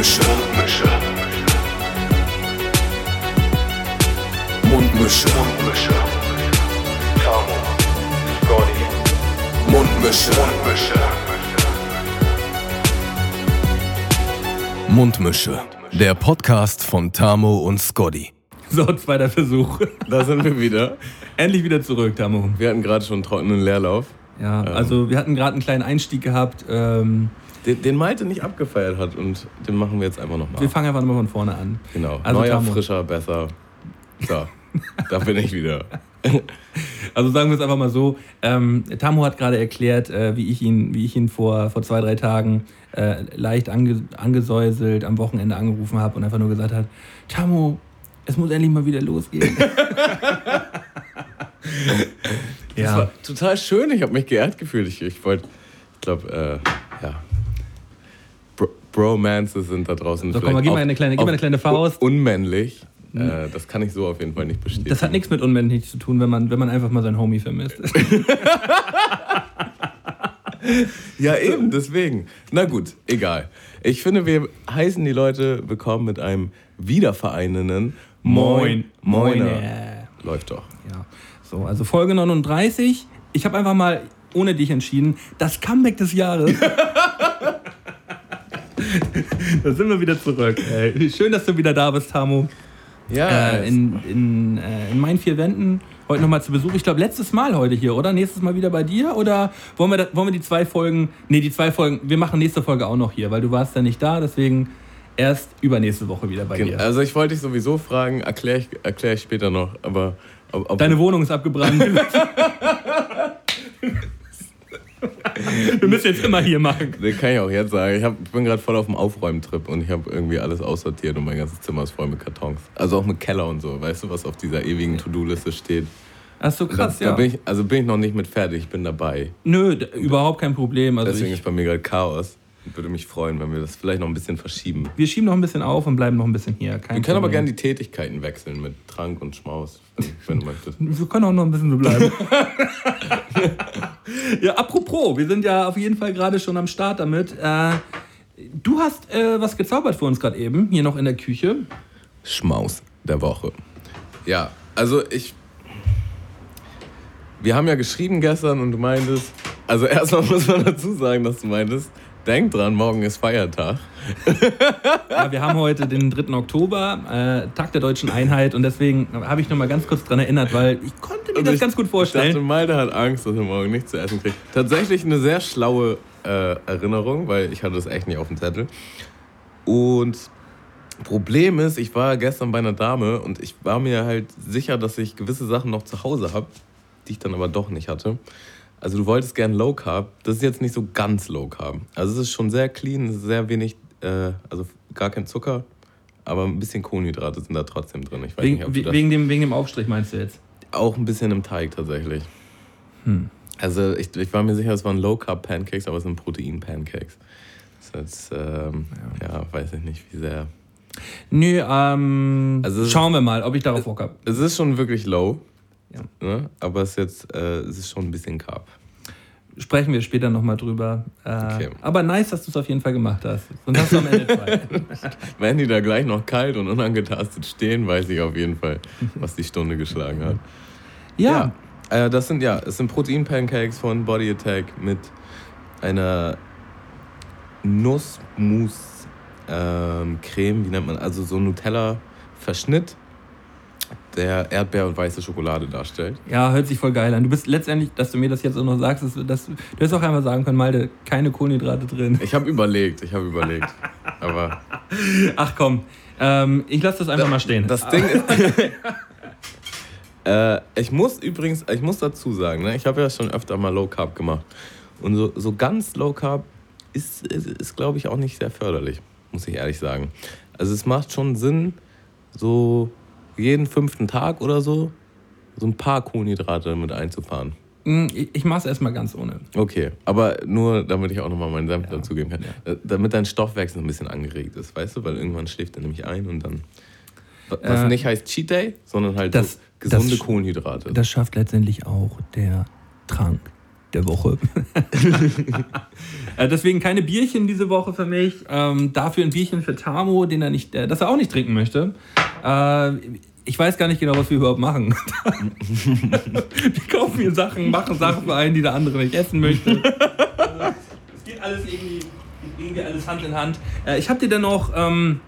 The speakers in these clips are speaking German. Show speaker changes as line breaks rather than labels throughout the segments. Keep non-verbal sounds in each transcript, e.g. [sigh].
Mundmische. Mundmische. Mundmische. Tamo. Scotty. Mundmische. Mundmische. Mundmische. Der Podcast von Tamo und Scotty.
So, zweiter Versuch.
Da sind wir wieder.
Endlich wieder zurück, Tamo.
Wir hatten gerade schon einen trockenen Leerlauf.
Ja, also wir hatten gerade einen kleinen Einstieg gehabt. Ähm,
Den, den Malte nicht abgefeiert hat und den machen wir jetzt einfach nochmal.
wir fangen einfach nochmal von vorne an.
Genau.
Also,
Neuer,
Tamo.
frischer, besser. So, da bin ich wieder. [laughs]
Also sagen wir es einfach mal so. Ähm, Tamo hat gerade erklärt, äh, wie ich ihn, wie ich ihn vor, vor zwei, drei Tagen äh, leicht ange, angesäuselt am Wochenende angerufen habe und einfach nur gesagt hat, Tamo, es muss endlich mal wieder losgehen. [laughs]
Das
ja.
war total schön. Ich habe mich geehrt gefühlt. Ich, ich wollte, ich glaube, äh, Bromances sind da draußen.
So, komm mal, gib mal eine kleine- gib mal eine kleine Faust.
un- Unmännlich. Äh, das kann ich so auf jeden Fall nicht bestätigen.
Das hat nichts mit unmännlich zu tun, wenn man, wenn man einfach mal seinen Homie vermisst. [laughs]
Ja, eben, deswegen. Na gut, egal. Ich finde, wir heißen die Leute willkommen mit einem wiedervereinenden Moin. Moiner.
Moine.
Läuft doch.
Ja, so, also Folge 39. Ich habe einfach mal ohne dich entschieden, das Comeback des Jahres. [laughs] [laughs] da sind wir wieder zurück. Ey. Schön, dass du wieder da bist, Tamo.
Ja,
Äh, in, in, äh, in meinen vier Wänden. Heute nochmal zu Besuch. Ich glaube, letztes Mal heute hier, oder? Nächstes Mal wieder bei dir? Oder wollen wir, da, wollen wir die zwei Folgen. Nee, die zwei Folgen. Wir machen nächste Folge auch noch hier, weil du warst ja nicht da. Deswegen erst übernächste Woche wieder bei
Gen-
dir.
also ich wollte dich sowieso fragen, erkläre ich, erklär ich später noch, aber ob, ob
Deine Wohnung ist abgebrannt. [laughs] [laughs] Wir müssen jetzt immer hier machen.
Den kann ich auch jetzt sagen. Ich, hab, ich bin gerade voll auf dem Aufräumtrip und ich habe irgendwie alles aussortiert und mein ganzes Zimmer ist voll mit Kartons. Also auch mit Keller und so. Weißt du, was auf dieser ewigen To-Do-Liste steht?
Ach so, krass,
da,
ja.
da bin ich, also bin ich noch nicht mit fertig, ich bin dabei.
Nö, überhaupt kein Problem. Also
Deswegen
ich,
ist bei mir gerade Chaos. Ich würde mich freuen, wenn wir das vielleicht noch ein bisschen verschieben.
wir schieben noch ein bisschen auf und bleiben noch ein bisschen hier. Kein
Wir können aber
Problem.
gerne die Tätigkeiten wechseln mit Trank und Schmaus, wenn, wenn du möchtest. [laughs]
Wir können auch noch ein bisschen so bleiben. [laughs] [laughs] ja, apropos, wir sind ja auf jeden Fall gerade schon am Start damit. Äh, du hast äh, was gezaubert für uns gerade eben, hier noch in der Küche.
Schmaus der Woche. Ja, also ich. Wir haben ja geschrieben gestern und du meintest. Also erstmal muss man dazu sagen, dass du meintest, denk dran, morgen ist Feiertag. [laughs]
Ja, wir haben heute den 3. Oktober, äh, Tag der Deutschen Einheit und deswegen habe ich noch mal ganz kurz dran erinnert, weil ich konnte mir
Und
das
ich
ganz gut
dachte,
vorstellen.
Malte hat Angst, dass er morgen nichts zu essen kriegt. Tatsächlich eine sehr schlaue äh, Erinnerung, weil ich hatte das echt nicht auf dem Zettel. Und Problem ist, ich war gestern bei einer Dame und ich war mir halt sicher, dass ich gewisse Sachen noch zu Hause habe, die ich dann aber doch nicht hatte. Also du wolltest gern Low Carb, das ist jetzt nicht so ganz Low Carb. Also es ist schon sehr clean, sehr wenig, äh, also gar kein Zucker, aber ein bisschen Kohlenhydrate sind da trotzdem drin. Ich weiß nicht, ob
Wegen, wegen, dem, wegen dem Aufstrich meinst du jetzt?
auch ein bisschen im Teig tatsächlich.
Hm.
Also ich, ich war mir sicher, es waren Low Carb Pancakes, aber es sind Protein Pancakes. Das ist jetzt, ähm, ja. weiß ich nicht, wie sehr.
Nö, ähm,
Also
schauen wir mal, ob ich darauf Bock habe.
Es ist schon wirklich low,
Ja.
ne? aber es ist jetzt, äh, es ist schon ein bisschen Carb.
Sprechen wir später nochmal drüber. Äh,
Okay.
Aber nice, dass du es auf jeden Fall gemacht hast. Sonst hast du am Ende Zeit. [laughs]
Wenn die da gleich noch kalt und unangetastet stehen, weiß ich auf jeden Fall, was die Stunde geschlagen hat.
Ja,
Ja, äh, das sind ja, es sind Protein-Pancakes von Body Attack mit einer Nussmus-Creme, wie nennt man, also so Nutella-Verschnitt, der Erdbeer und weiße Schokolade darstellt.
ja, hört sich voll geil an. Du bist letztendlich, dass du mir das jetzt auch noch sagst, dass, dass, du hättest auch einmal sagen können, Malte, keine Kohlenhydrate drin.
Ich habe überlegt, ich habe überlegt. [laughs] Aber
Ach komm, ähm, ich lasse das einfach mal stehen.
das Ding ist. [laughs] äh, ich muss übrigens, ich muss dazu sagen, ne, ich habe ja schon öfter mal Low Carb gemacht. Und so, so ganz Low Carb ist, ist, ist glaube ich, auch nicht sehr förderlich, muss ich ehrlich sagen. Also es macht schon Sinn, so jeden fünften Tag oder so, so ein paar Kohlenhydrate mit einzufahren.
Mm, ich, ich mach's erstmal ganz ohne.
Okay, aber nur damit ich auch nochmal meinen Senf dazugeben kann. Äh, Damit dein Stoffwechsel ein bisschen angeregt ist, weißt du? Weil irgendwann schläft er nämlich ein und dann. Was
Äh,
nicht heißt Cheat Day, sondern halt
das-
so gesunde
das-
Kohlenhydrate.
Das schafft letztendlich auch der Trank. der Woche. [laughs] Äh, Deswegen keine Bierchen diese Woche für mich. Ähm, dafür ein Bierchen für Tamo, den er nicht, äh, das er auch nicht trinken möchte. Äh, ich weiß gar nicht genau, was wir überhaupt machen. [laughs] wir kaufen hier Sachen, machen Sachen für einen, die der andere nicht essen möchte. [laughs] Es geht alles irgendwie, irgendwie alles Hand in Hand. Äh, ich habe dir dann noch, ähm,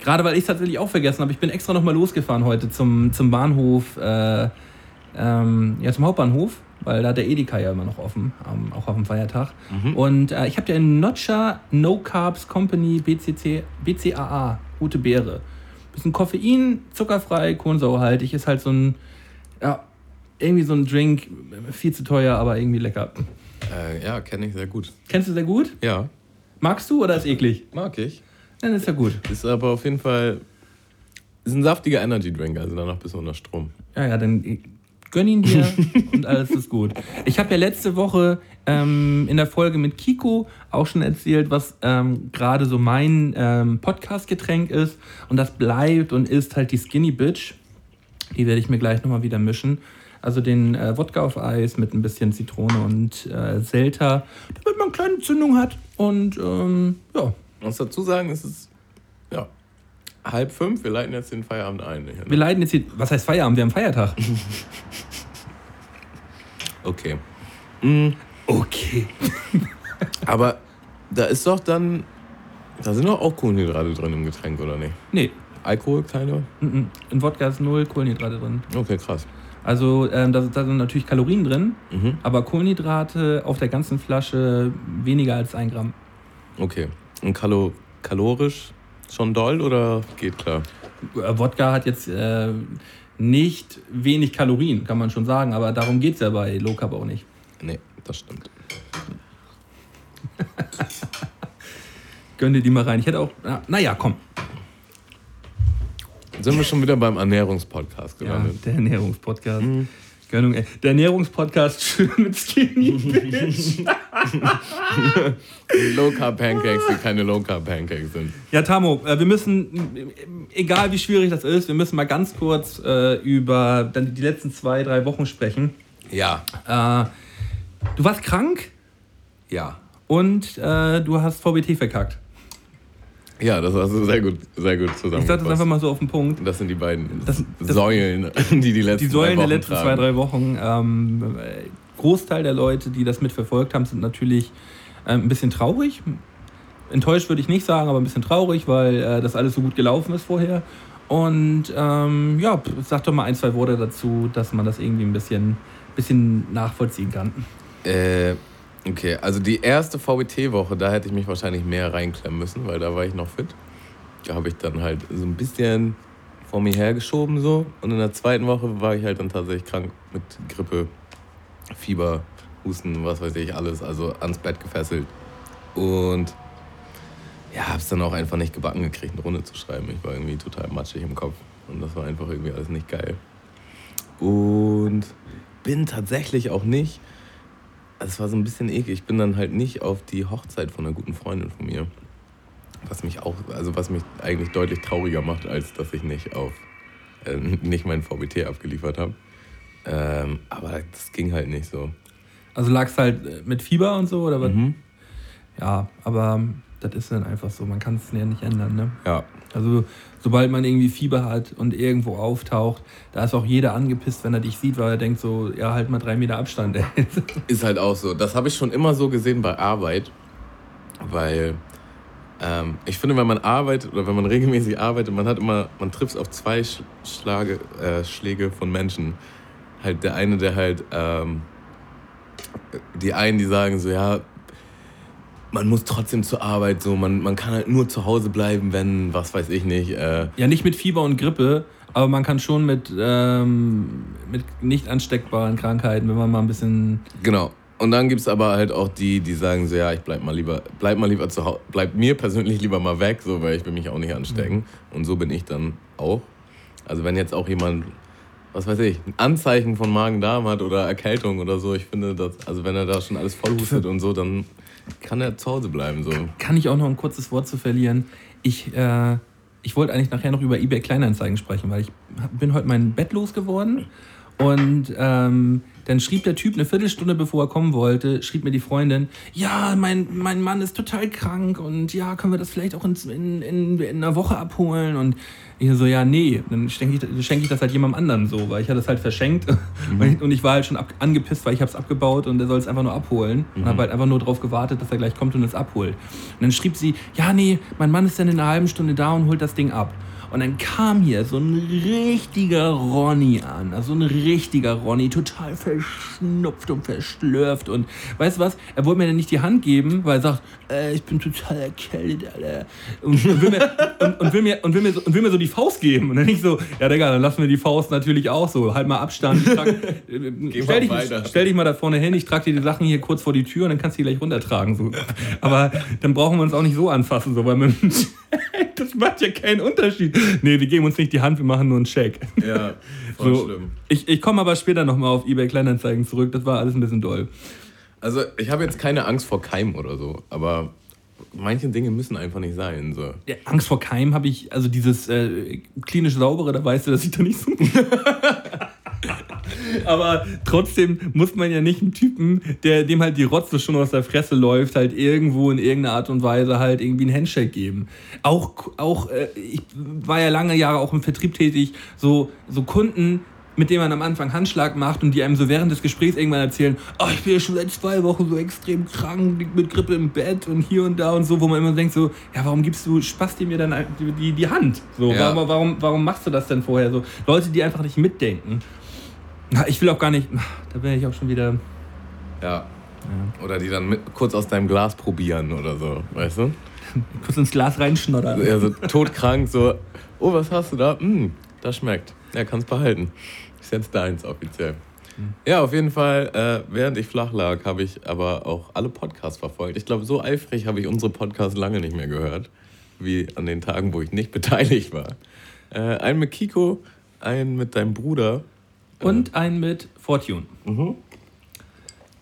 gerade weil ich es tatsächlich auch vergessen habe, ich bin extra noch mal losgefahren heute zum, zum Bahnhof, äh, ähm, ja zum Hauptbahnhof, weil da hat der Edeka ja immer noch offen, ähm, auch auf dem Feiertag. Und äh, ich habe dir einen Notcher No Carbs Company BCC, BCAA, gute Beere. Bisschen Koffein, zuckerfrei, kohlensäurehaltig, ist halt so ein, ja, irgendwie so ein Drink, viel zu teuer, aber irgendwie lecker.
Äh, ja, kenne ich sehr gut.
Kennst du sehr gut?
Ja,
Magst du oder ist eklig?
mag ich.
Dann ist ja gut.
Ist aber auf jeden Fall ist ein saftiger Energy Drink, also danach bist du unter Strom.
Ja, ja, dann gönn ihn dir [laughs] und alles ist gut. Ich habe ja letzte Woche ähm, in der Folge mit Kiko auch schon erzählt, was ähm, gerade so mein ähm, Podcast-Getränk ist. Und das bleibt und ist halt die Skinny Bitch. Die werde ich mir gleich nochmal wieder mischen. Also den äh, Wodka auf Eis mit ein bisschen Zitrone und äh, Selta, damit man eine kleine Zündung hat. Und ähm, ja,
muss dazu sagen, es ist ja, halb fünf. Wir leiten jetzt den Feierabend ein.
wir leiten jetzt hier. Was heißt Feierabend? Wir haben Feiertag. [laughs]
Okay. Mm,
Okay. [laughs]
aber da ist doch dann. Da sind doch auch Kohlenhydrate drin im Getränk, oder nicht?
Nee,
Alkohol, keine?
mhm. in Wodka ist null Kohlenhydrate drin.
Okay, krass.
Also ähm, da, da sind natürlich Kalorien drin,
Mhm.
aber Kohlenhydrate auf der ganzen Flasche weniger als ein Gramm.
Okay. Und kalo kalorisch schon doll oder geht klar?
Äh, Wodka hat jetzt äh, nicht wenig Kalorien, kann man schon sagen, aber darum geht es ja bei Low Carb auch nicht.
Nee, das stimmt. [laughs]
Gönn dir die mal rein. Ich hätte auch, na, naja, komm.
Sind wir schon wieder beim Ernährungspodcast
Ja,
gelandet?
der Ernährungspodcast. Gönnung, ey. Der Ernährungspodcast [laughs] schön mit Skinny Bitch.
Low Carb Pancakes, die keine Low Carb Pancakes sind.
Ja, Tamo, äh, wir müssen, äh, egal wie schwierig das ist, wir müssen mal ganz kurz äh, über dann die letzten zwei, drei Wochen sprechen.
Ja.
Äh, du warst krank
Ja.
und äh, du hast VBT verkackt.
Ja, das hast du sehr gut, sehr gut
Ich sag das
zusammengefasst.
einfach mal so auf den Punkt.
Das sind die beiden
Das- das-
Säulen, die die letzten
Die Säulen der letzten
tragen.
zwei, drei Wochen. Ähm, äh, Großteil der Leute, die das mitverfolgt haben, sind natürlich ähm, ein bisschen traurig. Enttäuscht würde ich nicht sagen, aber ein bisschen traurig, weil äh, das alles so gut gelaufen ist vorher. Und ähm, ja, sag doch mal ein, zwei Worte dazu, dass man das irgendwie ein bisschen, bisschen nachvollziehen kann.
Äh, okay, also die erste VBT-Woche, da hätte ich mich wahrscheinlich mehr reinklemmen müssen, weil da war ich noch fit. Da habe ich dann halt so ein bisschen vor mir hergeschoben so. Und in der zweiten Woche war ich halt dann tatsächlich krank mit Grippe, Fieber, Husten, was weiß ich, alles. Also ans Bett gefesselt. Und ja, hab's dann auch einfach nicht gebacken gekriegt, eine Runde zu schreiben. Ich war irgendwie total matschig im Kopf. Und das war einfach irgendwie alles nicht geil. Und bin tatsächlich auch nicht es war so ein bisschen eklig. Ich bin dann halt nicht auf die Hochzeit von einer guten Freundin von mir. Was mich auch, also was mich eigentlich deutlich trauriger macht, als dass ich nicht auf, äh, nicht mein VBT abgeliefert habe. Ähm, aber das ging halt nicht so.
Also lagst halt mit Fieber und so, oder was?
Mhm.
Ja, aber ähm, das ist dann einfach so. Man kann es ja nicht ändern, ne?
Ja,
Also sobald man irgendwie Fieber hat und irgendwo auftaucht, da ist auch jeder angepisst, wenn er dich sieht, weil er denkt so, ja, halt mal drei Meter Abstand. [laughs]
Ist halt auch so. Das habe ich schon immer so gesehen bei Arbeit, weil ähm, ich finde, wenn man arbeitet oder wenn man [laughs] regelmäßig arbeitet, man hat immer, man trifft auf zwei Sch Schlage, äh, Schläge von Menschen. Halt der eine, der halt, ähm, die einen, die sagen so, ja, man muss trotzdem zur Arbeit, so, man, man kann halt nur zu Hause bleiben, wenn, was weiß ich nicht, äh,
ja, nicht mit Fieber und Grippe, aber man kann schon mit, ähm, mit nicht ansteckbaren Krankheiten, wenn man mal ein bisschen...
Genau. Und dann gibt es aber halt auch die, die sagen so, ja, ich bleib mal lieber, bleib mal lieber zu Hause, bleib mir persönlich lieber mal weg, so, weil ich will mich auch nicht anstecken. Und so bin ich dann auch. Also wenn jetzt auch jemand, was weiß ich, ein Anzeichen von Magen-Darm hat oder Erkältung oder so, ich finde, das, also wenn er da schon alles vollhustet und so, dann kann er zu Hause bleiben, so.
Kann ich auch noch ein kurzes Wort zu verlieren? Ich, äh, ich wollte eigentlich nachher noch über eBay Kleinanzeigen sprechen, weil ich bin heute mein Bett losgeworden Und ähm, dann schrieb der Typ eine Viertelstunde bevor er kommen wollte, schrieb mir die Freundin, ja, mein, mein Mann ist total krank und ja, können wir das vielleicht auch in, in, in, in einer Woche abholen? Und ich so, ja, nee, dann schenke ich, schenk ich das halt jemandem anderen so, weil ich hatte es halt verschenkt mhm. und, ich, und, ich, war halt schon ab, angepisst, weil ich habe es abgebaut und er soll es einfach nur abholen mhm. und habe halt einfach nur darauf gewartet, dass er gleich kommt und es abholt. Und dann schrieb sie, ja, nee, mein Mann ist dann in einer halben Stunde da und holt das Ding ab. Und dann kam hier so ein richtiger Ronny an. Also ein richtiger Ronny, total verschnupft und verschlürft. Und weißt du was? Er wollte mir dann nicht die Hand geben, weil er sagt, äh, ich bin total erkältet, Alter. Und, will mir, und, und, will mir, und, will mir so, und will mir so die Faust geben. Und dann ich so, ja, Digga, dann lassen wir die Faust natürlich auch so. Halt mal Abstand. Trag, stell, dich, stell dich mal da vorne hin, ich trage dir die Sachen hier kurz vor die Tür und dann kannst du die gleich runtertragen. So. Aber dann brauchen wir uns auch nicht so anfassen, so, weil mit, [laughs] das macht ja keinen Unterschied. Nee, wir geben uns nicht die Hand, wir machen nur einen Check.
Ja, [laughs] voll so, schlimm.
Ich, ich komme aber später nochmal auf eBay Kleinanzeigen zurück. Das war alles ein bisschen doll.
Also, ich habe jetzt keine Angst vor Keim oder so, aber manche Dinge müssen einfach nicht sein. So.
Ja, Angst vor Keim habe ich, also dieses äh, klinisch saubere, da weißt du, dass ich da nicht so. [laughs] [laughs] Aber trotzdem muss man ja nicht einen Typen, der dem halt die Rotze schon aus der Fresse läuft, halt irgendwo in irgendeiner Art und Weise halt irgendwie einen Handshake geben. Auch, auch äh, ich war ja lange Jahre auch im Vertrieb tätig, so, so Kunden, mit denen man am Anfang Handschlag macht und die einem so während des Gesprächs irgendwann erzählen, oh, ich bin ja schon seit zwei Wochen so extrem krank, mit Grippe im Bett und hier und da und so, wo man immer denkt so, ja, warum gibst du, spast dir mir dann die, die, die Hand? So, ja. warum, warum, warum machst du das denn vorher so? Leute, die einfach nicht mitdenken. Ich will auch gar nicht, da wäre ich auch schon wieder.
Ja. ja. Oder die dann mit, kurz aus deinem Glas probieren oder so, weißt du? [laughs]
kurz ins Glas reinschnoddern.
Ja, so todkrank, so, oh, was hast du da? Hm, das schmeckt. Ja, kannst behalten. Ist jetzt deins offiziell. Hm. Ja, auf jeden Fall, äh, während ich flach lag, habe ich aber auch alle Podcasts verfolgt. Ich glaube, so eifrig habe ich unsere Podcasts lange nicht mehr gehört, wie an den Tagen, wo ich nicht [laughs] beteiligt war. Äh, einen mit Kiko, einen mit deinem Bruder
und einen mit Fortune.
Mhm.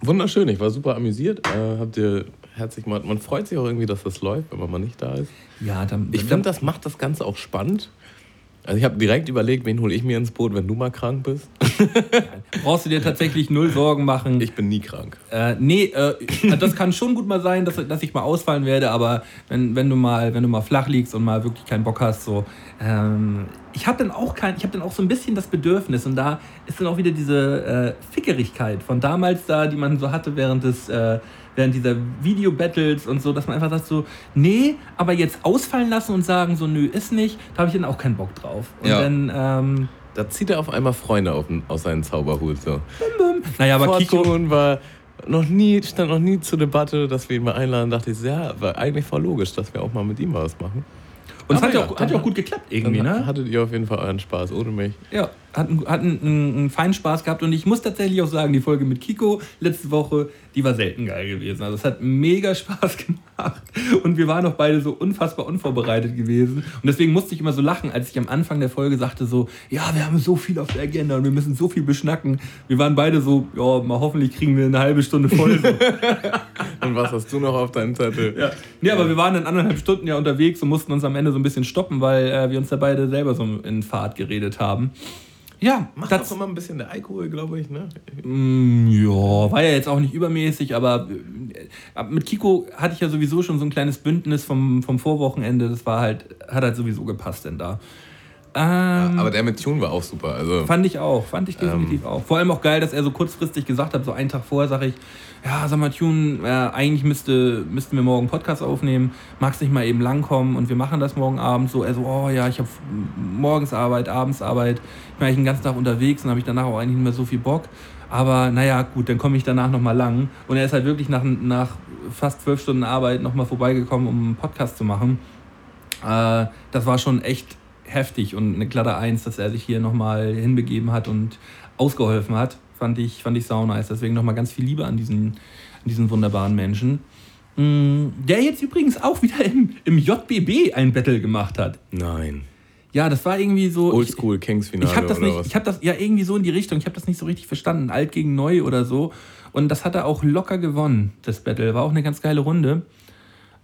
Wunderschön, ich war super amüsiert. Äh, habt ihr herzlich mal. Man freut sich auch irgendwie, dass das läuft, wenn man mal nicht da ist.
Ja, dann.
Ich finde, das macht das Ganze auch spannend. Also ich habe direkt überlegt, wen hole ich mir ins Boot, wenn du mal krank bist. [laughs]
Brauchst du dir tatsächlich null Sorgen machen.
Ich bin nie krank.
Äh, nee, äh, das kann schon gut mal sein, dass, dass ich mal ausfallen werde, aber wenn, wenn, du mal, wenn du mal flach liegst und mal wirklich keinen Bock hast, so. Ähm, ich habe dann auch kein, ich habe dann auch so ein bisschen das Bedürfnis und da ist dann auch wieder diese äh, Fickerigkeit von damals da, die man so hatte während des äh, während dieser Video-Battles und so, dass man einfach sagt so, nee, aber jetzt ausfallen lassen und sagen so, nö, ist nicht, da habe ich dann auch keinen Bock drauf. Und
ja.
dann, ähm,
da zieht er auf einmal Freunde auf, aus seinem Zauberhut. So.
Bum, bum. Naja, aber
Kiko war noch nie, stand noch nie zur Debatte, dass wir ihn mal einladen. Dachte ich, ja, war eigentlich voll logisch, dass wir auch mal mit ihm was machen.
Und es hat ja, auch, hat auch gut geklappt irgendwie, ne?
Hattet ihr auf jeden Fall euren Spaß, ohne mich.
Ja, hatten, einen, einen feinen Spaß gehabt und ich muss tatsächlich auch sagen, die Folge mit Kiko letzte Woche, die war selten geil gewesen. Also es hat mega [laughs] Spaß gemacht und wir waren auch beide so unfassbar unvorbereitet gewesen und deswegen musste ich immer so lachen, als ich am Anfang der Folge sagte so, ja, wir haben so viel auf der Agenda und wir müssen so viel beschnacken. Wir waren beide so, ja, mal hoffentlich kriegen wir eine halbe Stunde voll. [laughs]
und was hast du noch auf deinem Zettel?
Ja, nee, aber wir waren dann anderthalb Stunden ja unterwegs und mussten uns am Ende so ein bisschen stoppen, weil äh, wir uns da beide selber so in Fahrt geredet haben. Ja,
macht das auch immer ein bisschen der Alkohol, glaube ich, ne?
Mm, ja, war ja jetzt auch nicht übermäßig, aber äh, mit Kiko hatte ich ja sowieso schon so ein kleines Bündnis vom, vom Vorwochenende. Das war halt, hat halt sowieso gepasst denn da.
Ähm, aber der mit Tune war auch super. Also,
fand ich auch, fand ich definitiv ähm, auch. Vor allem auch geil, dass er so kurzfristig gesagt hat, so einen Tag vorher sage ich, ja, sag mal, Tune, äh, eigentlich müsste, müssten wir morgen Podcast aufnehmen, magst nicht mal eben langkommen und wir machen das morgen Abend so. Er so, oh ja, ich habe morgens Arbeit, abends Arbeit, ich bin eigentlich den ganzen Tag unterwegs und habe ich danach auch eigentlich nicht mehr so viel Bock. Aber naja, gut, dann komme ich danach nochmal lang. Und er ist halt wirklich nach, nach fast zwölf Stunden Arbeit nochmal vorbeigekommen, um einen Podcast zu machen. Äh, das war schon echt heftig und eine glatte Eins, dass er sich hier nochmal hinbegeben hat und ausgeholfen hat. Fand ich, fand ich sau nice. Deswegen nochmal ganz viel Liebe an diesen, an diesen wunderbaren Menschen. Mm, der jetzt übrigens auch wieder im, im JBB ein Battle gemacht hat.
Nein.
Ja, das war irgendwie so.
Oldschool Kings Finale.
Ich habe das
oder
nicht,
was?
ich habe das ja irgendwie so in die Richtung. Ich habe das nicht so richtig verstanden. Alt gegen neu oder so. Und das hat er auch locker gewonnen, das Battle. War auch eine ganz geile Runde.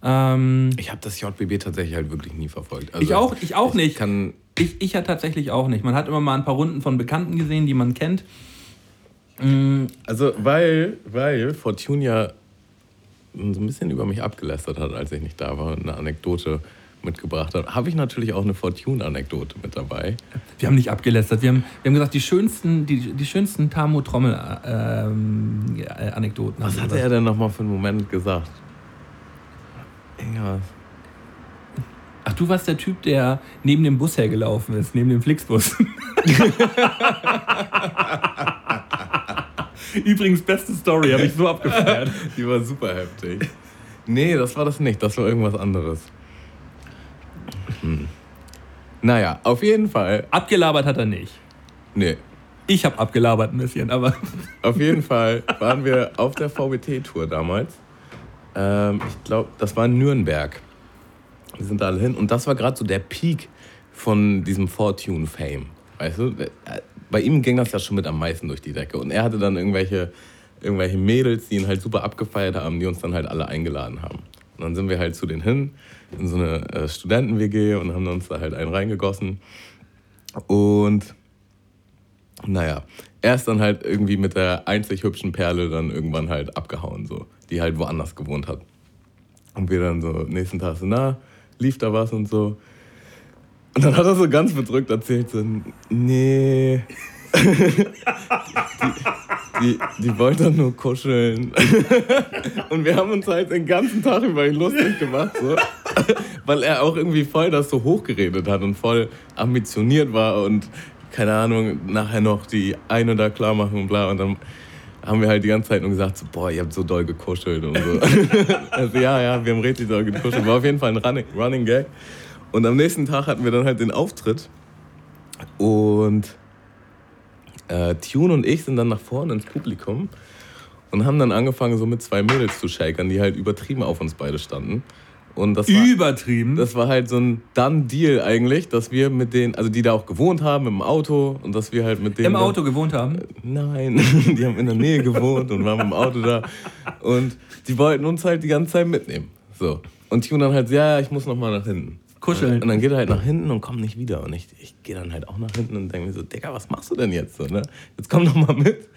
Ähm,
ich habe das JBB tatsächlich halt wirklich nie verfolgt.
Also ich auch, ich auch
ich
nicht.
kann
Ich, ich ja tatsächlich auch nicht. Man hat immer mal ein paar Runden von Bekannten gesehen, die man kennt.
Mhm. Also, weil, weil Fortune ja so ein bisschen über mich abgelästert hat, als ich nicht da war, eine Anekdote mitgebracht hat, habe ich natürlich auch eine Fortune-Anekdote mit dabei.
Wir haben nicht abgelästert, wir haben, wir haben gesagt, die schönsten, die, die schönsten Tamo-Trommel-Anekdoten.
Was hatte er denn nochmal für einen Moment gesagt? Irgendwas.
Ach, du warst der Typ, der neben dem Bus hergelaufen ist, neben dem Flixbus. [laughs] Übrigens, beste Story, habe ich so abgefeiert.
Die war super heftig. Nee, das war das nicht, das war irgendwas anderes. Hm. Naja, auf jeden Fall.
Abgelabert hat er nicht.
Nee.
Ich habe abgelabert ein bisschen, aber.
Auf jeden Fall waren wir auf der VBT-Tour damals. Ähm, ich glaube, das war in Nürnberg. Wir sind da alle hin und das war gerade so der Peak von diesem Fortune-Fame. Weißt du, bei ihm ging das ja schon mit am meisten durch die Decke. Und er hatte dann irgendwelche, irgendwelche Mädels, die ihn halt super abgefeiert haben, die uns dann halt alle eingeladen haben. Und dann sind wir halt zu denen hin, in so eine äh, Studenten-WG und haben uns da halt einen reingegossen. Und naja, er ist dann halt irgendwie mit der einzig hübschen Perle dann irgendwann halt abgehauen, so, die halt woanders gewohnt hat. Und wir dann so nächsten Tag so, na, lief da was und so. Und dann hat er so ganz bedrückt erzählt, so, nee. [laughs] die, die, die wollte doch nur kuscheln. [laughs] und wir haben uns halt den ganzen Tag über ihn lustig gemacht, so. [laughs] Weil er auch irgendwie voll das so hochgeredet hat und voll ambitioniert war und keine Ahnung, nachher noch die eine da klar machen und bla. Und dann haben wir halt die ganze Zeit nur gesagt, so, boah, ihr habt so doll gekuschelt und so. [laughs] also ja, ja, wir haben richtig doll gekuschelt. War auf jeden Fall ein Running, Running Gag. Und am nächsten Tag hatten wir dann halt den Auftritt. Und äh, Tune und ich sind dann nach vorne ins Publikum und haben dann angefangen, so mit zwei Mädels zu shakern, die halt übertrieben auf uns beide standen. Und das war,
Übertrieben?
Das war halt so ein Done-Deal eigentlich, dass wir mit denen, also die da auch gewohnt haben im Auto und dass wir halt mit denen.
Im Auto gewohnt haben?
Nein, [laughs] die haben in der Nähe gewohnt und waren im Auto da. Und die wollten uns halt die ganze Zeit mitnehmen. So. Und Tune dann halt, ja, ja, ich muss noch mal nach hinten.
Kuscheln.
Und dann geht er halt nach hinten und kommt nicht wieder. Und ich, ich gehe dann halt auch nach hinten und denke mir so, Digga, was machst du denn jetzt? So, ne? Jetzt komm doch mal mit.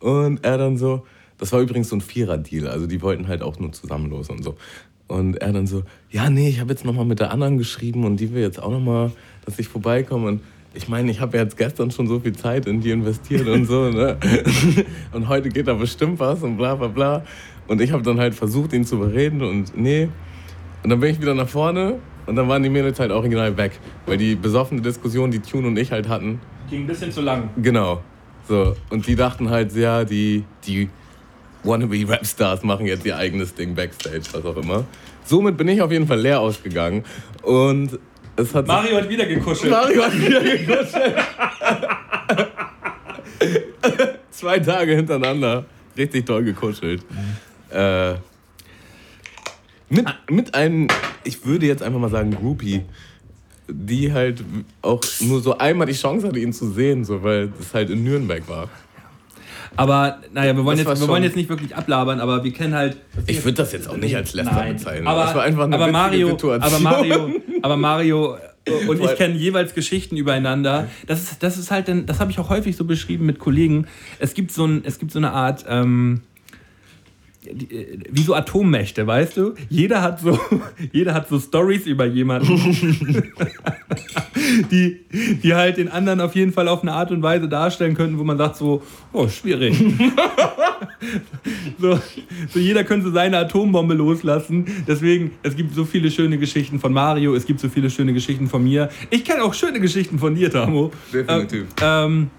Und er dann so, das war übrigens so ein Vierer-Deal. Also die wollten halt auch nur zusammen los und so. Und er dann so, ja, nee, ich habe jetzt nochmal mit der anderen geschrieben und die will jetzt auch nochmal, dass ich vorbeikomme. Und ich meine, ich habe ja jetzt gestern schon so viel Zeit in die investiert und so, ne? [laughs] Und heute geht da bestimmt was und bla bla bla. Und ich habe dann halt versucht, ihn zu überreden und nee. Und dann bin ich wieder nach vorne und dann waren die Mädels halt original weg. Weil die besoffene Diskussion, die Tune und ich halt hatten.
Ging ein bisschen zu lang.
Genau. So. Und die dachten halt, ja, die, die wannabe Rapstars machen jetzt ihr eigenes Ding backstage, was auch immer. Somit bin ich auf jeden Fall leer ausgegangen. Und es hat.
Mario hat wieder gekuschelt.
Mario hat wieder gekuschelt. [laughs] Zwei Tage hintereinander. Richtig toll gekuschelt. Äh, mit, mit einem, ich würde jetzt einfach mal sagen, Groupie, die halt auch nur so einmal die Chance hatte, ihn zu sehen, so, weil das halt in Nürnberg war.
Aber naja, wir wollen, jetzt, wir wollen jetzt nicht wirklich ablabern, aber wir kennen halt.
Ich würde das jetzt auch nicht als Läster bezeichnen.
Aber, das war einfach eine aber Mario, Situation. Aber Mario, [laughs] aber Mario und ich kenne jeweils Geschichten übereinander. Das ist, das ist halt, das habe ich auch häufig so beschrieben mit Kollegen. Es gibt so, ein, es gibt so eine Art. Ähm, äh, wie so Atommächte, weißt du? Jeder hat so, [laughs] jeder hat so Stories über jemanden, [laughs] die, die halt den anderen auf jeden Fall auf eine Art und Weise darstellen könnten, wo man sagt so, oh, schwierig. [laughs] so, so jeder könnte seine Atombombe loslassen. Deswegen, es gibt so viele schöne Geschichten von Mario, es gibt so viele schöne Geschichten von mir. Ich kenne auch schöne Geschichten von dir, Tamo.
Definitiv.
Ähm,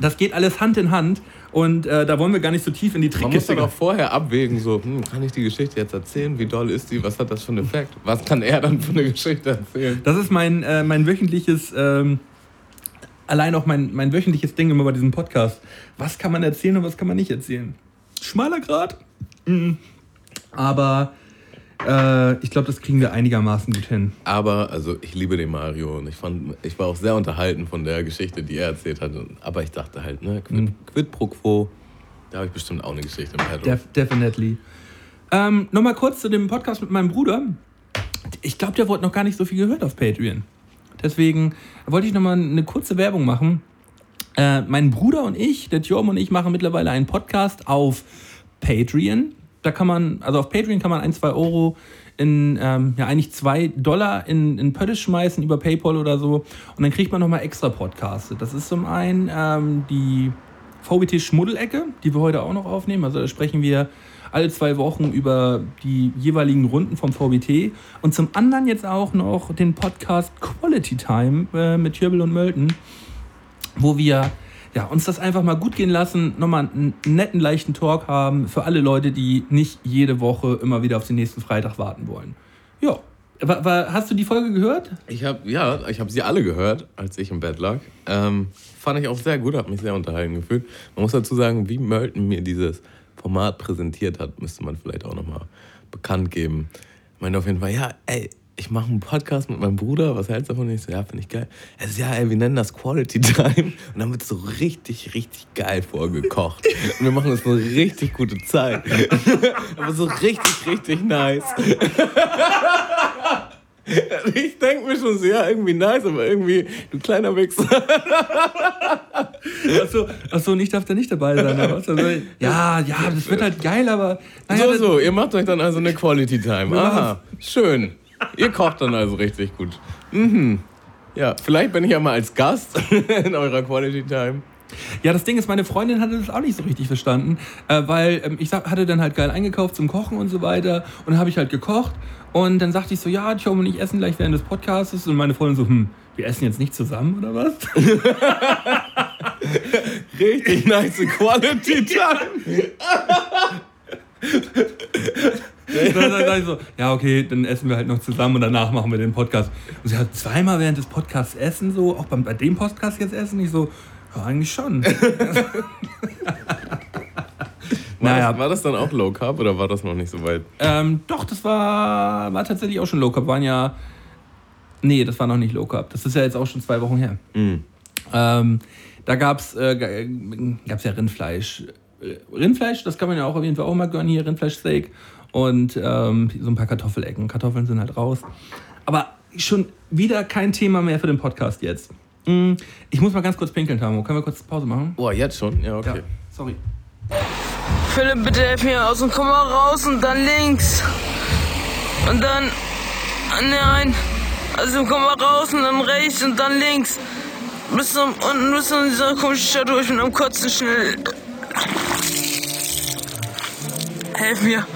das geht alles Hand in Hand. Und äh, da wollen wir gar nicht so tief in die Trickkiste.
Man muss doch vorher abwägen, so, hm, kann ich die Geschichte jetzt erzählen? Wie doll ist die? Was hat das für einen Effekt? Was kann er dann für eine Geschichte erzählen?
Das ist mein, äh, mein wöchentliches, ähm, allein auch mein, mein wöchentliches Ding immer bei diesem Podcast. Was kann man erzählen und was kann man nicht erzählen? Schmaler Grad. Mhm. Aber äh, ich glaube, das kriegen wir einigermaßen gut hin.
Aber, also ich liebe den Mario und ich fand, ich war auch sehr unterhalten von der Geschichte, die er erzählt hat. Aber ich dachte halt, ne, quid, mhm. quid pro quo, da habe ich bestimmt auch eine Geschichte im Petto.
Def definitely. Ähm, Nochmal kurz zu dem Podcast mit meinem Bruder. Ich glaube, der wurde noch gar nicht so viel gehört auf Patreon. Deswegen wollte ich nochmal eine kurze Werbung machen. Äh, mein Bruder und ich, der Tjom und ich, machen mittlerweile einen Podcast auf Patreon. Da kann man, also auf Patreon kann man ein, zwei Euro in, ähm, ja, eigentlich zwei Dollar in, in Pötte schmeißen über PayPal oder so. Und dann kriegt man nochmal extra Podcasts. Das ist zum einen ähm, die VBT Schmuddelecke, die wir heute auch noch aufnehmen. Also da sprechen wir alle zwei Wochen über die jeweiligen Runden vom VBT. Und zum anderen jetzt auch noch den Podcast Quality Time äh, mit Hirbel und Mölten, wo wir ja, uns das einfach mal gut gehen lassen, nochmal einen netten, leichten Talk haben für alle Leute, die nicht jede Woche immer wieder auf den nächsten Freitag warten wollen. Ja. Hast du die Folge gehört?
Ich habe ja, ich habe sie alle gehört, als ich im Bett lag. Ähm, fand ich auch sehr gut, habe mich sehr unterhalten gefühlt. Man muss dazu sagen, wie Mölten mir dieses Format präsentiert hat, müsste man vielleicht auch nochmal bekannt geben. Ich meine auf jeden Fall, ja, ey, ich mache einen Podcast mit meinem Bruder, was hältst du davon? Ich so, ja, finde ich geil. Er so, ja, ey, wir nennen das Quality Time. Und dann wird es so richtig, richtig geil vorgekocht. Und wir machen uns eine richtig gute Zeit. Aber so richtig, richtig nice. Ich denke mir schon so, ja, irgendwie nice, aber irgendwie, du kleiner Wichser.
Achso, achso, ich darf da nicht dabei sein. Aber also, ja, ja, das wird halt geil, aber.
Naja, so, so, ihr macht euch dann also eine Quality Time. Aha, schön. Ihr kocht dann also richtig gut. Mhm. Ja, vielleicht bin ich ja mal als Gast [laughs] in eurer Quality Time.
Ja, das Ding ist, meine Freundin hatte das auch nicht so richtig verstanden, äh, weil ähm, ich hatte dann halt geil eingekauft zum Kochen und so weiter und dann habe ich halt gekocht und dann sagte ich so, ja, Tjom und ich essen gleich während des Podcasts und meine Freundin so, hm, wir essen jetzt nicht zusammen oder was? [laughs]
richtig nice Quality Time. [laughs] [laughs]
dann, dann, dann so, ja, okay, dann essen wir halt noch zusammen und danach machen wir den Podcast. Und sie hat zweimal während des Podcasts essen, so, auch beim, bei dem Podcast jetzt essen. Ich so, ja, eigentlich schon. [laughs] [laughs]
war, naja. das, war das dann auch Low Carb oder war das noch nicht so weit?
Ähm, doch, das war, war tatsächlich auch schon Low Carb. Waren ja. Nee, das war noch nicht Low Carb. Das ist ja jetzt auch schon zwei Wochen her. Mhm. Ähm, da gab es äh, gab's ja Rindfleisch. Rindfleisch, das kann man ja auch auf jeden Fall auch mal gönnen hier, Rindfleischsteak und ähm, so ein paar Kartoffelecken. Kartoffeln sind halt raus. Aber schon wieder kein Thema mehr für den Podcast jetzt. Mm, ich muss mal ganz kurz pinkeln, Tamo. Können wir kurz Pause machen?
Boah, jetzt schon? Ja, okay. Ja,
sorry.
Philipp, bitte helf mir aus und komm mal raus und dann links. Und dann. Nein. Also komm mal raus und dann rechts und dann links. Bis zum, unten bis zu dieser komischen Stadt durch mit einem Kotzen schnell. Helf mir.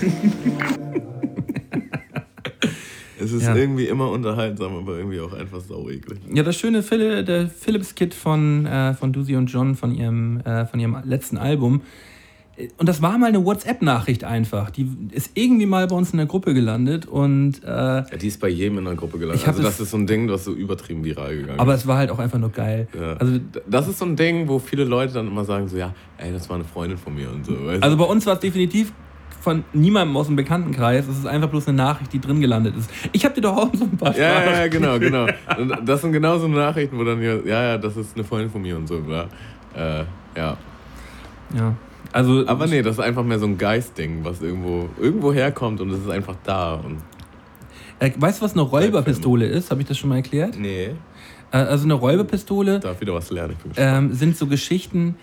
[laughs]
es ist ja. irgendwie immer unterhaltsam, aber irgendwie auch einfach saueklig.
Ja, das schöne Phil der Philips-Kit von, äh, von Dusi und John von ihrem, äh, von ihrem letzten Album. Und das war mal eine WhatsApp-Nachricht einfach. Die ist irgendwie mal bei uns in der Gruppe gelandet und. Äh, ja,
die ist bei jedem in der Gruppe gelandet. Also, das ist so ein Ding, was so übertrieben viral gegangen ist.
Aber es war halt auch einfach nur geil.
Ja. Also, das ist so ein Ding, wo viele Leute dann immer sagen: so, ja, ey, das war eine Freundin von mir und so.
Also, bei uns war es definitiv von niemandem aus dem Bekanntenkreis. Es ist einfach bloß eine Nachricht, die drin gelandet ist. Ich habe dir doch auch so ein paar
Ja, ja, ja, genau, genau. Das sind genau so Nachrichten, wo dann ja, ja, das ist eine Freundin von mir und so. Äh, ja.
Ja. Also,
Aber nee, das ist einfach mehr so ein Geistding, was irgendwo, irgendwo herkommt und es ist einfach da. Und
äh, weißt du, was eine Räuberpistole ist? Habe ich das schon mal erklärt?
Nee.
Äh, also eine Räuberpistole
Darf wieder was lernen.
Ähm, sind so Geschichten,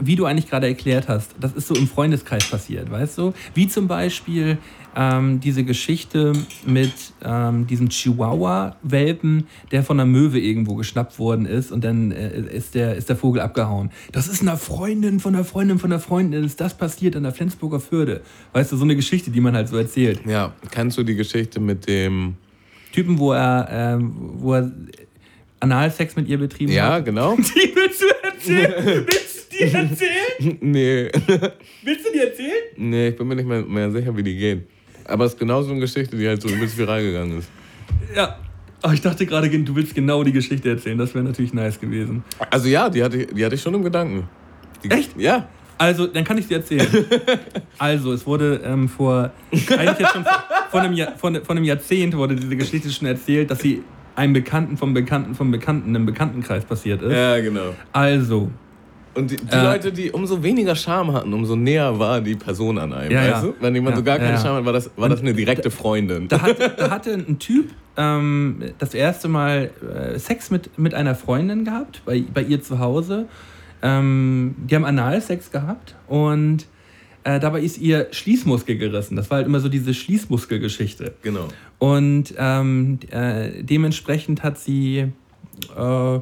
wie du eigentlich gerade erklärt hast, das ist so im Freundeskreis passiert, weißt du? Wie zum Beispiel ähm, diese Geschichte mit ähm, diesem Chihuahua-Welpen, der von einer Möwe irgendwo geschnappt worden ist und dann äh, ist, der, ist der Vogel abgehauen. Das ist einer Freundin von einer Freundin von einer Freundin, ist das passiert an der Flensburger Fürde. Weißt du, so eine Geschichte, die man halt so erzählt.
Ja, kennst du die Geschichte mit dem
Typen, wo er, äh, wo er Analsex mit ihr betrieben
ja,
hat?
Ja, genau. [laughs]
Die willst du erzählen? [laughs] die erzählen? [laughs]
Nee.
Willst du die erzählen?
Nee, ich bin mir nicht mehr, mehr sicher, wie die gehen. Aber es ist genau so eine Geschichte, die halt so übelst viral gegangen ist.
Ja. Aber ich dachte gerade, du willst genau die Geschichte erzählen. Das wäre natürlich nice gewesen.
Also ja, die hatte, die hatte ich schon im Gedanken. Die,
Echt?
Ja.
Also, dann kann ich dir erzählen. [laughs] also, es wurde ähm, vor, eigentlich jetzt schon vor einem, Jahr, vor, vor einem Jahrzehnt wurde diese Geschichte schon erzählt, dass sie einem Bekannten vom Bekannten vom Bekannten im Bekanntenkreis passiert ist.
Ja, genau.
Also,
Und die, die
Äh.
Leute, die umso weniger Charme hatten, umso näher war die Person an einem.
Ja,
weißt du? Wenn jemand
Ja,
so gar keine
ja.
Charme hat, war das, war das eine direkte Freundin.
Da, hat, da hatte ein Typ ähm, das erste Mal äh, Sex mit, mit einer Freundin gehabt, bei, bei ihr zu Hause. Ähm, die haben Analsex gehabt und äh, dabei ist ihr Schließmuskel gerissen. Das war halt immer so diese Schließmuskelgeschichte.
genau.
Und ähm, äh, dementsprechend hat sie äh,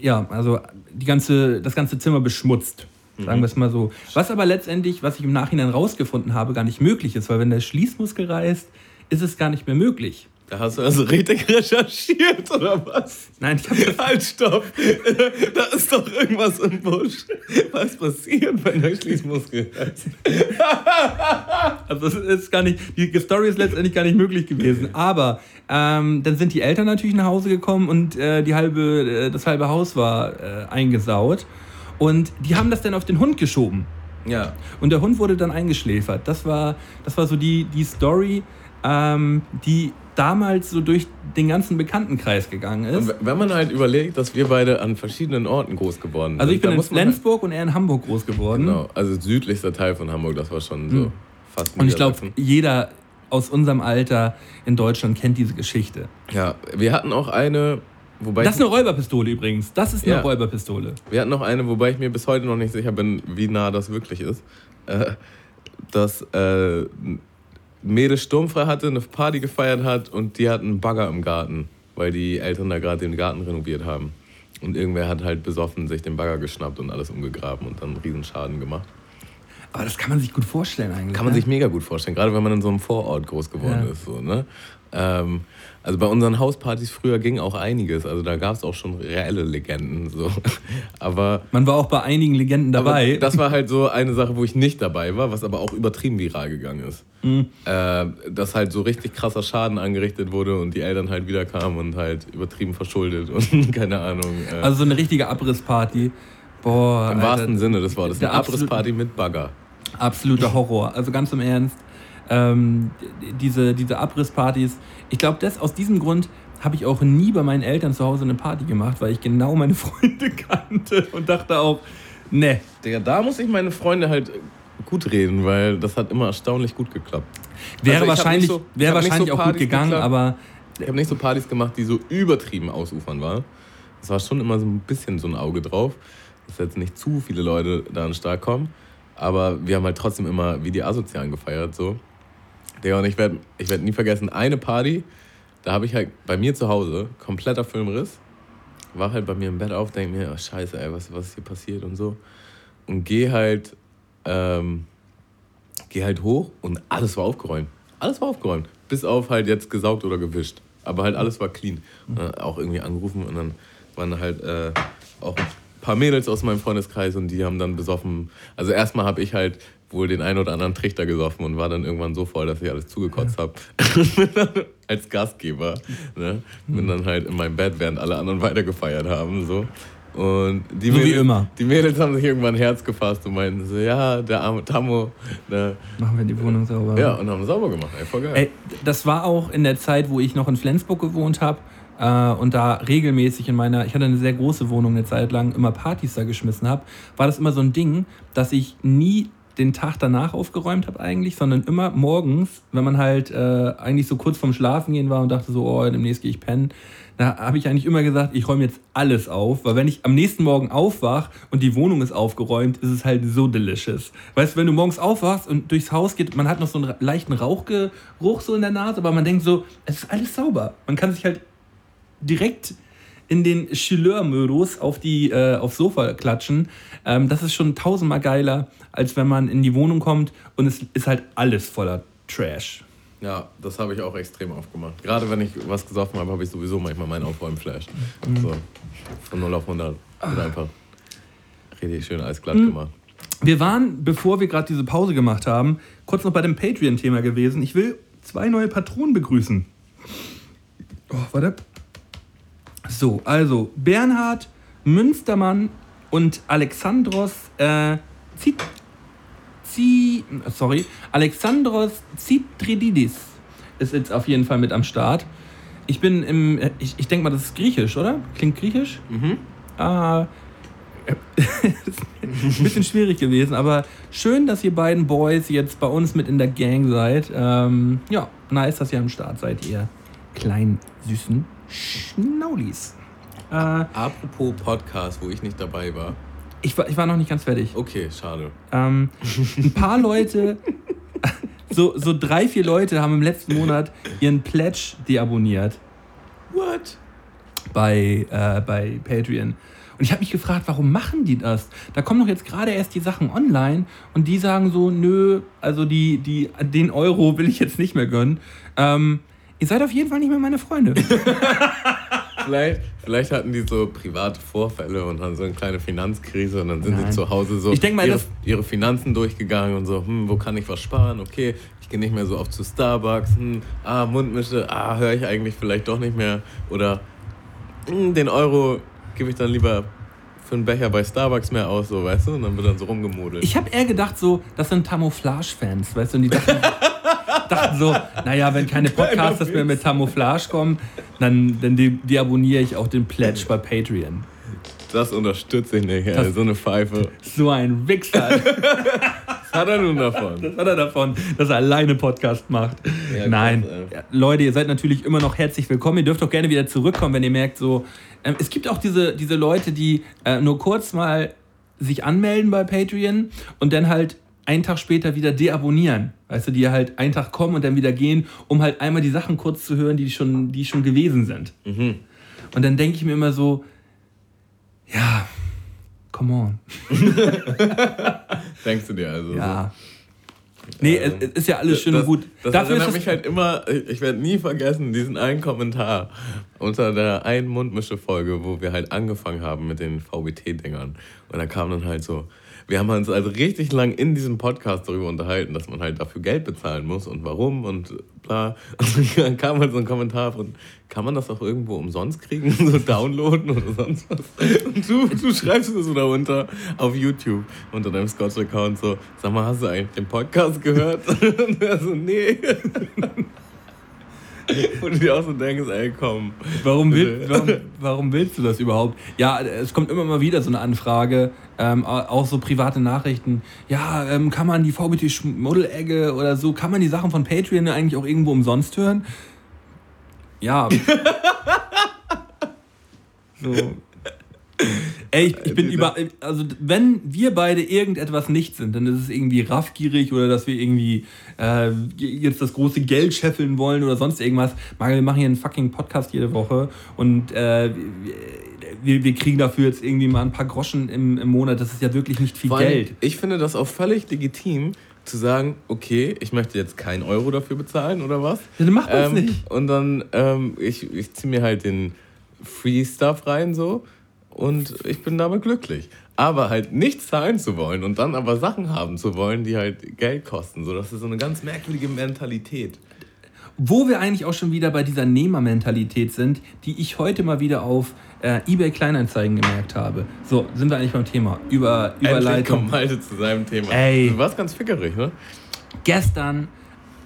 ja, also die ganze, das ganze Zimmer beschmutzt. Sagen wir es mal so. Was aber letztendlich, was ich im Nachhinein rausgefunden habe, gar nicht möglich ist, weil wenn der Schließmuskel reißt, ist es gar nicht mehr möglich.
Da hast du also richtig [laughs] recherchiert, oder was?
Nein, ich habe
Halt, stopp! [laughs] Da ist doch irgendwas im Busch. Was passiert, wenn der Schließmuskel? [laughs]
Also es ist gar nicht, die Story ist letztendlich gar nicht möglich gewesen. Aber ähm, dann sind die Eltern natürlich nach Hause gekommen und äh, die halbe, äh, das halbe Haus war äh, eingesaut. Und die haben das dann auf den Hund geschoben.
Ja.
Und der Hund wurde dann eingeschläfert. Das war, das war so die, die Story, ähm, die damals so durch den ganzen Bekanntenkreis gegangen ist.
Und wenn man halt überlegt, dass wir beide an verschiedenen Orten groß geworden sind.
Also ich bin in
halt-
Flensburg und er in Hamburg groß geworden.
Genau, also südlichster Teil von Hamburg, das war schon so fast
Und ich glaube, jeder aus unserem Alter in Deutschland kennt diese Geschichte.
Ja, wir hatten auch eine, wobei
Das ist eine Räuberpistole übrigens. Das ist eine
Ja.
Räuberpistole.
wir hatten noch eine, wobei ich mir bis heute noch nicht sicher bin, wie nah das wirklich ist. Äh, dass äh, ein Mädel sturmfrei hatte, eine Party gefeiert hat und die hatten einen Bagger im Garten, weil die Eltern da gerade den Garten renoviert haben. Und irgendwer hat halt besoffen sich den Bagger geschnappt und alles umgegraben und dann einen Riesenschaden gemacht.
Aber das kann man sich gut vorstellen eigentlich.
Kann man
ne?
sich mega gut vorstellen, gerade wenn man in so einem Vorort groß geworden
Ja.
ist. So, ne? ähm, also bei unseren Hauspartys früher ging auch einiges. Also da gab es auch schon reelle Legenden. So. [laughs] Aber,
Man war auch bei einigen Legenden dabei.
das war halt so eine Sache, wo ich nicht dabei war, was aber auch übertrieben viral gegangen ist.
Mhm.
Äh, dass halt so richtig krasser Schaden angerichtet wurde und die Eltern halt wieder kamen und halt übertrieben verschuldet und [laughs] keine Ahnung. Äh,
also so eine richtige Abrissparty. Boah.
Im
Alter,
wahrsten Sinne des Wortes. Eine Abrissparty mit Bagger.
absoluter Horror. Also ganz im Ernst, ähm, diese, diese Abrisspartys, ich glaube, das aus diesem Grund habe ich auch nie bei meinen Eltern zu Hause eine Party gemacht, weil ich genau meine [laughs] Freunde kannte und dachte auch, ne,
Digga, da muss ich meine Freunde halt gut reden, weil das hat immer erstaunlich gut geklappt.
wäre
Also
wahrscheinlich,
so- nicht
wahrscheinlich
so
auch gut gegangen,
geklappt.
aber
Ich habe nicht so Partys gemacht, die so übertrieben ausufern waren. Es war schon immer so ein bisschen so ein Auge drauf, dass jetzt nicht zu viele Leute da an den Start kommen. Aber wir haben halt trotzdem immer wie die Asozialen gefeiert. So. Digga, und ich werde ich werd nie vergessen, eine Party, da habe ich halt bei mir zu Hause, kompletter Filmriss, war halt bei mir im Bett auf, denke mir, oh, scheiße, ey, was, was ist hier passiert und so. Und gehe halt, ähm, geh halt hoch und alles war aufgeräumt. Alles war aufgeräumt. Bis auf halt jetzt gesaugt oder gewischt. Aber halt alles war clean. Äh, auch irgendwie angerufen und dann waren halt äh, auch ein paar Mädels aus meinem Freundeskreis und die haben dann besoffen. Also erstmal habe ich halt wohl den einen oder anderen Trichter gesoffen und war dann irgendwann so voll, dass ich alles zugekotzt habe. [laughs] Als Gastgeber. Ne? Bin dann halt in meinem Bett, während alle anderen weitergefeiert haben. So. Und die
So wie
Mädels,
immer.
Die Mädels haben sich irgendwann ein Herz gefasst und meinten so, ja, der arme Tammo. Ne?
machen wir die Wohnung sauber.
Ja, und haben sauber gemacht. Ey, voll geil.
Ey, das war auch in der Zeit, wo ich noch in Flensburg gewohnt habe äh, und da regelmäßig in meiner, ich hatte eine sehr große Wohnung eine Zeit lang, immer Partys da geschmissen habe, war das immer so ein Ding, dass ich nie den Tag danach aufgeräumt habe eigentlich, sondern immer morgens, wenn man halt äh, eigentlich so kurz vorm Schlafen gehen war und dachte so, oh, demnächst gehe ich pennen, da habe ich eigentlich immer gesagt, ich räume jetzt alles auf, weil wenn ich am nächsten Morgen aufwach und die Wohnung ist aufgeräumt, ist es halt so delicious. Weißt du, wenn du morgens aufwachst und durchs Haus geht, man hat noch so einen leichten Rauchgeruch so in der Nase, aber man denkt so, es ist alles sauber. Man kann sich halt direkt in den Chilleur-Modus auf die äh, aufs Sofa klatschen. Ähm, das ist schon tausendmal geiler, als wenn man in die Wohnung kommt und es ist halt alles voller Trash.
Ja, das habe ich auch extrem aufgemacht. Gerade wenn ich was gesoffen habe, habe ich sowieso manchmal meinen Aufräumen-Flash. So, von 0 auf 100. Und einfach richtig schön alles glatt gemacht.
Wir waren, bevor wir gerade diese Pause gemacht haben, kurz noch bei dem Patreon-Thema gewesen. Ich will zwei neue Patronen begrüßen. Oh, warte. So, also Bernhard Münstermann und Alexandros äh, Zit Zi sorry, Alexandros Zitrididis ist jetzt auf jeden Fall mit am Start. Ich bin im, ich, ich denke mal, das ist griechisch, oder? Klingt griechisch?
Mhm.
Ah, ein [laughs] bisschen schwierig gewesen, aber schön, dass ihr beiden Boys jetzt bei uns mit in der Gang seid. Ähm, ja, nice, dass ihr am Start seid, ihr kleinen, süßen Schnaulis. Äh,
Apropos Podcast, wo ich nicht dabei war.
ich, war, ich war noch nicht ganz fertig.
Okay, schade.
Ähm, ein paar [laughs] Leute, so, so drei, vier Leute haben im letzten Monat ihren Pledge deabonniert
What?
bei, äh, bei Patreon. Und ich habe mich gefragt, warum machen die das? Da kommen doch jetzt gerade erst die Sachen online und die sagen so, nö, also die, die, den Euro will ich jetzt nicht mehr gönnen. Ähm, ihr seid auf jeden Fall nicht mehr meine Freunde. [laughs]
Vielleicht, vielleicht hatten die so private Vorfälle und haben so eine kleine Finanzkrise und dann sind
Nein.
sie zu Hause so
Ich denk mal,
ihre, ihre Finanzen durchgegangen und so, hm, wo kann ich was sparen? Okay, ich gehe nicht mehr so oft zu Starbucks, hm, ah, Mundmische, ah, höre ich eigentlich vielleicht doch nicht mehr. Oder hm, den Euro gebe ich dann lieber für einen Becher bei Starbucks mehr aus, so, weißt du? Und dann wird dann so rumgemodelt.
Ich habe eher gedacht, so, das sind Camouflage-Fans, weißt du, und die dachten, [laughs] dachten so, naja, wenn keine Podcasts mehr mit Camouflage kommen, dann, dann de deabonniere ich auch den Pledge bei Patreon.
das unterstütze ich nicht, ey,
Das-
so eine Pfeife.
So ein Wichser. [laughs]
Was hat er nun davon?
Was hat er davon, dass er alleine Podcast macht?
Ja,
Nein.
krass,
Leute, ihr seid natürlich immer noch herzlich willkommen. Ihr dürft auch gerne wieder zurückkommen, wenn ihr merkt, so. Ähm, es gibt auch diese, diese Leute, die äh, nur kurz mal sich anmelden bei Patreon und dann halt einen Tag später wieder deabonnieren. Weißt du, die halt einen Tag kommen und dann wieder gehen, um halt einmal die Sachen kurz zu hören, die schon, die schon gewesen sind.
Mhm.
Und dann denke ich mir immer so, ja, come on. [laughs]
Denkst du dir also?
Ja. Nee, es, es ist ja alles schön
das,
und gut.
Das
Dafür
erinnert mich halt immer, ich werde nie vergessen, diesen einen Kommentar unter der einen Mundmische-Folge, wo wir halt angefangen haben mit den VBT-Dingern. Und da kam dann halt so, wir haben uns also richtig lang in diesem Podcast darüber unterhalten, dass man halt dafür Geld bezahlen muss und warum und bla. [laughs] Und dann kam halt so ein Kommentar von, kann man das auch irgendwo umsonst kriegen, [laughs] so downloaden oder sonst was? Und du, du schreibst das so darunter auf YouTube unter deinem Scotch-Account so, sag mal, hast du eigentlich den Podcast gehört? [laughs] Und er so, nee. [laughs] Und du dir auch so denkst, ey, komm.
Warum, will, warum, [laughs] warum willst du das überhaupt? Ja, es kommt immer mal wieder so eine Anfrage, ähm, auch so private Nachrichten. Ja, ähm, kann man die VBT Schmuddelegge oder so, kann man die Sachen von Patreon eigentlich auch irgendwo umsonst hören? Ja. [laughs] so. Ey, ich, ich bin über. Also, wenn wir beide irgendetwas nicht sind, dann ist es irgendwie raffgierig oder dass wir irgendwie äh, jetzt das große Geld scheffeln wollen oder sonst irgendwas. Mario, wir machen hier einen fucking Podcast jede Woche und äh, wir, wir kriegen dafür jetzt irgendwie mal ein paar Groschen im, im Monat. Das ist ja wirklich nicht viel
allem,
Geld.
Ich finde das auch völlig legitim, zu sagen, okay, ich möchte jetzt keinen Euro dafür bezahlen oder was.
Ja, dann macht man's
ähm,
nicht.
Und dann, ähm, ich, ich ziehe mir halt den Free Stuff rein so und ich bin damit glücklich. Aber halt nicht zahlen zu wollen und dann aber Sachen haben zu wollen, die halt Geld kosten. So, das ist so eine ganz merkwürdige Mentalität.
Wo wir eigentlich auch schon wieder bei dieser Nehmermentalität sind, die ich heute mal wieder auf äh, eBay Kleinanzeigen gemerkt habe. So, sind wir eigentlich beim Thema. Über,
Endlich
Überleitung.
kommt Malte zu seinem Thema.
Ey.
Du warst ganz fickerig, ne?
Gestern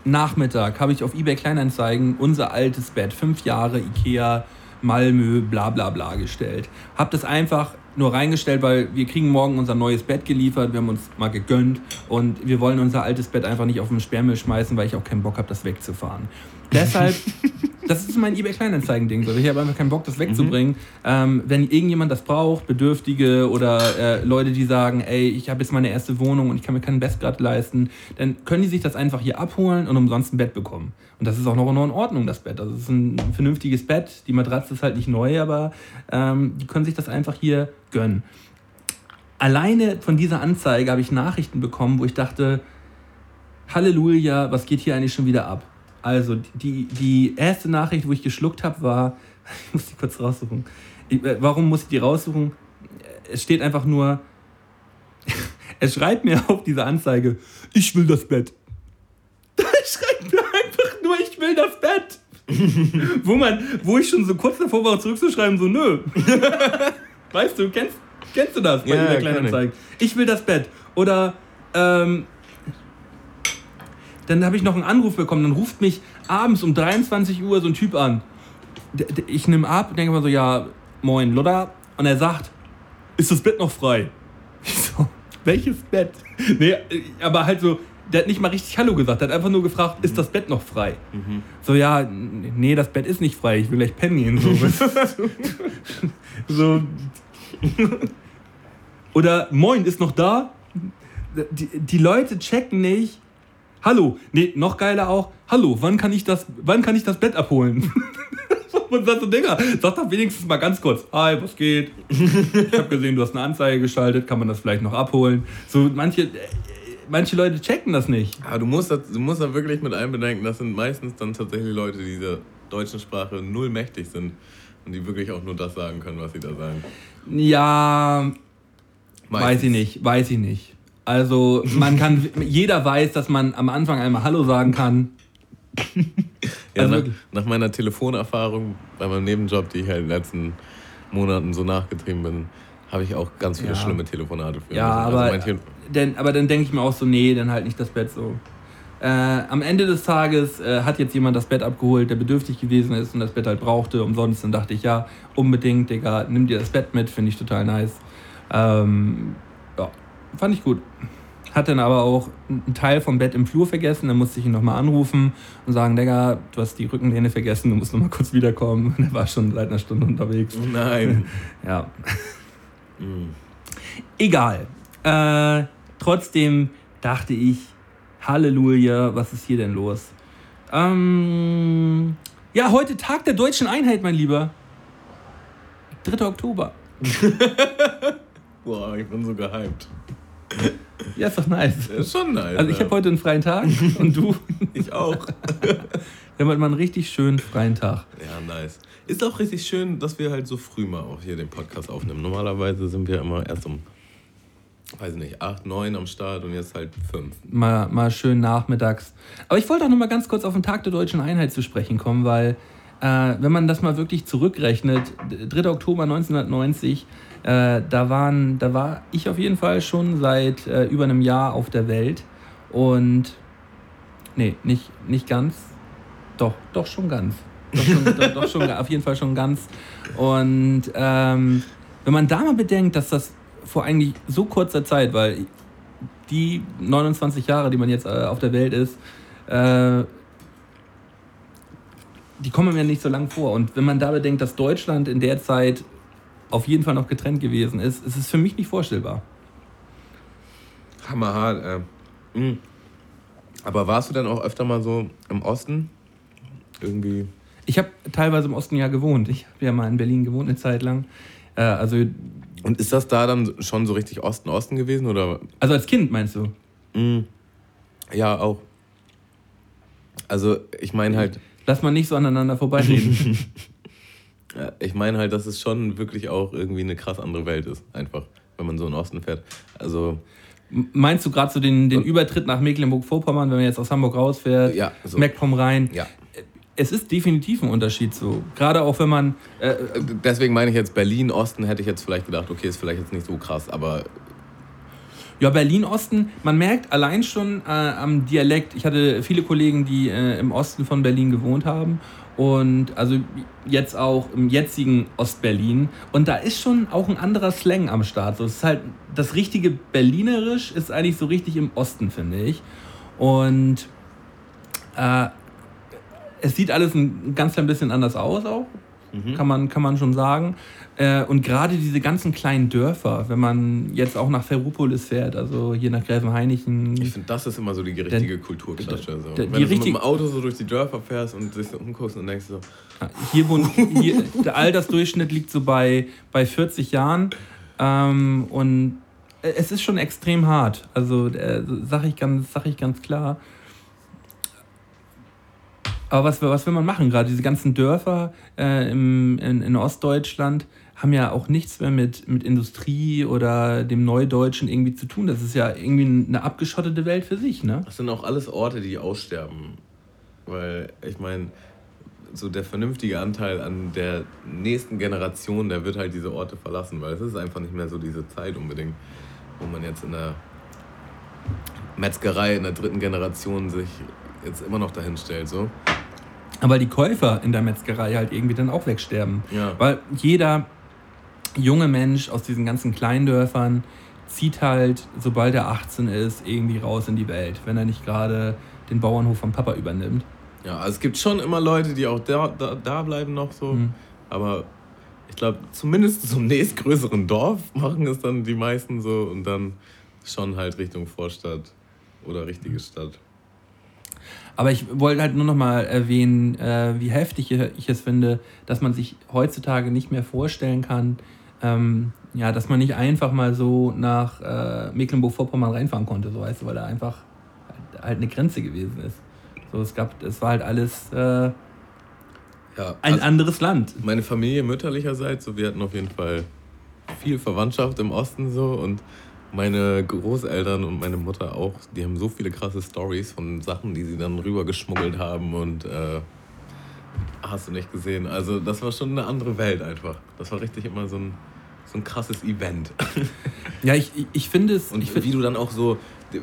Nachmittag habe ich auf eBay Kleinanzeigen unser altes Bett, fünf Jahre Ikea, Malmö, bla bla bla gestellt. Hab das einfach nur reingestellt, weil wir kriegen morgen unser neues Bett geliefert, wir haben uns mal gegönnt und wir wollen unser altes Bett einfach nicht auf den Sperrmüll schmeißen, weil ich auch keinen Bock habe, das wegzufahren. Deshalb, das ist mein eBay Kleinanzeigen-Ding. So. Ich habe einfach keinen Bock, das wegzubringen. Ähm, wenn irgendjemand das braucht, Bedürftige oder äh, Leute, die sagen, ey, ich habe jetzt meine erste Wohnung und ich kann mir keinen Bestgrad leisten, dann können die sich das einfach hier abholen und umsonst ein Bett bekommen. Und das ist auch noch in Ordnung, das Bett. Also es ist ein vernünftiges Bett. Die Matratze ist halt nicht neu, aber ähm, die können sich das einfach hier gönnen. Alleine von dieser Anzeige habe ich Nachrichten bekommen, wo ich dachte, Halleluja, was geht hier eigentlich schon wieder ab? Also die, die erste Nachricht, wo ich geschluckt habe, war, [laughs] ich muss die kurz raussuchen. Ich, äh, warum muss ich die raussuchen? Es steht einfach nur, [laughs] es schreibt mir auf dieser Anzeige, ich will das Bett. [laughs] Es schreibt mir einfach nur, ich will das Bett. wo, man, wo ich schon so kurz davor war, zurückzuschreiben, so nö. weißt du, kennst, kennst du das bei
Ja,
eBay
kenn ich.
Ich will das Bett. Oder ähm, dann habe ich noch einen Anruf bekommen. Dann ruft mich abends um 23 Uhr so ein Typ an. Ich nehme ab, denke mal so, ja, moin, Lodder. Und er sagt, ist das Bett noch frei? [laughs] Ich so, welches Bett? Nee, aber halt so, der hat nicht mal richtig Hallo gesagt, der hat einfach nur gefragt, ist das Bett noch frei? So, ja, nee, das Bett ist nicht frei, ich will gleich pennen gehen. So, [laughs] so. [laughs] Oder Moin, ist noch da? Die, die Leute checken nicht. Hallo, nee, noch geiler auch. Hallo, wann kann ich das, wann kann ich das Bett abholen? Und [laughs] sagt so, Digga, sag doch wenigstens mal ganz kurz, hi, was geht? Ich habe gesehen, du hast eine Anzeige geschaltet, kann man das vielleicht noch abholen? So, manche, äh, manche Leute checken das nicht.
Aber du musst, das, du musst da wirklich mit einbedenken, das sind meistens dann tatsächlich Leute, die dieser deutschen Sprache null mächtig sind und die wirklich auch nur das sagen können, was sie da sagen.
Ja, weiß
Meistens.
ich nicht, weiß ich nicht. Also, man kann, jeder weiß, dass man am Anfang einmal Hallo sagen kann.
Ja,
Also
nach, nach meiner Telefonerfahrung bei meinem Nebenjob, die ich halt in den letzten Monaten so nachgetrieben bin, habe ich auch ganz viele
Ja.
schlimme Telefonate führen
Ja, aber,
Also manche,
denn, aber dann denke ich mir auch so, nee, dann halt nicht das Bett so. Äh, am Ende des Tages äh, hat jetzt jemand das Bett abgeholt, der bedürftig gewesen ist und das Bett halt brauchte umsonst. Dann dachte ich, ja, unbedingt, Digga, nimm dir das Bett mit, finde ich total nice. Ähm, fand ich gut. Hat dann aber auch einen Teil vom Bett im Flur vergessen, dann musste ich ihn nochmal anrufen und sagen, Digga, du hast die Rückenlehne vergessen, du musst nochmal kurz wiederkommen. [laughs] Und er war schon seit einer Stunde unterwegs.
oh nein. [laughs]
Ja,
Mm.
Egal. Äh, trotzdem dachte ich, Halleluja, was ist hier denn los? Ähm, ja, heute Tag der deutschen Einheit, mein Lieber. 3. Oktober. [laughs]
Boah, ich bin so gehypt. [laughs]
Ja, ist doch nice.
Ist schon nice.
Also ich habe heute einen freien Tag [laughs] und du,
Ich auch.
wir haben heute mal einen richtig schönen freien Tag.
Ja, nice. Ist auch richtig schön, dass wir halt so früh mal auch hier den Podcast aufnehmen. Normalerweise sind wir immer erst um, weiß ich nicht, 8, 9 am Start und jetzt halt 5.
Mal, mal schön nachmittags. Aber ich wollte auch noch mal ganz kurz auf den Tag der deutschen Einheit zu sprechen kommen, weil äh, wenn man das mal wirklich zurückrechnet, 3. Oktober 1990, äh, da, waren, da war ich auf jeden Fall schon seit äh, über einem Jahr auf der Welt. Und nee, nicht, nicht ganz. Doch, doch schon ganz. Doch, schon, doch, schon, auf jeden Fall schon ganz. Und ähm, wenn man da mal bedenkt, dass das vor eigentlich so kurzer Zeit, weil die 29 Jahre, die man jetzt äh, auf der Welt ist, äh, die kommen mir nicht so lang vor. Und wenn man da bedenkt, dass Deutschland in der Zeit auf jeden Fall noch getrennt gewesen ist, ist es für mich nicht vorstellbar.
Hammerhart, äh. Mm. Aber warst du dann auch öfter mal so im Osten? Irgendwie.
Ich habe teilweise im Osten ja gewohnt. Ich habe ja mal in Berlin gewohnt eine Zeit lang. Äh, also,
Und ist das da dann schon so richtig Osten-Osten gewesen? Oder?
also als Kind meinst du?
Mm. Ja, auch. Also, ich meine halt,
Lass mal nicht so aneinander vorbeireden. [laughs]
Ja, Ich meine halt, dass es schon wirklich auch irgendwie eine krass andere Welt ist, einfach, wenn man so in den Osten fährt. Also,
Meinst du gerade so den, den Übertritt nach Mecklenburg-Vorpommern, wenn man jetzt aus Hamburg rausfährt,
ja, so.
Meckpomm rein?
ja.
Es ist definitiv ein Unterschied so. Gerade auch wenn man. Äh,
Deswegen meine ich jetzt Berlin, Osten, hätte ich jetzt vielleicht gedacht, okay, ist vielleicht jetzt nicht so krass, aber
ja, Berlin-Osten, man merkt allein schon äh, am Dialekt. Ich hatte viele Kollegen, die äh, im Osten von Berlin gewohnt haben. Und also jetzt auch im jetzigen Ostberlin. Und da ist schon auch ein anderer Slang am Start. So, es ist halt das richtige Berlinerisch ist eigentlich so richtig im Osten, finde ich. Und äh, es sieht alles ein ganz klein bisschen anders aus auch. Kann, man, kann man schon sagen. Äh, und gerade diese ganzen kleinen Dörfer, wenn man jetzt auch nach Ferropolis fährt, also hier nach Gräfenhainichen.
ich finde, das ist immer so die richtige Kulturklatsche. So. Wenn du so mit dem Auto so durch die Dörfer fährst und dich so umguckst und denkst so,
Hier wohnt, [laughs] hier, der Altersdurchschnitt liegt so bei, bei 40 Jahren. Ähm, und es ist schon extrem hart. Also äh, sag ich ganz, sag ich ganz klar. Aber was, was will man machen? Gerade diese ganzen Dörfer äh, im, in, in Ostdeutschland haben ja auch nichts mehr mit, mit Industrie oder dem Neudeutschen irgendwie zu tun. Das ist ja irgendwie eine abgeschottete Welt für sich, ne?
das sind auch alles Orte, die aussterben. Weil, ich meine, so der vernünftige Anteil an der nächsten Generation, der wird halt diese Orte verlassen, weil es ist einfach nicht mehr so diese Zeit unbedingt, wo man jetzt in der Metzgerei in der dritten Generation sich jetzt immer noch dahin stellt. So.
Aber die Käufer in der Metzgerei halt irgendwie dann auch wegsterben.
Ja.
Weil jeder, junge Mensch aus diesen ganzen Kleindörfern zieht halt, sobald er 18 ist, irgendwie raus in die Welt, wenn er nicht gerade den Bauernhof vom Papa übernimmt.
Ja, also es gibt schon immer Leute, die auch da, da, da bleiben noch so.
Mhm.
Aber ich glaube, zumindest zum nächstgrößeren Dorf [laughs] machen es dann die meisten so und dann schon halt Richtung Vorstadt oder richtige Stadt.
Aber ich wollte halt nur noch mal erwähnen, äh, wie heftig ich es finde, dass man sich heutzutage nicht mehr vorstellen kann, ähm, ja, dass man nicht einfach mal so nach äh, Mecklenburg-Vorpommern reinfahren konnte, so weißt du, weil da einfach halt, halt eine Grenze gewesen ist. So, es gab, es war halt alles äh,
Ja,
ein
also
anderes Land.
meine Familie mütterlicherseits, so wir hatten auf jeden Fall viel Verwandtschaft im Osten so und meine Großeltern und meine Mutter auch, die haben so viele krasse Stories von Sachen, die sie dann rübergeschmuggelt haben und äh, hast du nicht gesehen. Also das war schon eine andere Welt einfach. Das war richtig immer so ein, so ein krasses Event. [laughs]
Ja, ich, ich, finde es.
Und
ich find,
wie du dann auch so,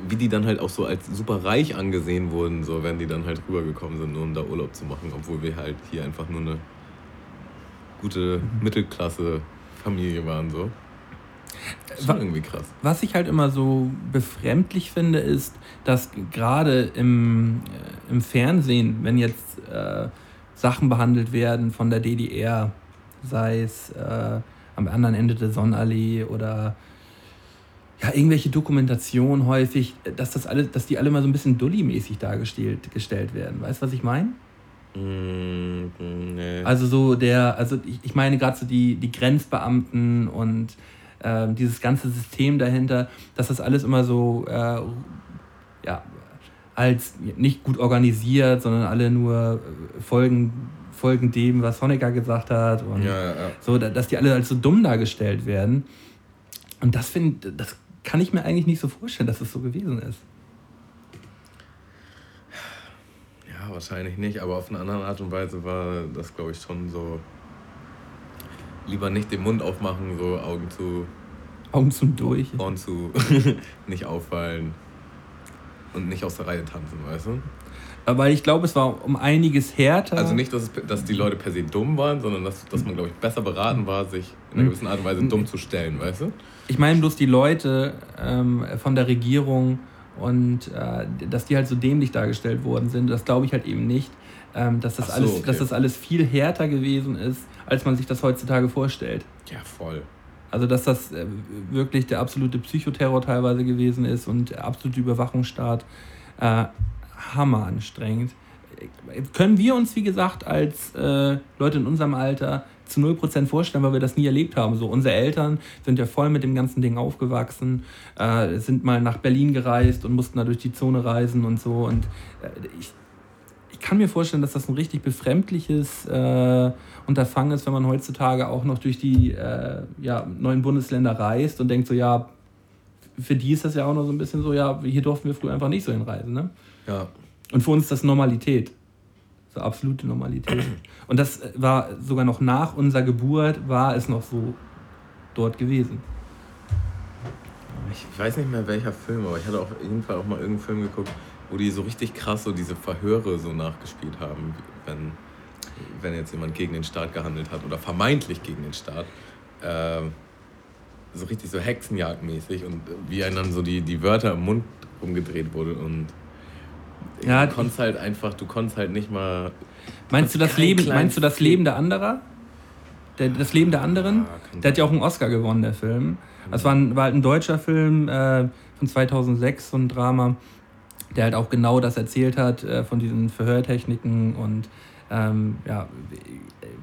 wie die dann halt auch so als super reich angesehen wurden, so wenn die dann halt rübergekommen sind, nur um da Urlaub zu machen, obwohl wir halt hier einfach nur eine gute Mittelklasse-Familie waren, so. Schon irgendwie krass.
Was ich halt immer so befremdlich finde, ist, dass gerade im, äh, im Fernsehen, wenn jetzt äh, Sachen behandelt werden von der DDR, sei es äh, am anderen Ende der Sonnenallee oder ja, irgendwelche Dokumentationen häufig, dass das alles, dass die alle mal so ein bisschen dulli-mäßig dargestellt gestellt werden. Weißt du, was ich meine?
Mm, nee.
Also so der, also ich, ich meine gerade so die, die Grenzbeamten und ähm, dieses ganze System dahinter, dass das alles immer so äh, ja, als nicht gut organisiert, sondern alle nur äh, folgen, folgen dem, was Honecker gesagt hat und
ja, ja, ja.
so, da- dass die alle als so dumm dargestellt werden. Und das finde das kann ich mir eigentlich nicht so vorstellen, dass es so gewesen ist.
ja, wahrscheinlich nicht, aber auf eine andere Art und Weise war das, glaube ich, schon so. Lieber nicht den Mund aufmachen, so Augen zu,
Augen zum Durch.
Ohren zu, [laughs] nicht auffallen und nicht aus der Reihe tanzen, weißt du?
Weil ich glaube, es war um einiges härter.
Also nicht, dass, es, dass die Leute per se dumm waren, sondern dass, dass man, glaube ich, besser beraten war, sich in einer
Mhm.
gewissen Art und Weise dumm zu stellen, weißt du?
Ich meine bloß die Leute ähm, von der Regierung und äh, dass die halt so dämlich dargestellt worden sind, das glaube ich halt eben nicht. Ähm, dass, das
so,
alles,
okay.
dass das alles viel härter gewesen ist, als man sich das heutzutage vorstellt.
Ja, voll.
Also dass das äh, wirklich der absolute Psychoterror teilweise gewesen ist und der absolute Überwachungsstaat. Äh, hammer anstrengend. Äh, Können wir uns, wie gesagt, als äh, Leute in unserem Alter zu 0% vorstellen, weil wir das nie erlebt haben. So, unsere Eltern sind ja voll mit dem ganzen Ding aufgewachsen, äh, sind mal nach Berlin gereist und mussten da durch die Zone reisen und so. Und äh, ich, ich kann mir vorstellen, dass das ein richtig befremdliches äh, Unterfangen ist, wenn man heutzutage auch noch durch die äh, ja, neuen Bundesländer reist und denkt so, ja, für die ist das ja auch noch so ein bisschen so, ja, hier durften wir früher einfach nicht so hinreisen. Ne?
Ja.
Und für uns ist das Normalität. So absolute Normalität. Und das war sogar noch nach unserer Geburt, war es noch so dort gewesen.
Ich weiß nicht mehr welcher Film, aber ich hatte auf jeden Fall auch mal irgendeinen Film geguckt, wo die so richtig krass so diese Verhöre so nachgespielt haben, wenn, wenn jetzt jemand gegen den Staat gehandelt hat oder vermeintlich gegen den Staat. Ähm, so richtig so Hexenjagdmäßig und wie einem dann so die, die Wörter im Mund umgedreht wurde und
Ja,
du konntest halt einfach, du konntest halt nicht mal.
Meinst du das Leben, meinst du das. Leben der anderer? Der, das Leben der anderen?
Ja,
Der hat ja auch einen Oscar gewonnen, der Film. Das war, ein, war halt ein deutscher Film äh, von 2006, so ein Drama, der halt auch genau das erzählt hat, äh, von diesen Verhörtechniken und ähm, ja,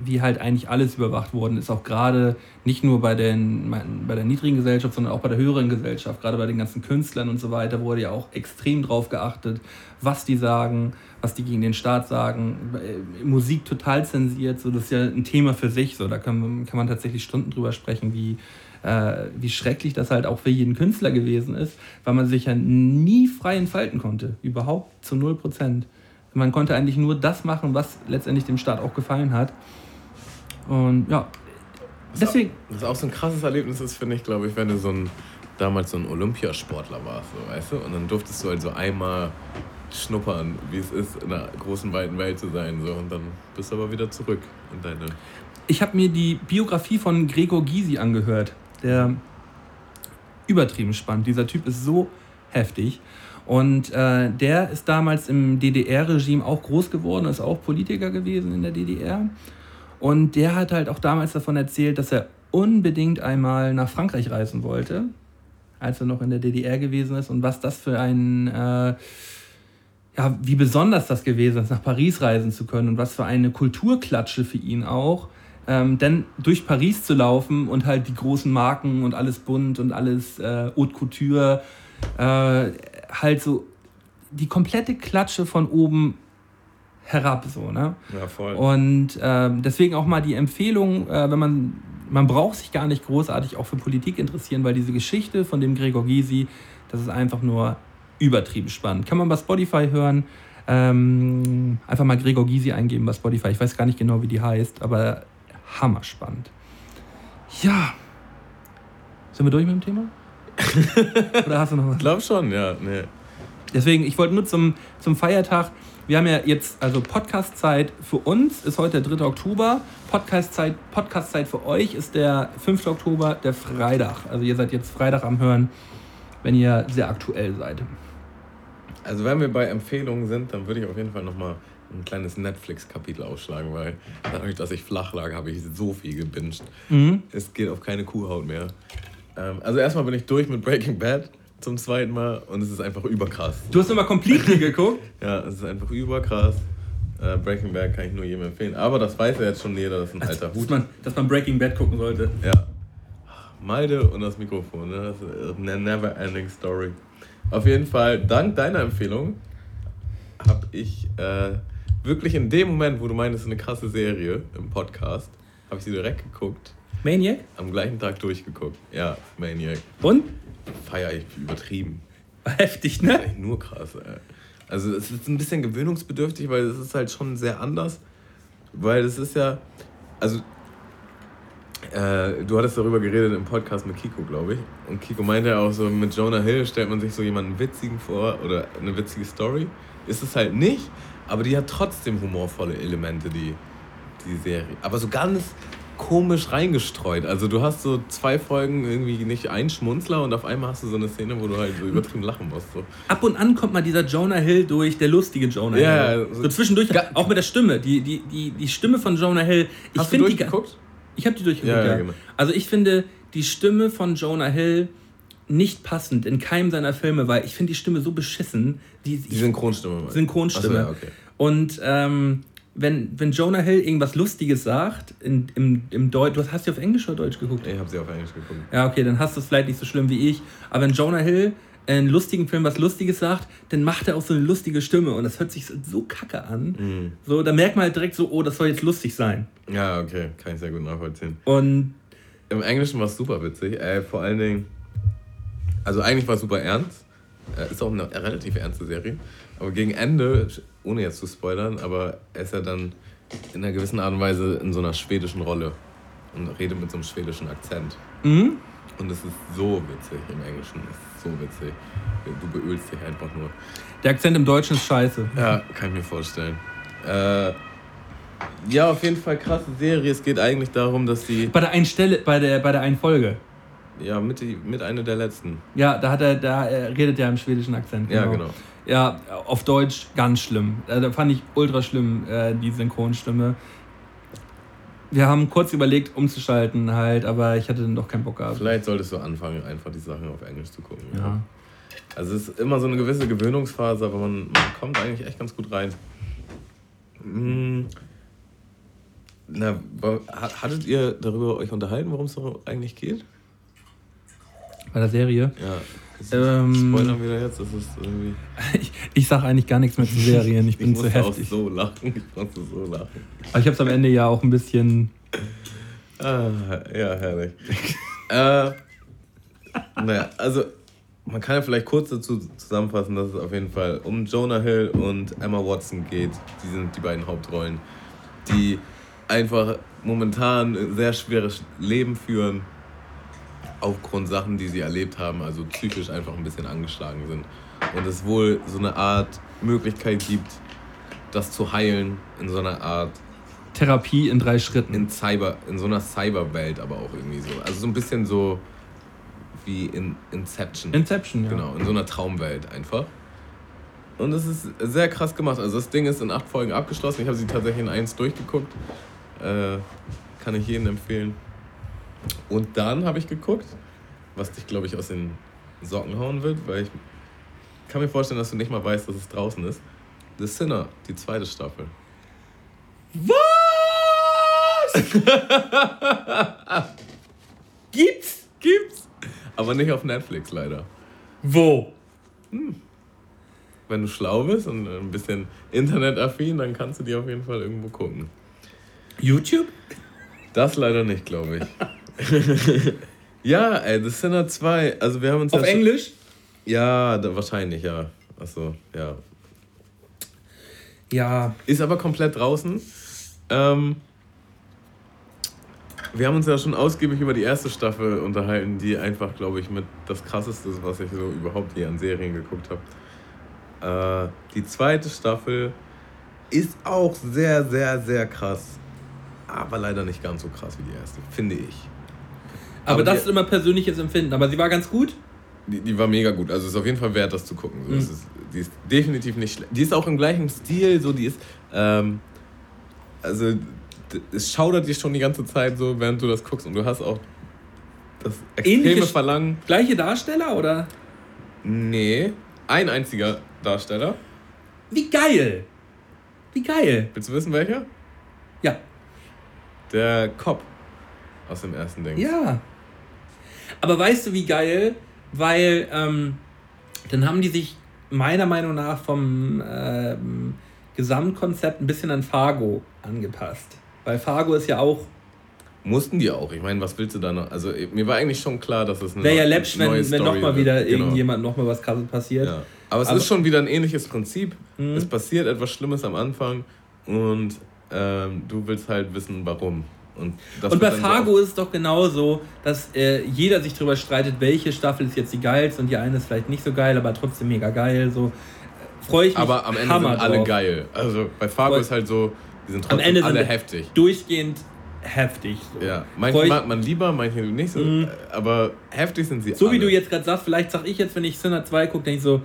wie halt eigentlich alles überwacht worden ist, auch gerade nicht nur bei, den, bei der niedrigen Gesellschaft, sondern auch bei der höheren Gesellschaft, gerade bei den ganzen Künstlern und so weiter, wurde ja auch extrem drauf geachtet, was die sagen, was die gegen den Staat sagen. Musik total zensiert, so das ist ja ein Thema für sich, so da kann, kann man tatsächlich Stunden drüber sprechen, wie, äh, wie schrecklich das halt auch für jeden Künstler gewesen ist, weil man sich ja nie frei entfalten konnte, überhaupt zu 0 Prozent. Man konnte eigentlich nur das machen, was letztendlich dem Staat auch gefallen hat. Und ja, deswegen,
Was auch so ein krasses Erlebnis ist, finde ich, glaube ich, wenn du so ein, damals so ein Olympiasportler warst, so, weißt du? Und dann durftest du halt so einmal schnuppern, wie es ist, in einer großen, weiten Welt zu sein, so. Und dann bist du aber wieder zurück in deine
ich habe mir die Biografie von Gregor Gysi angehört. Der übertrieben spannend. Dieser Typ ist so heftig. Und äh, der ist damals im DDR-Regime auch groß geworden, ist auch Politiker gewesen in der DDR. Und der hat halt auch damals davon erzählt, dass er unbedingt einmal nach Frankreich reisen wollte, als er noch in der DDR gewesen ist und was das für ein, äh, ja, wie besonders das gewesen ist, nach Paris reisen zu können und was für eine Kulturklatsche für ihn auch. Ähm, denn durch Paris zu laufen und halt die großen Marken und alles bunt und alles äh, Haute Couture, äh, halt so die komplette Klatsche von oben herab, so, ne?
Ja, voll.
Und ähm, deswegen auch mal die Empfehlung, äh, wenn man, man braucht sich gar nicht großartig auch für Politik interessieren, weil diese Geschichte von dem Gregor Gysi, das ist einfach nur übertrieben spannend. Kann man bei Spotify hören. Ähm, einfach mal Gregor Gysi eingeben bei Spotify. Ich weiß gar nicht genau, wie die heißt, aber hammerspannend. Ja. Sind wir durch mit dem Thema? [laughs] Oder hast du noch was?
Ich glaube schon, ja. Nee.
Deswegen, ich wollte nur zum, zum Feiertag, wir haben ja jetzt, also Podcast-Zeit für uns ist heute der 3. Oktober, Podcast-Zeit Podcast -Zeit für euch ist der 5. Oktober, der Freitag. Also ihr seid jetzt Freitag am Hören, wenn ihr sehr aktuell seid.
Also wenn wir bei Empfehlungen sind, dann würde ich auf jeden Fall nochmal ein kleines Netflix-Kapitel ausschlagen, weil dadurch, dass ich flach lag, habe ich so viel gebinged.
Mhm.
Es geht auf keine Kuhhaut mehr. Ähm, also erstmal bin ich durch mit Breaking Bad zum zweiten Mal und es ist einfach überkrass.
Du hast nochmal Completely geguckt? [laughs]
Ja, es ist einfach überkrass. Äh, Breaking Bad kann ich nur jedem empfehlen. Aber das weiß ja jetzt schon jeder, das ist ein alter
dass
Hut.
man, dass man Breaking Bad gucken sollte.
Ja. Malde und das Mikrofon, ne? Das ist eine never ending story. Auf jeden Fall, dank deiner Empfehlung habe ich äh, wirklich in dem Moment, wo du meintest, eine krasse Serie im Podcast, habe ich sie direkt geguckt.
Maniac?
Am gleichen Tag durchgeguckt. Ja, Maniac.
Und?
Feier ich übertrieben. [laughs]
Heftig, ne?
Echt nur krass, ey. Also es ist ein bisschen gewöhnungsbedürftig, weil es ist halt schon sehr anders. Weil es ist ja, also äh, du hattest darüber geredet im Podcast mit Kiko, glaube ich. Und Kiko meinte ja auch so, mit Jonah Hill stellt man sich so jemanden witzigen vor oder eine witzige Story. Ist es halt nicht, aber die hat trotzdem humorvolle Elemente, die, die Serie. Aber so ganz komisch reingestreut. Also du hast so zwei Folgen irgendwie nicht einen Schmunzler und auf einmal hast du so eine Szene, wo du halt so übertrieben lachen musst. So.
Ab und an kommt mal dieser Jonah Hill durch, der lustige Jonah
Ja,
Hill.
ja,
So zwischendurch, auch mit der Stimme. Die, die, die, die Stimme von Jonah Hill. Ich
Hast du
find die,
durchgeguckt?
Ich habe die durchgeguckt,
Ja,
ja,
genau.
Also ich finde die Stimme von Jonah Hill nicht passend in keinem seiner Filme, weil ich finde die Stimme so beschissen. Die,
Die Synchronstimme.
Synchronstimme.
So, ja, okay.
Und ähm, wenn, wenn Jonah Hill irgendwas Lustiges sagt, in, im, im Deutsch, du hast, du auf Englisch oder Deutsch geguckt?
Ich habe sie auf Englisch geguckt.
Ja, okay, dann hast du es vielleicht nicht so schlimm wie ich. Aber wenn Jonah Hill in einem lustigen Film was Lustiges sagt, dann macht er auch so eine lustige Stimme und das hört sich so, so kacke an.
Mhm.
So, da merkt man halt direkt so, oh, das soll jetzt lustig sein.
Ja, okay, kann ich sehr gut nachvollziehen.
Und
Im Englischen war es super witzig. Äh, vor allen Dingen, also eigentlich war es super ernst. Äh, ist auch eine relativ ernste Serie. Aber gegen Ende, ohne jetzt zu spoilern, aber er ist ja dann in einer gewissen Art und Weise in so einer schwedischen Rolle und redet mit so einem schwedischen Akzent.
mhm.
Und es ist so witzig im Englischen. Es ist so witzig. Du beölst dich einfach nur.
der Akzent im Deutschen ist scheiße.
Ja, kann ich mir vorstellen. Äh, ja, auf jeden Fall krasse Serie. Es geht eigentlich darum, dass die.
Bei der einen Stelle, bei der, bei der einen Folge.
Ja, mit, die, mit einer der letzten.
Ja, da hat er, da er redet er im schwedischen Akzent.
Ja, genau.
Ja, auf Deutsch ganz schlimm. Äh, Da fand ich ultra schlimm, äh, die Synchronstimme. Wir haben kurz überlegt, umzuschalten halt, aber ich hatte dann doch keinen Bock gehabt.
Vielleicht solltest du anfangen, einfach die Sachen auf Englisch zu gucken.
Ja.
Also es ist immer so eine gewisse Gewöhnungsphase, aber man, man kommt eigentlich echt ganz gut rein. Hm. Na, hattet ihr darüber euch unterhalten, worum es eigentlich geht?
Bei der Serie.
Ja.
Ähm.
Spoilern wir da jetzt? Das ist irgendwie. [laughs]
Ich, ich sage eigentlich gar nichts mehr zu Serien, ich [laughs] bin
ich
zu
musste auch
heftig.
so lachen. Ich musste so lachen.
Aber ich habe es am Ende ja auch ein bisschen.
Ah, ja, herrlich. äh, naja, also man kann ja vielleicht kurz dazu zusammenfassen, dass es auf jeden Fall um Jonah Hill und Emma Watson geht. Die sind die beiden Hauptrollen, die einfach momentan ein sehr schweres Leben führen, aufgrund Sachen, die sie erlebt haben, also psychisch einfach ein bisschen angeschlagen sind. Und es wohl so eine Art Möglichkeit gibt, das zu heilen in so einer Art
Therapie in drei Schritten.
in Cyber, in so einer Cyberwelt aber auch irgendwie so. Also so ein bisschen so wie in Inception.
Inception, ja.
Genau, in so einer Traumwelt einfach. Und es ist sehr krass gemacht. Also das Ding ist in acht Folgen abgeschlossen. Ich habe sie tatsächlich in eins durchgeguckt. Äh, kann ich jedem empfehlen. Und dann habe ich geguckt, was dich, glaube ich, aus den Socken hauen wird, weil ich kann mir vorstellen, dass du nicht mal weißt, dass es draußen ist. The Sinner, die zweite Staffel. [laughs]
Gibt's?
Gibt's. Aber nicht auf Netflix leider.
Wo?
Wenn du schlau bist und ein bisschen internetaffin, dann kannst du die auf jeden Fall irgendwo gucken.
YouTube?
Das leider nicht, glaube ich. [laughs] ja, ey, The Sinner 2. Also wir haben uns
Auf
ja schon-
Englisch?
Ja, da, wahrscheinlich, ja. Achso, ja.
Ja.
Ist aber komplett draußen. Ähm, wir haben uns ja schon ausgiebig über die erste Staffel unterhalten, die einfach, glaube ich, mit das krasseste ist, was ich so überhaupt je an Serien geguckt habe. Äh, die zweite Staffel ist auch sehr, sehr, sehr krass. Aber leider nicht ganz so krass wie die erste, finde ich.
Aber,
Aber
das
die-
ist immer persönliches Empfinden. Aber sie war ganz gut.
Die, die war mega gut. Also ist auf jeden Fall wert, das zu gucken. So,
Mhm.
es ist, die ist definitiv nicht schlecht. Die ist auch im gleichen Stil. So, die ist. Ähm, also es schaudert dir schon die ganze Zeit so, während du das guckst. Und du hast auch das extreme
Ähnliches-
Verlangen.
Gleiche Darsteller oder?
Nee, ein einziger Darsteller.
Wie geil! Wie geil!
Willst du wissen, welcher?
Ja.
Der Cop aus dem ersten Ding.
Ja. Aber weißt du, wie geil? Weil ähm, dann haben die sich meiner Meinung nach vom ähm, Gesamtkonzept ein bisschen an Fargo angepasst. Weil Fargo ist ja auch,
Mussten die auch. Ich meine, was willst du da noch? Also mir war eigentlich schon klar, dass es eine
wäre ja läppsch, wenn, wenn
Story
nochmal wieder
Genau.
irgendjemand nochmal was krasses passiert.
Ja. Aber es
Aber-
ist schon wieder ein ähnliches Prinzip.
Mhm.
Es passiert etwas Schlimmes am Anfang und ähm, du willst halt wissen, warum. Und,
Und bei
so
Fargo ist es doch genauso, dass äh, jeder sich darüber streitet, welche Staffel ist jetzt die geilste und die eine ist vielleicht nicht so geil, aber trotzdem mega geil. So freue ich mich.
aber am Ende
Hammer
sind alle
drauf.
geil. Also bei Fargo
Voll.
ist halt so, die sind
Am
trotzdem
Ende
alle
sind
heftig.
durchgehend heftig. So.
Ja, manche mag man lieber, manche nicht so,
Mhm.
aber heftig sind sie
So
alle.
wie du jetzt gerade sagst, vielleicht sag ich jetzt, wenn ich Sinner 2 gucke, denke ich so,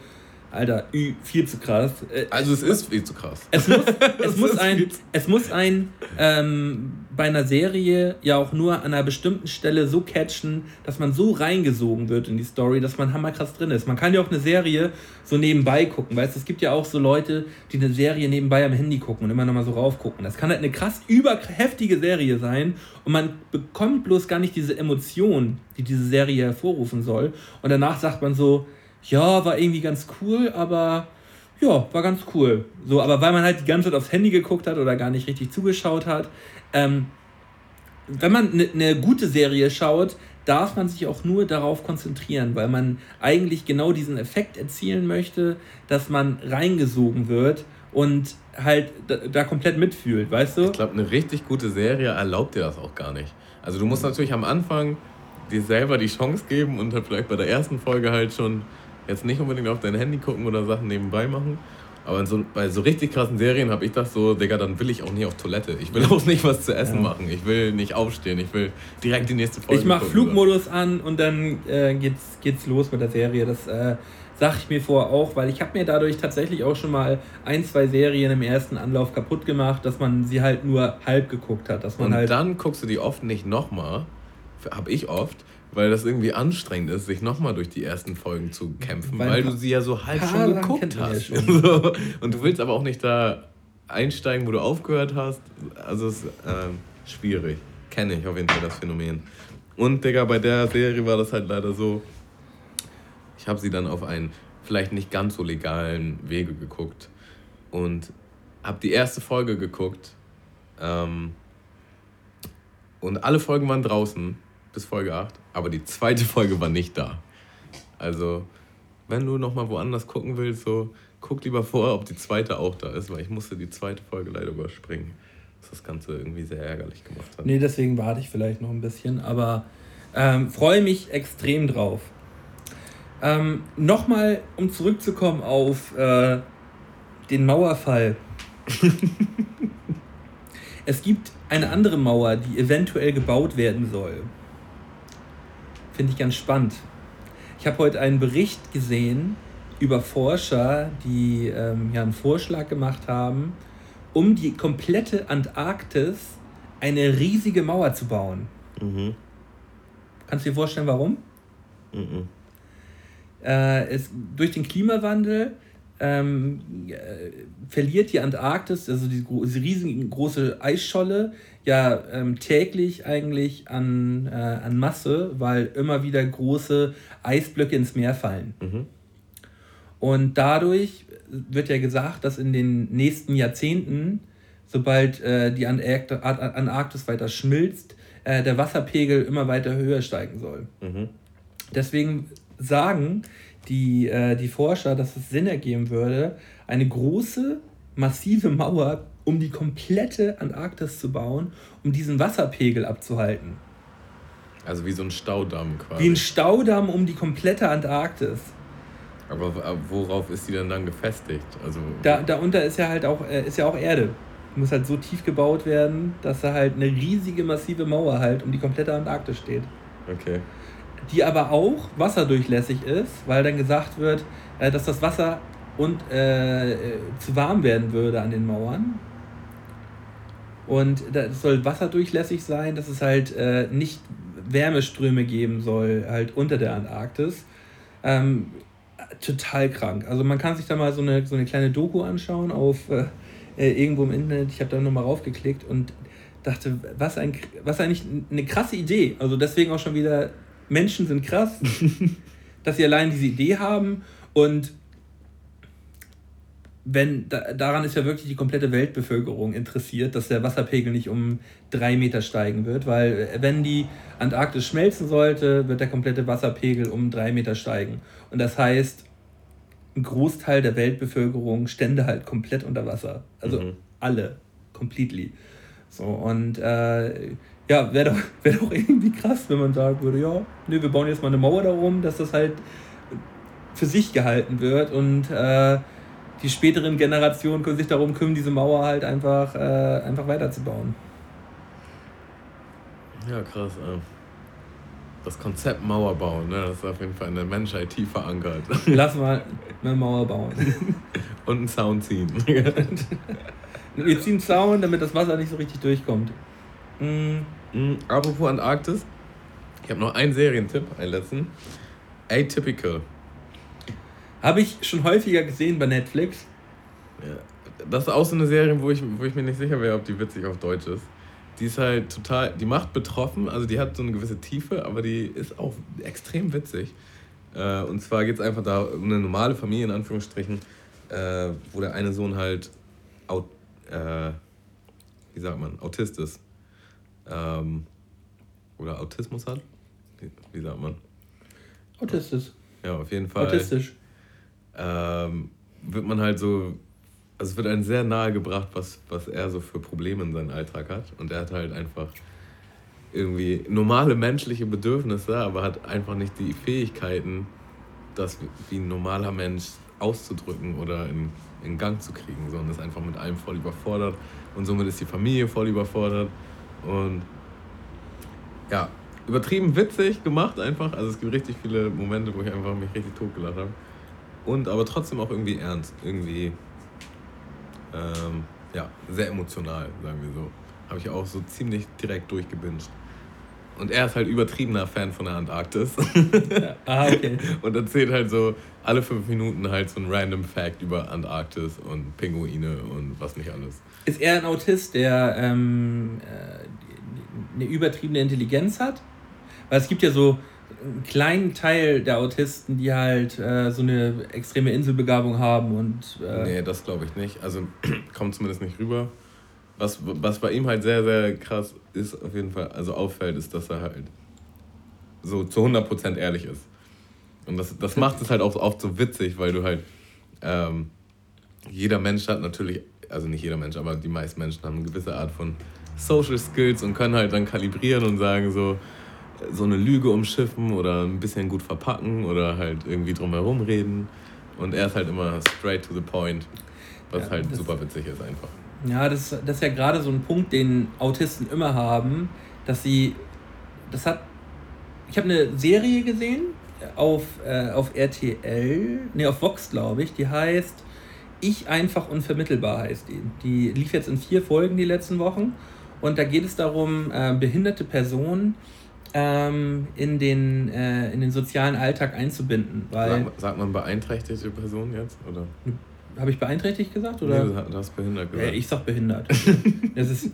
Alter, ü, viel zu krass. Äh,
Also es ist viel zu krass.
es muss, [laughs] es muss ein, es muss ein ähm, bei einer Serie ja auch nur an einer bestimmten Stelle so catchen, dass man so reingesogen wird in die Story, dass man hammerkrass drin ist. Man kann ja auch eine Serie so nebenbei gucken, weißt du, es gibt ja auch so Leute, die eine Serie nebenbei am Handy gucken und immer nochmal so raufgucken. Das kann halt eine krass überheftige Serie sein und man bekommt bloß gar nicht diese Emotion, die diese Serie hervorrufen soll. Und danach sagt man so, ja, war irgendwie ganz cool, aber ja, war ganz cool. So, aber weil man halt die ganze Zeit aufs Handy geguckt hat oder gar nicht richtig zugeschaut hat, ähm, wenn man eine ne gute Serie schaut, darf man sich auch nur darauf konzentrieren, weil man eigentlich genau diesen Effekt erzielen möchte, dass man reingesogen wird und halt da, da komplett mitfühlt, weißt du?
Ich glaube, eine richtig gute Serie erlaubt dir das auch gar nicht. Also du musst natürlich am Anfang dir selber die Chance geben und halt vielleicht bei der ersten Folge halt schon jetzt nicht unbedingt auf dein Handy gucken oder Sachen nebenbei machen. Aber so, bei so richtig krassen Serien habe ich das so, Digga, dann will ich auch nicht auf Toilette. Ich will [laughs] auch nicht was zu essen
Ja.
machen. Ich will nicht aufstehen. Ich will direkt die nächste Folge
Ich mache. Flugmodus an und dann äh, geht's, geht's los mit der Serie. Das äh, sage ich mir vorher auch, weil ich habe mir dadurch tatsächlich auch schon mal ein, zwei Serien im ersten Anlauf kaputt gemacht, dass man sie halt nur halb geguckt hat. Dass man
Und
halt
dann guckst du die oft nicht nochmal, habe ich oft, weil das irgendwie anstrengend ist, sich nochmal durch die ersten Folgen zu kämpfen,
Weil
weil, du sie ja so halb schon geguckt
ja
hast.
schon. [laughs]
So. Und du willst aber auch nicht da einsteigen, wo du aufgehört hast. Also es ist ähm, schwierig. Kenne ich auf jeden Fall das Phänomen. Und Digga, bei der Serie war das halt leider so, ich habe sie dann auf einen vielleicht nicht ganz so legalen Wege geguckt und habe die erste Folge geguckt ähm, und alle Folgen waren draußen bis Folge 8, aber die zweite [laughs] Folge war nicht da. Also, wenn du nochmal woanders gucken willst, so guck lieber vor, ob die zweite auch da ist, weil ich musste die zweite Folge leider überspringen. Was das Ganze irgendwie sehr ärgerlich gemacht hat.
Nee, deswegen warte ich vielleicht noch ein bisschen, aber ähm, freue mich extrem drauf. Ähm, Nochmal, um zurückzukommen auf äh, den Mauerfall. [laughs] Es gibt eine andere Mauer, die eventuell gebaut werden soll. Finde ich ganz spannend. Ich habe heute einen Bericht gesehen über Forscher, die ähm, ja einen Vorschlag gemacht haben, um die komplette Antarktis eine riesige Mauer zu bauen.
Mhm.
Kannst du dir vorstellen, warum?
Mhm.
Äh, es, durch den Klimawandel ähm, äh, verliert die Antarktis, also die, gro- diese riesengroße Eisscholle, ja ähm, täglich eigentlich an, äh, an Masse, weil immer wieder große Eisblöcke ins Meer fallen.
Mhm.
Und dadurch wird ja gesagt, dass in den nächsten Jahrzehnten, sobald äh, die Antarkt An- Antarktis weiter schmilzt, äh, der Wasserpegel immer weiter höher steigen soll.
Mhm.
Deswegen sagen die, äh, die Forscher, dass es Sinn ergeben würde, eine große, massive Mauer um die komplette Antarktis zu bauen, um diesen Wasserpegel abzuhalten.
Also wie so ein Staudamm quasi.
Wie ein Staudamm um die komplette Antarktis.
aber, aber worauf ist die denn dann gefestigt? Also
Da, darunter ist ja halt auch, äh, ist ja auch Erde. Muss halt so tief gebaut werden, dass da halt eine riesige, massive Mauer halt um die komplette Antarktis steht.
okay.
Die aber auch wasserdurchlässig ist, weil dann gesagt wird, äh, dass das Wasser und äh, äh, zu warm werden würde an den Mauern. Und das soll wasserdurchlässig sein, dass es halt äh, nicht Wärmeströme geben soll, halt unter der Antarktis. Ähm, total krank. Also man kann sich da mal so eine, so eine kleine Doku anschauen auf äh, äh, irgendwo im Internet. Ich habe da nochmal raufgeklickt und dachte, was, ein, was eigentlich eine krasse Idee. Also deswegen auch schon wieder, Menschen sind krass, [laughs] dass sie allein diese Idee haben und wenn da, daran ist ja wirklich die komplette Weltbevölkerung interessiert, dass der Wasserpegel nicht um drei Meter steigen wird, weil äh, wenn die Antarktis schmelzen sollte, wird der komplette Wasserpegel um drei Meter steigen. Und das heißt, ein Großteil der Weltbevölkerung stände halt komplett unter Wasser. Also
Mhm.
alle, completely. So, und äh, ja, wäre doch, [laughs] wär doch irgendwie krass, wenn man sagen würde, ja, nee, wir bauen jetzt mal eine Mauer darum, dass das halt für sich gehalten wird und äh, die späteren Generationen können sich darum kümmern, diese Mauer halt einfach, äh, einfach weiterzubauen.
Ja, krass. äh. Das Konzept Mauerbau, ne, das ist auf jeden Fall in der Menschheit tief verankert. [laughs]
Lass mal eine Mauer bauen.
Und einen Sound ziehen. [laughs]
Wir ziehen Zaun, damit das Wasser nicht so richtig durchkommt. Mm,
Mhm, Apropos Antarktis, ich habe noch einen Serientipp, einen letzten. Atypical.
Habe ich schon häufiger gesehen bei Netflix.
Ja, das ist auch so eine Serie, wo ich, wo ich mir nicht sicher wäre, ob die witzig auf Deutsch ist. Die ist halt total, die macht betroffen, also die hat so eine gewisse Tiefe, aber die ist auch extrem witzig. Äh, und zwar geht es einfach da um eine normale Familie, in Anführungsstrichen, äh, wo der eine Sohn halt, äh, wie sagt man, Autist ist. Ähm, oder Autismus hat. Wie, wie sagt man?
Autistisch.
Ja, auf jeden Fall
Autistisch.
ähm, wird man halt so, also es wird einem sehr nahe gebracht, was, was er so für Probleme in seinem Alltag hat. Und er hat halt einfach irgendwie normale menschliche Bedürfnisse, aber hat einfach nicht die Fähigkeiten, das wie ein normaler Mensch auszudrücken oder in, in Gang zu kriegen, sondern ist einfach mit allem voll überfordert. Und somit ist die Familie voll überfordert. Und ja, übertrieben witzig gemacht einfach. Also es gibt richtig viele Momente, wo ich einfach mich richtig totgelacht habe. Und aber trotzdem auch irgendwie ernst. Irgendwie, ähm, ja, sehr emotional, sagen wir so. Habe ich auch so ziemlich direkt durchgebinged. Und er ist halt übertriebener Fan von der Antarktis. [laughs]
Ah, okay.
und erzählt halt so alle fünf Minuten halt so ein random Fact über Antarktis und Pinguine und was nicht alles.
Ist er ein Autist, der ähm, äh, eine übertriebene Intelligenz hat? Weil es gibt ja so einen kleinen Teil der Autisten, die halt äh, so eine extreme Inselbegabung haben und äh,
Nee, das glaube ich nicht. Also [clears throat] kommt zumindest nicht rüber. Was, was bei ihm halt sehr, sehr krass ist, auf jeden Fall, also auffällt, ist, dass er halt so zu 100% ehrlich ist. Und das, das macht es halt auch oft so witzig, weil du halt, ähm, jeder Mensch hat natürlich, also nicht jeder Mensch, aber die meisten Menschen haben eine gewisse Art von Social Skills und können halt dann kalibrieren und sagen so, so eine Lüge umschiffen oder ein bisschen gut verpacken oder halt irgendwie drumherum reden. Und er ist halt immer straight to the point, was
Ja,
halt super witzig ist einfach.
Ja, das, das ist ja gerade so ein Punkt, den Autisten immer haben, dass sie, das hat, ich habe eine Serie gesehen auf, äh, auf RTL, nee, auf Vox, glaube ich, die heißt Ich einfach unvermittelbar heißt die. Die lief jetzt in vier Folgen die letzten Wochen und da geht es darum, äh, behinderte Personen ähm, in, den, äh, in den sozialen Alltag einzubinden. Weil,
sagt, sagt man beeinträchtigte Person jetzt? Oder?
Habe ich beeinträchtigt gesagt? Oder?
Nee, du hast behindert gesagt.
Ja, ich sag behindert. [laughs] das, ist,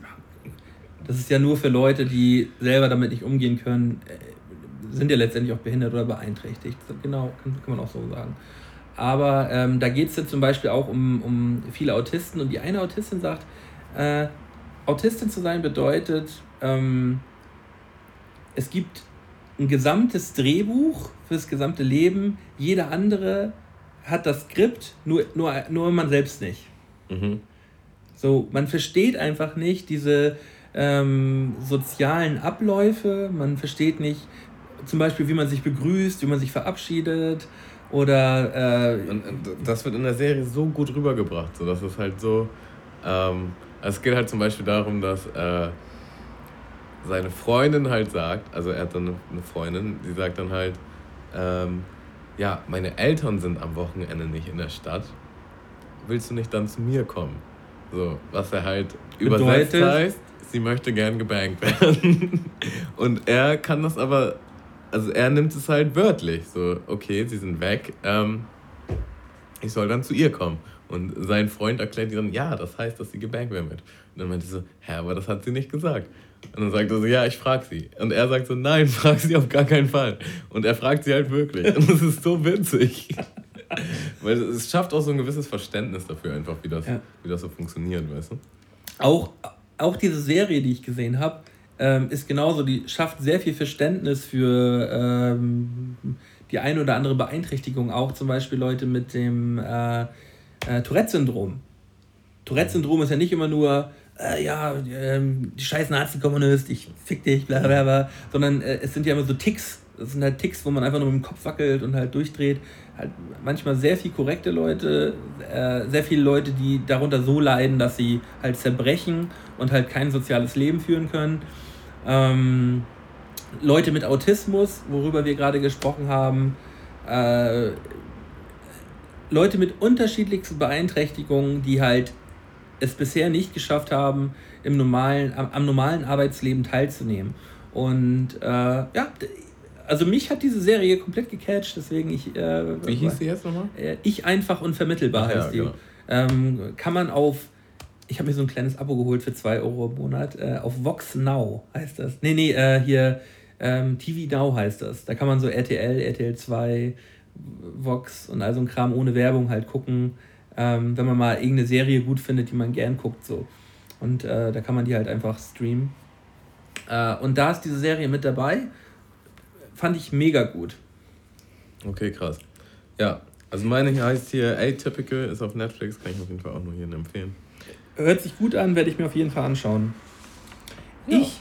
das ist ja nur für Leute, die selber damit nicht umgehen können, äh, sind ja letztendlich auch behindert oder beeinträchtigt. Genau, kann, kann man auch so sagen. Aber ähm, da geht es ja zum Beispiel auch um, um viele Autisten und die eine Autistin sagt, äh, Autistin zu sein bedeutet, ähm, es gibt ein gesamtes Drehbuch fürs gesamte Leben, jeder andere hat das Skript, nur, nur, nur man selbst nicht.
Mhm.
So, man versteht einfach nicht diese ähm, sozialen Abläufe, man versteht nicht zum Beispiel, wie man sich begrüßt, wie man sich verabschiedet oder... Äh,
und, und das wird in der Serie so gut rübergebracht, so dass es halt so... Ähm, es geht halt zum Beispiel darum, dass... Äh, seine Freundin halt sagt, also er hat dann eine Freundin, die sagt dann halt, ähm, ja, meine Eltern sind am Wochenende nicht in der Stadt. Willst du nicht dann zu mir kommen? So, was er halt Bedeutet, übersetzt heißt, sie möchte gern gebankt werden. [laughs] Und er kann das aber, also er nimmt es halt wörtlich. So, okay, sie sind weg, ähm, ich soll dann zu ihr kommen. Und sein Freund erklärt ihr dann, ja, das heißt, dass sie gebankt werden wird. Und dann meinte sie so, hä, aber das hat sie nicht gesagt. Und dann sagt er so, ja, ich frag sie. Und er sagt so, nein, [laughs] frag sie auf gar keinen Fall. Und er fragt sie halt wirklich. Und das ist so witzig. [laughs] Weil es schafft auch so ein gewisses Verständnis dafür einfach, wie das, ja. wie das so funktioniert, weißt du?
Auch, auch diese Serie, die ich gesehen habe, ähm, ist genauso, die schafft sehr viel Verständnis für ähm, die eine oder andere Beeinträchtigung, auch zum Beispiel Leute mit dem äh, äh, Tourette-Syndrom. Tourette-Syndrom ist ja nicht immer nur, äh, ja, ähm, die scheiß Nazi-Kommunist, ich fick dich, bla bla bla, sondern äh, es sind ja immer so Ticks. Das sind halt Ticks, wo man einfach nur mit dem Kopf wackelt und halt durchdreht. Halt manchmal sehr viel korrekte Leute, äh, sehr viele Leute, die darunter so leiden, dass sie halt zerbrechen und halt kein soziales Leben führen können. Ähm, Leute mit Autismus, worüber wir gerade gesprochen haben, äh, Leute mit unterschiedlichsten Beeinträchtigungen, die halt es bisher nicht geschafft haben, im normalen, am, am normalen Arbeitsleben teilzunehmen. Und äh, ja, also mich hat diese Serie komplett gecatcht, deswegen ich. Äh,
Wie hieß sie jetzt nochmal?
Äh, ich einfach unvermittelbar Ach, heißt ja, die. Genau. Ähm, kann man auf. Ich habe mir so ein kleines Abo geholt für 2 Euro im Monat. Äh, auf Vox Now heißt das. Nee, nee, äh, hier ähm, TV Now heißt das. Da kann man so RTL, RTL 2, Vox und all so ein Kram ohne Werbung halt gucken ähm, wenn man mal irgendeine Serie gut findet, die man gern guckt. So. Und äh, da kann man die halt einfach streamen. Äh, und da ist diese Serie mit dabei. Fand ich mega gut.
Okay, krass. Ja, also meine heißt hier Atypical, ist auf Netflix, kann ich auf jeden Fall auch nur hier empfehlen.
Hört sich gut an, werde ich mir auf jeden Fall anschauen. Ja. Ich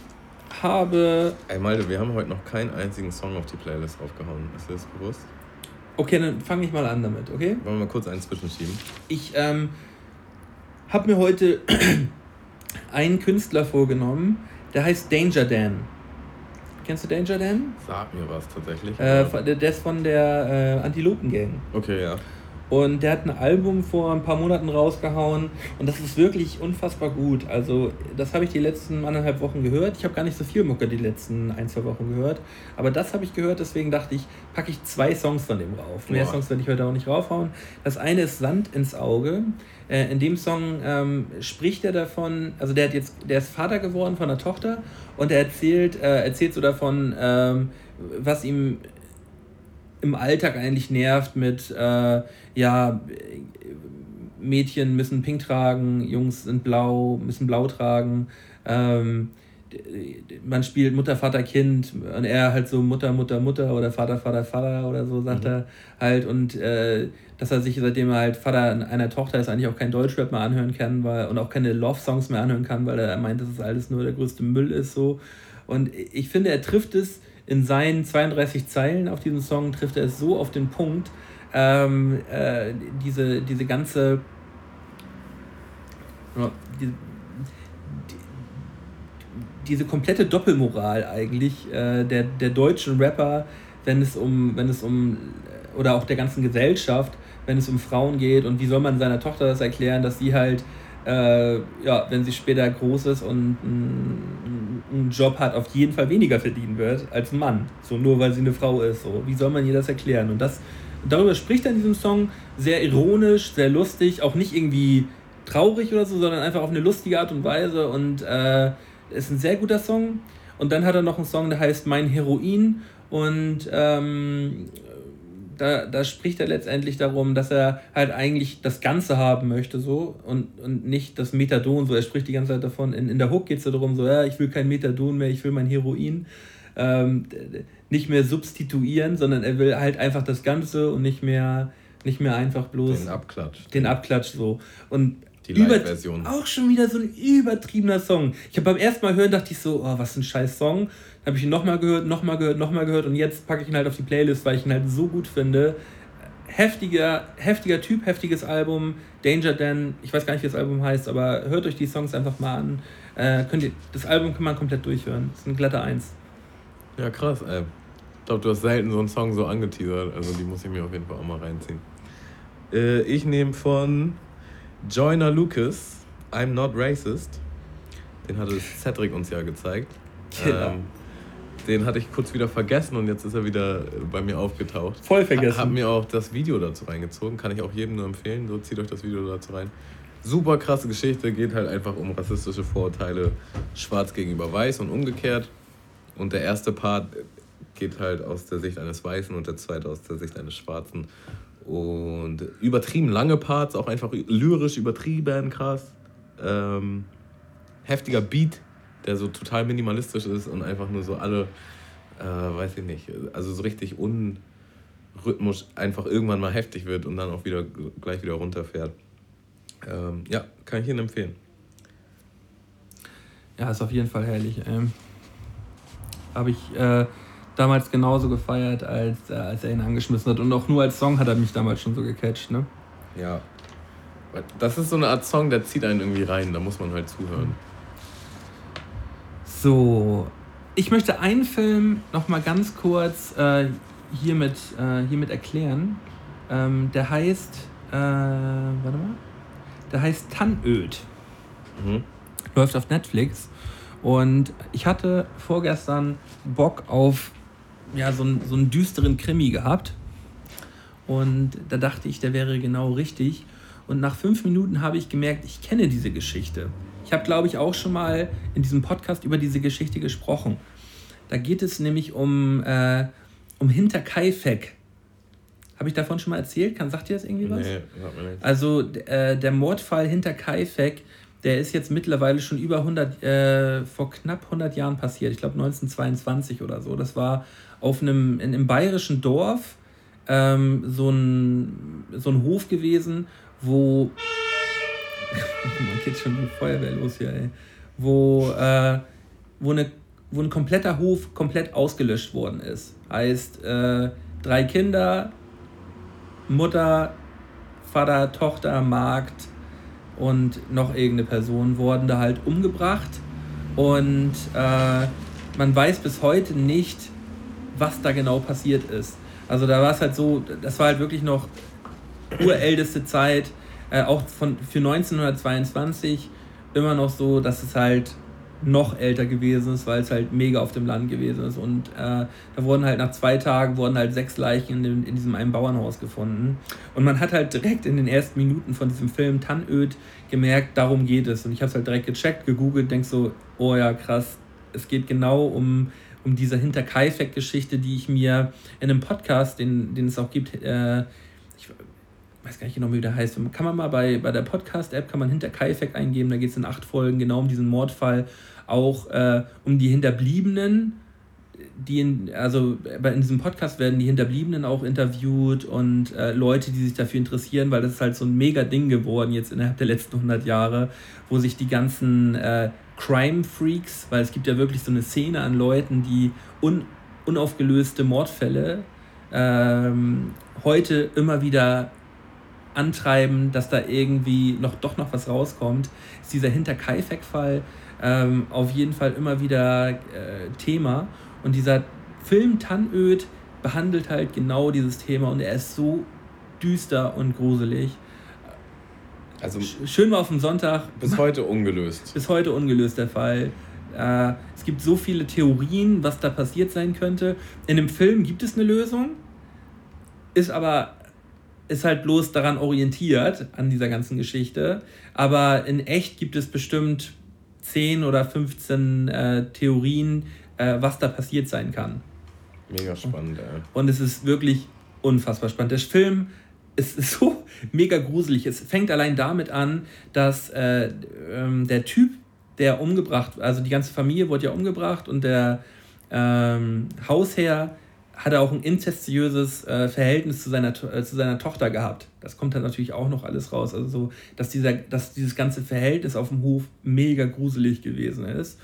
habe.
Ey, Malte, wir haben heute noch keinen einzigen Song auf die Playlist aufgehauen. Ist dir das bewusst?
Okay, dann fange ich mal an damit, okay?
Wollen wir mal kurz einen zwischenschieben?
Ich ähm, habe mir heute [clears throat] einen Künstler vorgenommen, der heißt Danger Dan. Kennst du Danger Dan?
Sag mir was tatsächlich.
Äh, der ist von der äh, Antilopen Gang.
Okay, ja.
Und der hat ein Album vor ein paar Monaten rausgehauen und das ist wirklich unfassbar gut. Also, das habe ich die letzten anderthalb Wochen gehört. Ich habe gar nicht so viel Mucke die letzten ein, zwei Wochen gehört. Aber das habe ich gehört, deswegen dachte ich, packe ich zwei Songs von dem rauf. Mehr Songs werde ich heute auch nicht raufhauen. Das eine ist Sand ins Auge. Äh, in dem Song ähm, spricht er davon, also der hat jetzt, der ist Vater geworden von einer Tochter und er erzählt, äh, erzählt so davon, ähm, was ihm im Alltag eigentlich nervt mit, äh, ja, Mädchen müssen pink tragen, Jungs sind blau, müssen blau tragen. Ähm, man spielt Mutter, Vater, Kind und er halt so Mutter, Mutter, Mutter oder Vater, Vater, Vater oder so, sagt mhm. er halt. Und äh, dass er sich, seitdem er halt Vater einer Tochter ist, eigentlich auch kein Deutschrap mehr anhören kann weil, und auch keine Love-Songs mehr anhören kann, weil er meint, dass es alles nur der größte Müll ist. so Und ich finde, er trifft es in seinen 32 Zeilen auf diesem Song trifft er es so auf den Punkt, ähm, äh, diese, diese ganze die, die, diese komplette Doppelmoral eigentlich äh, der, der deutschen Rapper, wenn es um, wenn es um, oder auch der ganzen Gesellschaft, wenn es um Frauen geht und wie soll man seiner Tochter das erklären, dass sie halt, äh, ja, wenn sie später groß ist und einen, einen Job hat, auf jeden Fall weniger verdienen wird als ein Mann. So nur weil sie eine Frau ist. So. Wie soll man ihr das erklären? Und das darüber spricht er in diesem Song sehr ironisch, sehr lustig, auch nicht irgendwie traurig oder so, sondern einfach auf eine lustige Art und Weise und äh, ist ein sehr guter Song. Und dann hat er noch einen Song, der heißt Mein Heroin und ähm, da, da spricht er letztendlich darum, dass er halt eigentlich das Ganze haben möchte so und, und nicht das Methadon so. Er spricht die ganze Zeit davon, in, in der Hook geht es darum, so, ja, ich will kein Methadon mehr, ich will mein Heroin. Ähm, nicht mehr substituieren, sondern er will halt einfach das Ganze und nicht mehr, nicht mehr einfach bloß
den Abklatsch.
Den Abklatsch so. Und die Live-Version. Auch schon wieder so ein übertriebener Song. Ich habe beim ersten Mal hören, dachte ich so, oh, was ein scheiß Song. Dann habe ich ihn nochmal gehört, nochmal gehört, nochmal gehört und jetzt packe ich ihn halt auf die Playlist, weil ich ihn halt so gut finde. Heftiger, heftiger Typ, heftiges Album. Danger Dan, ich weiß gar nicht, wie das Album heißt, aber hört euch die Songs einfach mal an. Äh, könnt ihr, das Album kann man komplett durchhören. Das ist ein glatter Eins.
Ja, krass, ey. Ich glaube, du hast selten so einen Song so angeteasert. Also die muss ich mir auf jeden Fall auch mal reinziehen. Äh, ich nehme von Joyner Lucas, I'm Not Racist. Den hatte Cedric uns ja gezeigt. Ja. Ähm, den hatte ich kurz wieder vergessen und jetzt ist er wieder bei mir aufgetaucht. Voll vergessen. Hab mir auch das Video dazu reingezogen, kann ich auch jedem nur empfehlen. So zieht euch das Video dazu rein. Super krasse Geschichte, geht halt einfach um rassistische Vorurteile, schwarz gegenüber weiß und umgekehrt. Und der erste Part geht halt aus der Sicht eines Weißen und der zweite aus der Sicht eines Schwarzen. Und übertrieben lange Parts, auch einfach lyrisch übertrieben krass. Ähm, heftiger Beat, der so total minimalistisch ist und einfach nur so alle, äh, weiß ich nicht, also so richtig unrhythmisch einfach irgendwann mal heftig wird und dann auch wieder gleich wieder runterfährt. Ähm, ja, kann ich Ihnen empfehlen.
Ja, ist auf jeden Fall herrlich. Ähm, Habe ich äh, damals genauso gefeiert, als, äh, als er ihn angeschmissen hat. Und auch nur als Song hat er mich damals schon so gecatcht, ne?
Ja. Das ist so eine Art Song, der zieht einen irgendwie rein, da muss man halt zuhören.
So, ich möchte einen Film noch mal ganz kurz äh, hiermit, äh, hiermit erklären. Ähm, der heißt, äh, warte mal, der heißt Tannöd. Mhm. Läuft auf Netflix. Und ich hatte vorgestern Bock auf ja, so, einen, so einen düsteren Krimi gehabt. Und da dachte ich, der wäre genau richtig. Und nach fünf Minuten habe ich gemerkt, ich kenne diese Geschichte. Ich habe, glaube ich, auch schon mal in diesem Podcast über diese Geschichte gesprochen. Da geht es nämlich um, äh, um Hinterkaifeck. Habe ich davon schon mal erzählt? Kann, sagt ihr das irgendwie was? Nee, sagt mir nicht. Also äh, der Mordfall Hinterkaifeck, der ist jetzt mittlerweile schon über 100, äh, vor knapp 100 Jahren passiert. Ich glaube 1922 oder so. Das war auf einem, in einem bayerischen Dorf ähm, so, ein, so ein Hof gewesen, wo. [laughs] Man geht schon die Feuerwehr los hier, ey. Wo, äh, wo, eine, wo ein kompletter Hof komplett ausgelöscht worden ist. Heißt, äh, drei Kinder, Mutter, Vater, Tochter, Magd und noch irgendeine Person wurden da halt umgebracht. Und äh, man weiß bis heute nicht, was da genau passiert ist. Also da war es halt so, das war halt wirklich noch urälteste Zeit, äh, auch von, für 1922 immer noch so, dass es halt noch älter gewesen ist, weil es halt mega auf dem Land gewesen ist. Und äh, da wurden halt nach zwei Tagen wurden halt sechs Leichen in, dem, in diesem einen Bauernhaus gefunden. Und man hat halt direkt in den ersten Minuten von diesem Film Tannöd gemerkt, darum geht es. Und ich habe es halt direkt gecheckt, gegoogelt, denk so, oh ja, krass, es geht genau um um diese Hinterkaifeck-Geschichte, die ich mir in einem Podcast, den, den es auch gibt, äh, weiß gar nicht genau, wie der heißt, kann man mal bei, bei der Podcast-App, kann man Hinterkaifeck eingeben, da geht es in acht Folgen genau um diesen Mordfall, auch äh, um die Hinterbliebenen, die in, also in diesem Podcast werden die Hinterbliebenen auch interviewt und äh, Leute, die sich dafür interessieren, weil das ist halt so ein mega Ding geworden jetzt innerhalb der letzten 100 Jahre, wo sich die ganzen äh, Crime Freaks, weil es gibt ja wirklich so eine Szene an Leuten, die un, unaufgelöste Mordfälle ähm, heute immer wieder antreiben, dass da irgendwie noch doch noch was rauskommt, ist dieser Hinterkaifeck-Fall ähm, auf jeden Fall immer wieder äh, Thema. Und dieser Film Tannöd behandelt halt genau dieses Thema und er ist so düster und gruselig.
Also
schön war auf dem Sonntag.
Bis heute ungelöst.
Bis heute ungelöst der Fall. Äh, es gibt so viele Theorien, was da passiert sein könnte. In dem Film gibt es eine Lösung, ist aber ist halt bloß daran orientiert an dieser ganzen Geschichte. Aber in echt gibt es bestimmt 10 oder 15 äh, Theorien, äh, was da passiert sein kann.
Mega spannend, ey.
Und es ist wirklich unfassbar spannend. Der Film ist [laughs] so mega gruselig. Es fängt allein damit an, dass äh, ähm, der Typ, der umgebracht, also die ganze Familie wurde ja umgebracht und der ähm, Hausherr hatte auch ein inzestiöses äh, Verhältnis zu seiner, äh, zu seiner Tochter gehabt. Das kommt dann natürlich auch noch alles raus. Also so, dass, dieser, dass dieses ganze Verhältnis auf dem Hof mega gruselig gewesen ist.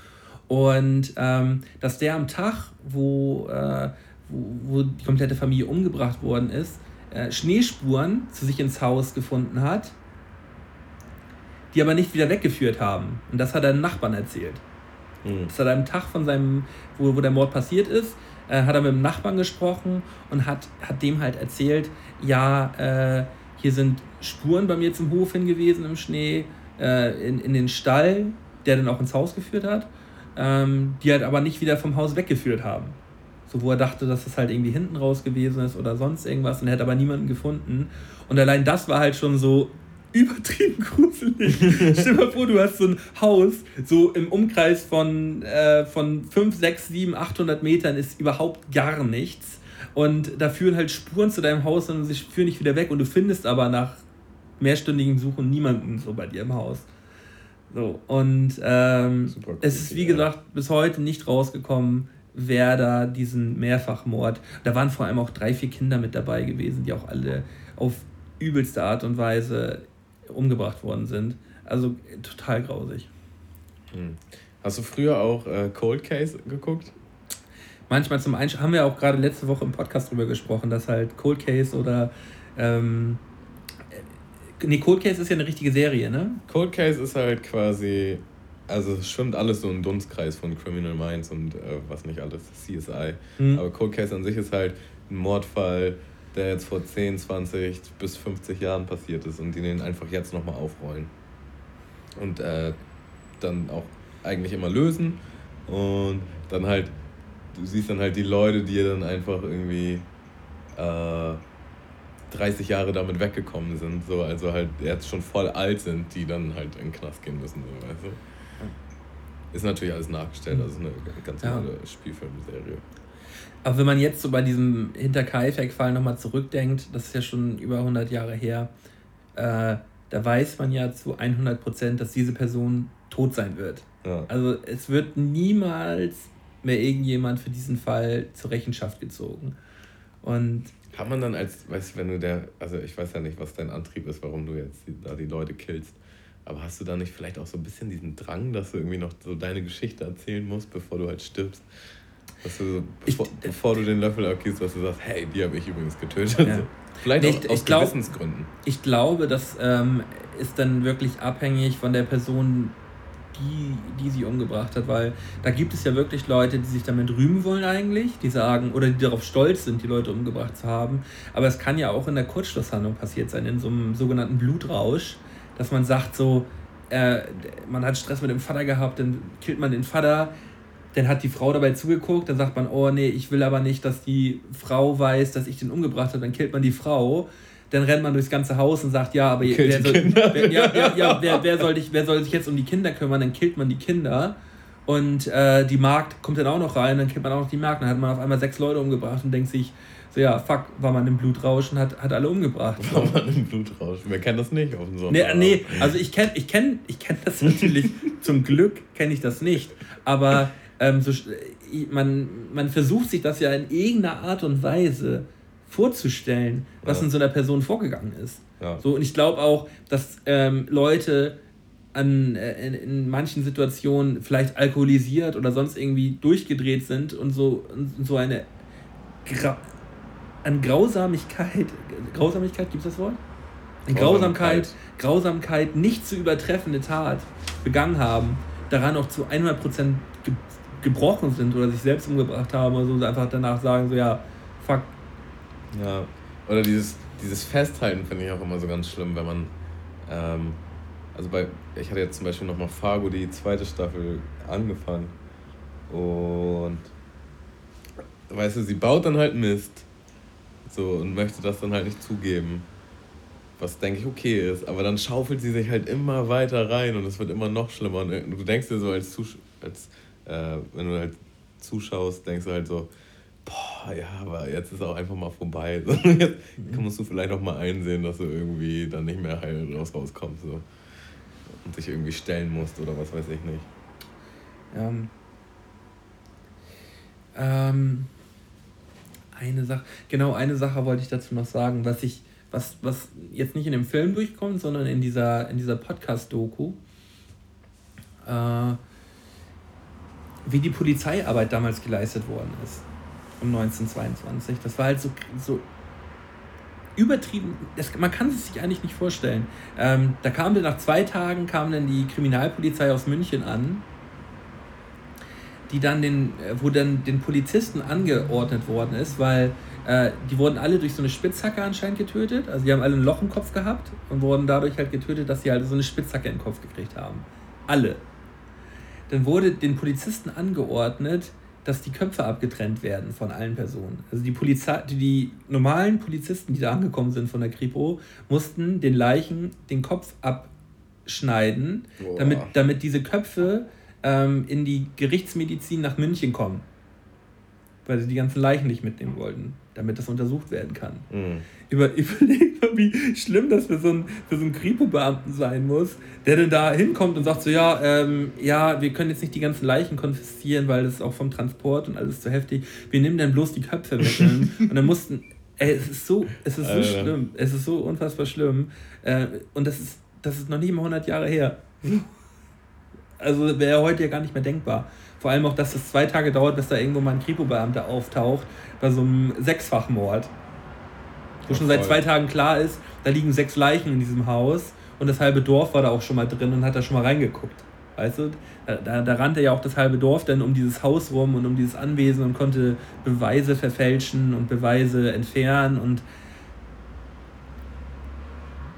Und ähm, dass der am Tag, wo, äh, wo, wo, die komplette Familie umgebracht worden ist, äh, Schneespuren zu sich ins Haus gefunden hat, die aber nicht wieder weggeführt haben. Und das hat er den Nachbarn erzählt. Mhm. Das hat er am Tag von seinem, wo, wo der Mord passiert ist, äh, hat er mit dem Nachbarn gesprochen und hat, hat dem halt erzählt, ja, äh, hier sind Spuren bei mir zum Hof hingewiesen im Schnee, äh, in, in den Stall, der dann auch ins Haus geführt hat, ähm, die halt aber nicht wieder vom Haus weggeführt haben. So, wo er dachte, dass das halt irgendwie hinten raus gewesen ist oder sonst irgendwas und er hat aber niemanden gefunden. Und allein das war halt schon so übertrieben [laughs] gruselig. Stell dir mal vor, du hast so ein Haus, so im Umkreis von, äh, von 5, 6, 7, 800 Metern ist überhaupt gar nichts. Und da führen halt Spuren zu deinem Haus und sie führen nicht wieder weg. Und du findest aber nach mehrstündigem Suchen niemanden so bei dir im Haus. So, und ähm, es ist wie gesagt bis heute nicht rausgekommen, wer da diesen Mehrfachmord. Da waren vor allem auch drei, vier Kinder mit dabei gewesen, die auch alle auf übelste Art und Weise umgebracht worden sind. Also total grausig.
Hm. Hast du früher auch äh, Cold Case geguckt?
Manchmal zum Einschlafen haben wir auch gerade letzte Woche im Podcast drüber gesprochen, dass halt Cold Case oder ähm, äh, nee, Cold Case ist ja eine richtige Serie, ne?
Cold Case ist halt quasi, also es schwimmt alles so im Dunstkreis von Criminal Minds und äh, was nicht alles, CSI. Mhm. Aber Cold Case an sich ist halt ein Mordfall, der jetzt vor 10, 20 bis 50 Jahren passiert ist und die den einfach jetzt nochmal aufrollen. Und äh, dann auch eigentlich immer lösen und dann halt, du siehst dann halt die Leute, die dann einfach irgendwie äh, 30 Jahre damit weggekommen sind, so, also halt jetzt schon voll alt sind, die dann halt in den Knast gehen müssen, so, weißt du? Ist natürlich alles nachgestellt, also eine ganz normale ja. Spielfilmserie.
Aber wenn man jetzt so bei diesem Hinter-Kaifek-Fall nochmal zurückdenkt, das ist ja schon über 100 Jahre her, äh, da weiß man ja zu 100 Prozent, dass diese Person tot sein wird. Ja. Also es wird niemals mehr irgendjemand für diesen Fall zur Rechenschaft gezogen. Und
kann man dann als, weißt du, wenn du der, also ich weiß ja nicht, was dein Antrieb ist, warum du jetzt die, da die Leute killst, aber hast du da nicht vielleicht auch so ein bisschen diesen Drang, dass du irgendwie noch so deine Geschichte erzählen musst, bevor du halt stirbst? Dass du, bevor, ich, bevor du den Löffel abgibst, dass du sagst, hey, die habe ich übrigens getötet. Ja. [laughs] Vielleicht auch ich, aus ich glaub, Gewissensgründen.
Ich glaube, das ähm, ist dann wirklich abhängig von der Person, die, die sie umgebracht hat, weil da gibt es ja wirklich Leute, die sich damit rühmen wollen eigentlich, die sagen, oder die darauf stolz sind, die Leute umgebracht zu haben. Aber es kann ja auch in der Kurzschlusshandlung passiert sein, in so einem sogenannten Blutrausch, dass man sagt so, äh, man hat Stress mit dem Vater gehabt, dann killt man den Vater, dann hat die Frau dabei zugeguckt, dann sagt man, oh nee, ich will aber nicht, dass die Frau weiß, dass ich den umgebracht habe, dann killt man die Frau. Dann rennt man durchs ganze Haus und sagt, ja, aber wer soll, wer, ja, ja, ja, wer, wer, soll dich, wer soll sich jetzt um die Kinder kümmern? Dann killt man die Kinder. Und äh, die Magd kommt dann auch noch rein, dann killt man auch noch die Magd. Dann hat man auf einmal sechs Leute umgebracht und denkt sich, so ja, fuck, war man im Blutrausch und hat, hat alle umgebracht.
War man im Blutrausch? Wer kennt das nicht auf dem
Sonntag? Nee, nee also ich kenne ich kenn, ich kenn das [laughs] natürlich, zum Glück kenne ich das nicht. Aber ähm, so, man, man versucht sich das ja in irgendeiner Art und Weise vorzustellen, was ja. in so einer Person vorgegangen ist. Ja. So, und ich glaube auch, dass ähm, Leute an, äh, in, in, manchen Situationen vielleicht alkoholisiert oder sonst irgendwie durchgedreht sind und so, und so eine Gra an Grausamigkeit, Grausamigkeit, gibt es das Wort? Grausamkeit, Grausamkeit nicht zu übertreffende Tat begangen haben, daran auch zu 100% ge gebrochen sind oder sich selbst umgebracht haben oder so, einfach danach sagen, so ja, fuck.
Ja, oder dieses, dieses Festhalten finde ich auch immer so ganz schlimm, wenn man, ähm, also bei, ich hatte jetzt zum Beispiel nochmal Fargo, die zweite Staffel, angefangen und, weißt du, sie baut dann halt Mist, so, und möchte das dann halt nicht zugeben was denke ich okay ist, aber dann schaufelt sie sich halt immer weiter rein und es wird immer noch schlimmer. Und du denkst dir so als, Zusch als äh, wenn du halt zuschaust, denkst du halt so, boah, ja, aber jetzt ist auch einfach mal vorbei. [laughs] jetzt mhm. musst du vielleicht auch mal einsehen, dass du irgendwie dann nicht mehr heil raus rauskommst so. und dich irgendwie stellen musst oder was weiß ich nicht.
Ähm, ähm, eine Sache, genau eine Sache wollte ich dazu noch sagen, was ich was, was jetzt nicht in dem Film durchkommt, sondern in dieser, in dieser Podcast-Doku, äh, wie die Polizeiarbeit damals geleistet worden ist, um 1922. Das war halt so, so übertrieben, das, man kann es sich eigentlich nicht vorstellen. Ähm, da kam dann nach zwei Tagen kam dann die Kriminalpolizei aus München an, die dann den, wo dann den Polizisten angeordnet worden ist, weil äh, die wurden alle durch so eine Spitzhacke anscheinend getötet. Also die haben alle ein Loch im Kopf gehabt und wurden dadurch halt getötet, dass sie halt so eine Spitzhacke im Kopf gekriegt haben. Alle. Dann wurde den Polizisten angeordnet, dass die Köpfe abgetrennt werden von allen Personen. Also die Polizei, die, normalen Polizisten, die da angekommen sind von der Kripo, mussten den Leichen den Kopf abschneiden, damit, damit diese Köpfe ähm, in die Gerichtsmedizin nach München kommen. Weil sie die ganzen Leichen nicht mitnehmen wollten damit das untersucht werden kann. Mhm. Über, [laughs] überleg mal, wie schlimm das für so einen, für so einen Kripo-Beamten sein muss, der dann da hinkommt und sagt so, ja, ähm, ja, wir können jetzt nicht die ganzen Leichen konfiszieren, weil das auch vom Transport und alles zu heftig. Wir nehmen dann bloß die Köpfe weg. [laughs] und dann mussten, ey, es ist so, es ist so Alter. schlimm, es ist so unfassbar schlimm. Äh, und das ist, das ist noch nicht mal 100 Jahre her. [laughs] Also wäre heute ja gar nicht mehr denkbar. Vor allem auch, dass es zwei Tage dauert, bis da irgendwo mal ein Kripo-Beamter auftaucht bei so einem Sechsfachmord. Wo schon seit zwei Tagen klar ist, da liegen sechs Leichen in diesem Haus und das halbe Dorf war da auch schon mal drin und hat da schon mal reingeguckt. Weißt du? Da, da, da rannte ja auch das halbe Dorf dann um dieses Haus rum und um dieses Anwesen und konnte Beweise verfälschen und Beweise entfernen und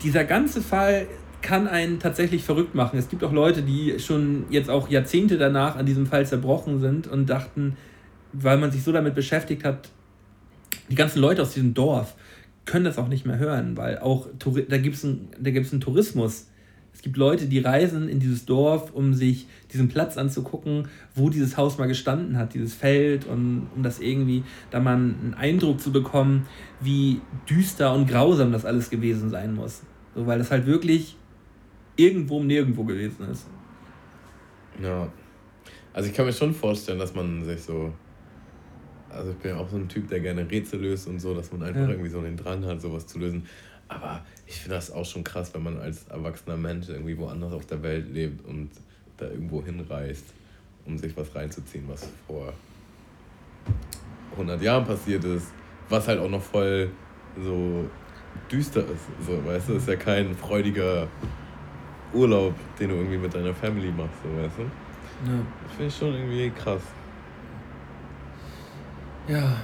dieser ganze Fall kann einen tatsächlich verrückt machen. Es gibt auch Leute, die schon jetzt auch Jahrzehnte danach an diesem Fall zerbrochen sind und dachten, weil man sich so damit beschäftigt hat, die ganzen Leute aus diesem Dorf können das auch nicht mehr hören, weil auch da gibt es einen, einen Tourismus. Es gibt Leute, die reisen in dieses Dorf, um sich diesen Platz anzugucken, wo dieses Haus mal gestanden hat, dieses Feld, und um das irgendwie, da mal einen Eindruck zu bekommen, wie düster und grausam das alles gewesen sein muss. So, weil das halt wirklich irgendwo um nirgendwo gewesen ist.
Ja. Also ich kann mir schon vorstellen, dass man sich so also ich bin ja auch so ein Typ, der gerne Rätsel löst und so, dass man einfach ja. irgendwie so den Drang hat, sowas zu lösen. Aber ich finde das auch schon krass, wenn man als erwachsener Mensch irgendwie woanders auf der Welt lebt und da irgendwo hinreist, um sich was reinzuziehen, was vor 100 Jahren passiert ist, was halt auch noch voll so düster ist. So, weißt du, ist ja kein freudiger Urlaub, den du irgendwie mit deiner Family machst, so, weißt du? Ja. Das finde ich schon irgendwie krass.
Ja.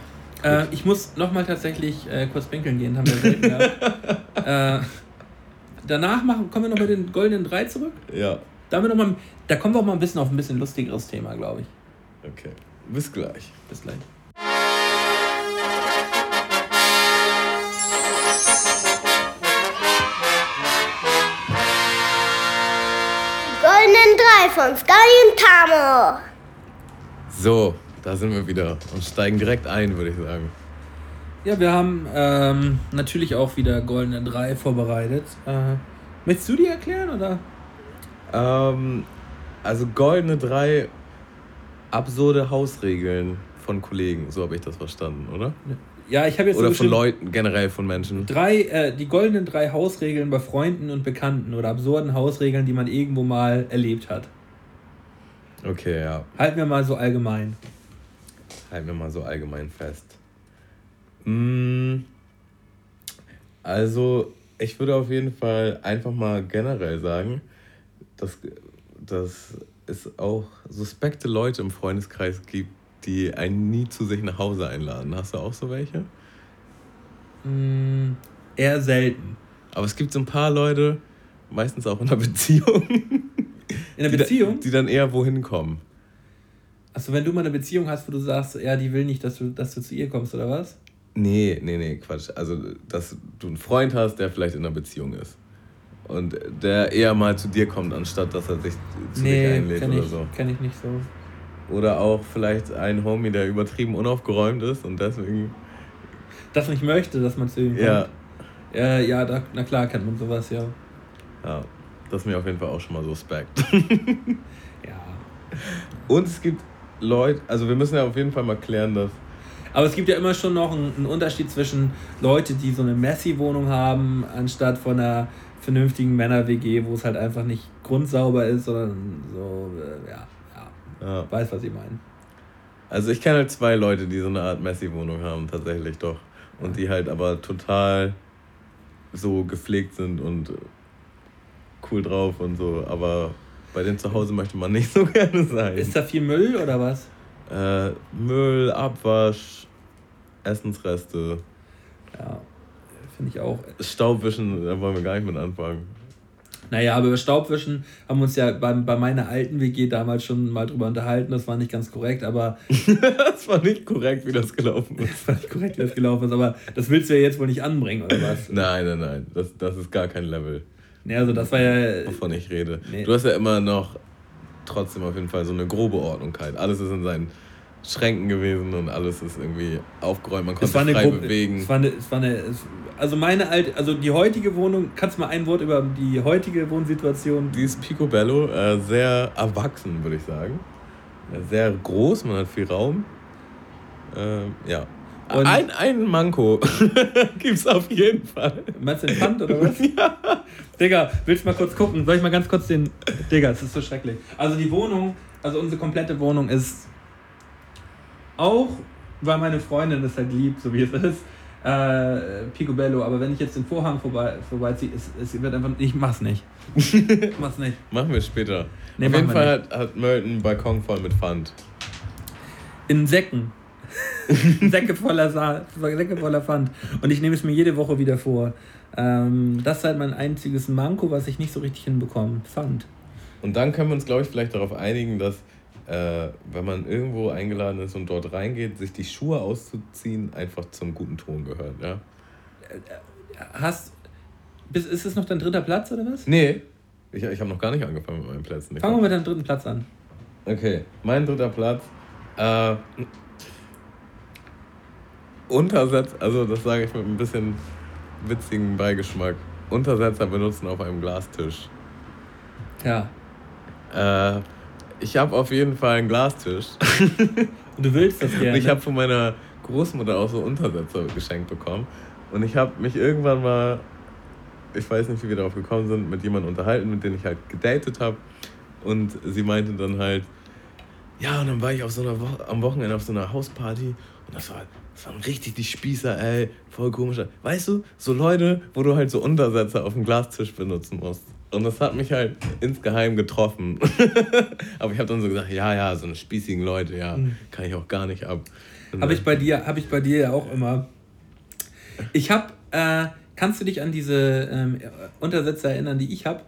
Äh, ich muss nochmal tatsächlich äh, kurz pinkeln gehen, haben wir selten [laughs] äh, danach machen, kommen wir noch mit den goldenen drei zurück. Ja. Da, wir noch mal, da kommen wir auch mal ein bisschen auf ein bisschen lustigeres Thema, glaube ich.
Okay. Bis gleich.
Bis gleich.
Drei von Sky und Tamo. So, da sind wir wieder und steigen direkt ein, würde ich sagen.
Ja, wir haben ähm, natürlich auch wieder Goldene 3 vorbereitet. Äh, möchtest du die erklären oder?
Ähm, also Goldene 3 absurde Hausregeln von Kollegen, so habe ich das verstanden, oder? Ja, ich habe jetzt. Oder so von Leuten, generell von Menschen.
Drei, äh, die goldenen drei Hausregeln bei Freunden und Bekannten oder absurden Hausregeln, die man irgendwo mal erlebt hat.
Okay, ja.
Halten wir mal so allgemein
halten wir mal so allgemein fest. Mm, also, ich würde auf jeden Fall einfach mal generell sagen, dass, dass es auch suspekte Leute im Freundeskreis gibt, die einen nie zu sich nach Hause einladen. Hast du auch so welche?
Mm, eher selten.
Aber es gibt so ein paar Leute, meistens auch in einer Beziehung. [laughs]
In einer Beziehung?
Da, die dann eher wohin kommen.
Achso, wenn du mal eine Beziehung hast, wo du sagst, ja, die will nicht, dass du, dass du zu ihr kommst, oder was?
Nee, nee, nee, Quatsch. Also, dass du einen Freund hast, der vielleicht in einer Beziehung ist. Und der eher mal zu dir kommt, anstatt dass er sich zu
nee,
dich einlädt oder
ich,
so.
kenn ich nicht so.
Oder auch vielleicht ein Homie, der übertrieben unaufgeräumt ist und deswegen.
Das nicht möchte, dass man zu ihm kommt.
Ja.
Ja, ja da, na klar kennt man sowas, ja.
Ja, das ist mir auf jeden Fall auch schon mal suspekt. [laughs]
Ja.
Und es gibt Leute, also wir müssen ja auf jeden Fall mal klären, dass.
Aber es gibt ja immer schon noch einen, einen Unterschied zwischen Leute, die so eine Messi-Wohnung haben, anstatt von einer vernünftigen Männer-WG, wo es halt einfach nicht grundsauber ist, sondern so, äh, ja, ja.
Ja.
Weiß, was ich meine.
Also ich kenne halt zwei Leute, die so eine Art Messi-Wohnung haben, tatsächlich doch. Und die halt aber total so gepflegt sind und cool drauf und so. Aber bei denen zu Hause möchte man nicht [laughs] so gerne sein.
Ist da viel Müll oder was?
Äh, Müll, Abwasch, Essensreste,
Ja, finde ich auch.
Staubwischen, da wollen wir gar nicht mit anfangen.
Naja, aber über Staubwischen haben wir uns ja bei, bei meiner alten WG damals schon mal drüber unterhalten. Das war nicht ganz korrekt, aber [laughs]
das war nicht korrekt, wie das gelaufen ist. [laughs]
das war nicht korrekt, wie das gelaufen ist. Aber das willst du ja jetzt wohl nicht anbringen, oder was?
Nein, nein, nein, das, das ist gar kein Level,
Nee, also das war ja.
wovon ich rede.
Nee.
Du hast ja immer noch trotzdem auf jeden Fall so eine grobe Ordnungkeit. Alles ist in seinen Schränken gewesen und alles ist irgendwie aufgeräumt. Man konnte
Es war eine
frei
Gruppe.
bewegen.
Es war eine, es war eine, es, also meine alte, also die heutige Wohnung, kannst du mal ein Wort über die heutige Wohnsituation?
Die ist Picobello, äh, sehr erwachsen, würde ich sagen. Äh, Sehr groß, man hat viel Raum. Ähm, ja.
Und-
ein, ein Manko [laughs] gibt es auf jeden Fall.
Meinst du den Pfand oder was? [laughs] ja. Digga, willst du mal kurz gucken? Soll ich mal ganz kurz den. Digga, es ist so schrecklich. Also die Wohnung, also unsere komplette Wohnung ist auch, weil meine Freundin es halt liebt, so wie es ist, äh, Picobello. Aber wenn ich jetzt den Vorhang vorbei, vorbeiziehe, es, es wird einfach. Ich mach's nicht. Ich [laughs] mach's nicht.
Machen wir später.
Nee,
auf jeden Fall hat, hat Mölten einen Balkon voll mit Pfand.
In Säcken. [laughs] Säcke voller, Sa Säcke voller Pfand. Und ich nehme es mir jede Woche wieder vor. Ähm, das ist halt mein einziges Manko, was ich nicht so richtig hinbekomme. Pfand.
Und dann können wir uns, glaube ich, vielleicht darauf einigen, dass äh, wenn man irgendwo eingeladen ist und dort reingeht, sich die Schuhe auszuziehen einfach zum guten Ton gehört. Ja?
Hast. Bis, ist es noch dein dritter Platz oder was?
Nee, ich, ich habe noch gar nicht angefangen mit meinen Plätzen.
Fangen wir mit deinem dritten Platz an.
Okay, mein dritter Platz. Äh, Untersetz, also das sage ich mit ein bisschen witzigen Beigeschmack. Untersetzer benutzen auf einem Glastisch.
Ja.
Äh, ich habe auf jeden Fall einen Glastisch.
Und [laughs] du willst das
Und
gerne.
ich habe von meiner Großmutter auch so Untersetzer geschenkt bekommen. Und ich habe mich irgendwann mal, ich weiß nicht, wie wir darauf gekommen sind, mit jemandem unterhalten, mit dem ich halt gedatet habe. Und sie meinte dann halt, ja, und dann war ich auf so einer Wo am Wochenende auf so einer Hausparty und das war, das waren richtig die Spießer, ey, voll komisch. Weißt du, so Leute, wo du halt so Untersetzer auf dem Glastisch benutzen musst. Und das hat mich halt insgeheim getroffen. [laughs] Aber ich habe dann so gesagt, ja, ja, so eine spießigen Leute, ja, kann ich auch gar nicht ab.
Habe ich bei dir, habe ich bei dir ja auch immer. Ich habe, äh, kannst du dich an diese ähm, Untersetzer erinnern, die ich habe?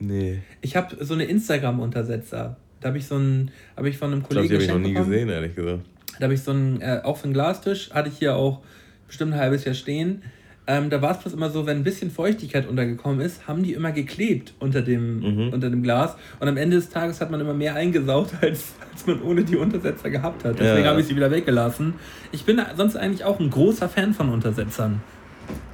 Nee,
Ich habe so eine Instagram-Untersetzer. Da habe ich so einen, habe ich von einem
ich glaube,
Kollegen
die habe ich noch nie
bekommen.
gesehen, ehrlich gesagt.
Da habe ich so einen, äh, auch für einen Glastisch, hatte ich hier auch bestimmt ein halbes Jahr stehen. Ähm, da war es bloß immer so, wenn ein bisschen Feuchtigkeit untergekommen ist, haben die immer geklebt unter dem,
Mhm.
unter dem Glas. Und am Ende des Tages hat man immer mehr eingesaugt, [laughs] als, als man ohne die Untersetzer gehabt hat. Deswegen
Ja.
habe ich sie wieder weggelassen. Ich bin sonst eigentlich auch ein großer Fan von Untersetzern.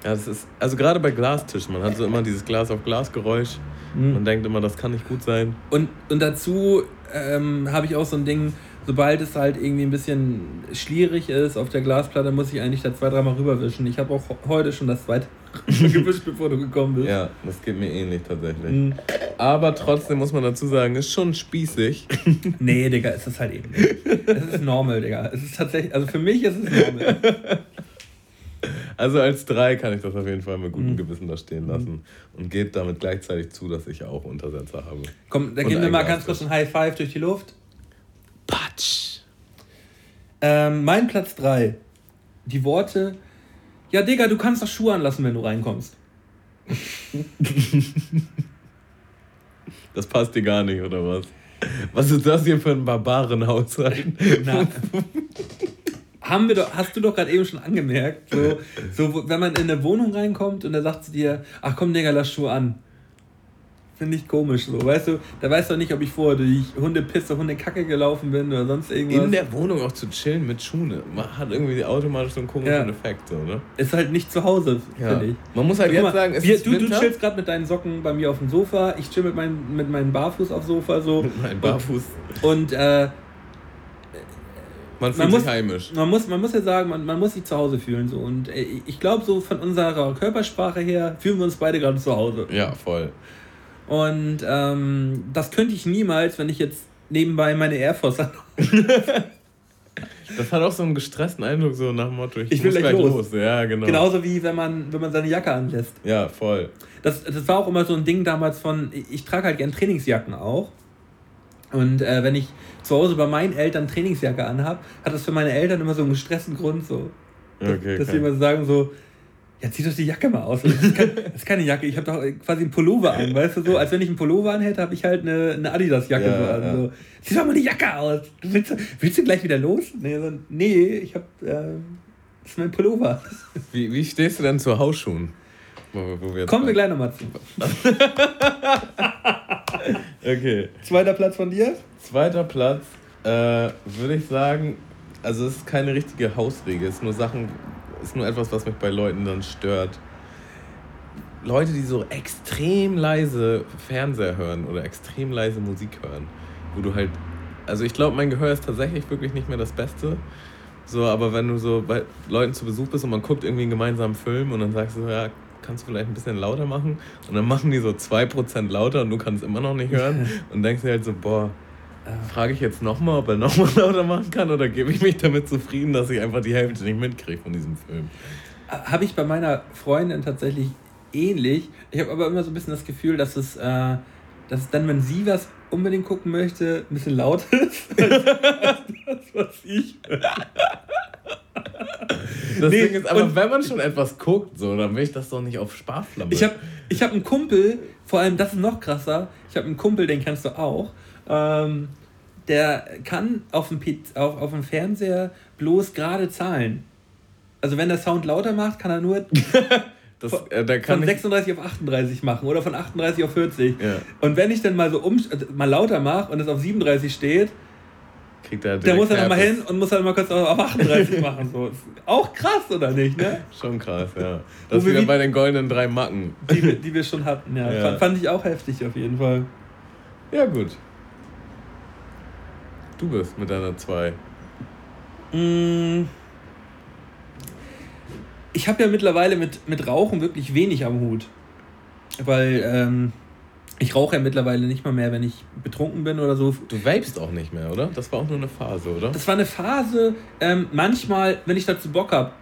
Ja, das ist, also gerade bei Glastischen, man hat so immer dieses Glas auf Glas Geräusch.
Mhm.
Man denkt immer, das kann nicht gut sein.
Und, und dazu ähm, habe ich auch so ein Ding, sobald es halt irgendwie ein bisschen schlierig ist auf der Glasplatte, muss ich eigentlich da zwei, dreimal rüberwischen. Ich habe auch heute schon das zweite [laughs] gewischt, bevor du gekommen bist.
Ja, das geht mir ähnlich tatsächlich.
Mhm.
Aber trotzdem muss man dazu sagen, ist schon spießig. [laughs]
Nee, Digga, ist halt eben nicht. Es ist normal, Digga. Es ist tatsächlich, also für mich ist es normal. [laughs]
Also als drei kann ich das auf jeden Fall mit
Mhm.
gutem Gewissen da stehen lassen. Und gebe damit gleichzeitig zu, dass ich auch Untersetzer habe.
Komm, da
Und
gehen wir mal ganz kurz ein High Five durch die Luft.
Patsch.
Ähm, mein Platz 3. Die Worte. Ja, Digga, du kannst doch Schuhe anlassen, wenn du reinkommst. [laughs]
Das passt dir gar nicht, oder was? Was ist das hier für ein Barbarenhaushalt?
Na, haben wir doch, hast du doch gerade eben schon angemerkt, so, so, wenn man in eine Wohnung reinkommt und da sagt sie dir, ach komm, Digga, lass Schuhe an. Finde ich komisch so, weißt du, da weißt du nicht, ob ich vorher durch Hundepisse, Hundekacke gelaufen bin oder sonst irgendwas.
In der Wohnung auch zu chillen mit Schuhen, man hat irgendwie automatisch so einen komischen
Ja.
Effekt, so, ne?
ist halt nicht zu Hause, finde ich.
Man muss halt
Guck
jetzt
mal,
sagen, es
wir,
ist
du, du
Winter.
chillst gerade mit deinen Socken bei mir auf dem Sofa, ich chill mit, meinen mit meinem Barfuß auf dem Sofa so. [laughs]
Mein Barfuß.
Und äh,
Man fühlt
muss,
sich heimisch.
Man muss, man muss ja sagen, man, man muss sich zu Hause fühlen. So. Und äh, ich glaube, so von unserer Körpersprache her fühlen wir uns beide gerade zu Hause.
Ja, voll.
Und ähm, das könnte ich niemals, wenn ich jetzt nebenbei meine Air Force an.
Das hat auch so einen gestressten Eindruck, so nach dem Motto, ich,
Ich will
muss
gleich los.
Ja, genau.
Genauso wie wenn man, wenn man seine Jacke anlässt.
Ja, voll.
Das, das war auch immer so ein Ding damals von, ich, ich trage halt gern Trainingsjacken auch. Und äh, wenn ich zu Hause bei meinen Eltern Trainingsjacke anhab, hat das für meine Eltern immer so einen gestressten Grund so. Dass,
Okay,
dass
okay.
sie immer so sagen so, ja, zieh doch die Jacke mal aus. Das ist, kein, das ist keine Jacke, ich habe doch quasi einen Pullover an, weißt du so? Als wenn ich einen Pullover an hätte, habe ich halt eine, eine Adidas-Jacke
Ja,
so an.
ja.
So. Zieh doch mal die Jacke aus. Du willst, willst du gleich wieder los? Nee, so, nee ich habe, äh, das ist mein Pullover.
Wie, wie stehst du denn zu Hausschuhen? Wo, wo wir
Kommen wir gleich nochmal zu. [laughs]
Okay.
Zweiter Platz von dir?
Zweiter Platz, äh, würde ich sagen, also es ist keine richtige Hausregel, es ist nur Sachen, ist nur etwas, was mich bei Leuten dann stört. Leute, die so extrem leise Fernseher hören oder extrem leise Musik hören, wo du halt, also ich glaube, mein Gehör ist tatsächlich wirklich nicht mehr das Beste. So, aber wenn du so bei Leuten zu Besuch bist und man guckt irgendwie einen gemeinsamen Film und dann sagst du, ja, kannst du vielleicht ein bisschen lauter machen? Und dann machen die so 2% lauter und du kannst immer noch nicht hören [laughs] und denkst dir halt so, boah, frage ich jetzt nochmal, ob er nochmal [laughs] lauter machen kann oder gebe ich mich damit zufrieden, dass ich einfach die Hälfte nicht mitkriege von diesem Film?
Habe ich bei meiner Freundin tatsächlich ähnlich. Ich habe aber immer so ein bisschen das Gefühl, dass es, äh, dass es dann, wenn sie was unbedingt gucken möchte, ein bisschen laut [laughs] ist. als das, was ich.
Das
Nee,
Ding ist, aber wenn man schon etwas guckt, so, dann will ich das doch nicht auf Sparflamme.
Ich habe ich hab einen Kumpel, vor allem, das ist noch krasser, ich habe einen Kumpel, den kennst du auch, ähm, der kann auf dem, auf, auf dem Fernseher bloß gerade Zahlen. Also wenn der Sound lauter macht, kann er nur [laughs]
das, äh,
von
ich,
36 auf 38 machen oder von 38 auf 40.
Ja.
Und wenn ich dann mal so um, also mal lauter mache und es auf 37 steht,
kriegt er
der muss dann nochmal
Herpes.
hin und muss dann mal kurz auf 38 [laughs] machen. So. Auch krass, oder nicht? Ne? [laughs]
Schon krass, ja. Das ist wieder
wie-
bei den goldenen drei Macken.
Die, wir- die wir schon hatten. Ja.
Ja.
Fand ich auch heftig auf jeden Fall.
Ja, gut. Du bist mit deiner zwei.
Mm. Ich habe ja mittlerweile mit, mit Rauchen wirklich wenig am Hut. Weil ähm, ich rauche ja mittlerweile nicht mal mehr, wenn ich betrunken bin oder so.
Du vapest auch nicht mehr, oder? Das war auch nur eine Phase, oder?
Das war eine Phase, ähm, manchmal, wenn ich dazu Bock habe,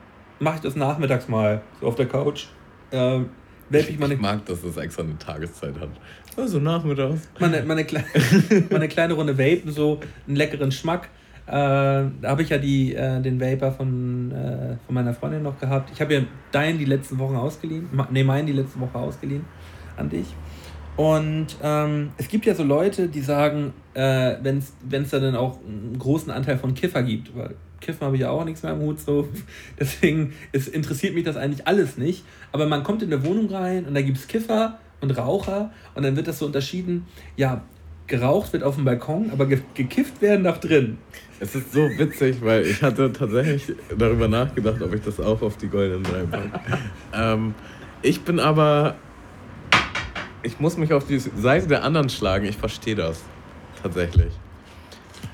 mache ich das nachmittags mal, so auf der Couch. Ähm, ich
Ich mag, dass das extra eine Tageszeit hat. Also nachmittags.
meine, meine, Kle [laughs] meine kleine Runde Vapen, so einen leckeren Schmack. Äh, da habe ich ja die, äh, den Vapor von, äh, von meiner Freundin noch gehabt. Ich habe ja deinen die letzten Wochen ausgeliehen. Nee, meinen die letzte Woche ausgeliehen an dich. Und ähm, es gibt ja so Leute, die sagen, äh, wenn es da dann auch einen großen Anteil von Kiffer gibt, weil Kiffen habe ich ja auch nichts mehr am Hut, so. [laughs] Deswegen es interessiert mich das eigentlich alles nicht. Aber man kommt in eine Wohnung rein und da gibt es Kiffer und Raucher und dann wird das so unterschieden, ja, geraucht wird auf dem Balkon, aber ge gekifft werden darf drin.
Es ist so witzig, weil ich hatte tatsächlich darüber nachgedacht, ob ich das auch auf die goldenen drei packe. [laughs] ähm, ich bin aber. Ich muss mich auf die Seite der anderen schlagen. Ich verstehe das. Tatsächlich.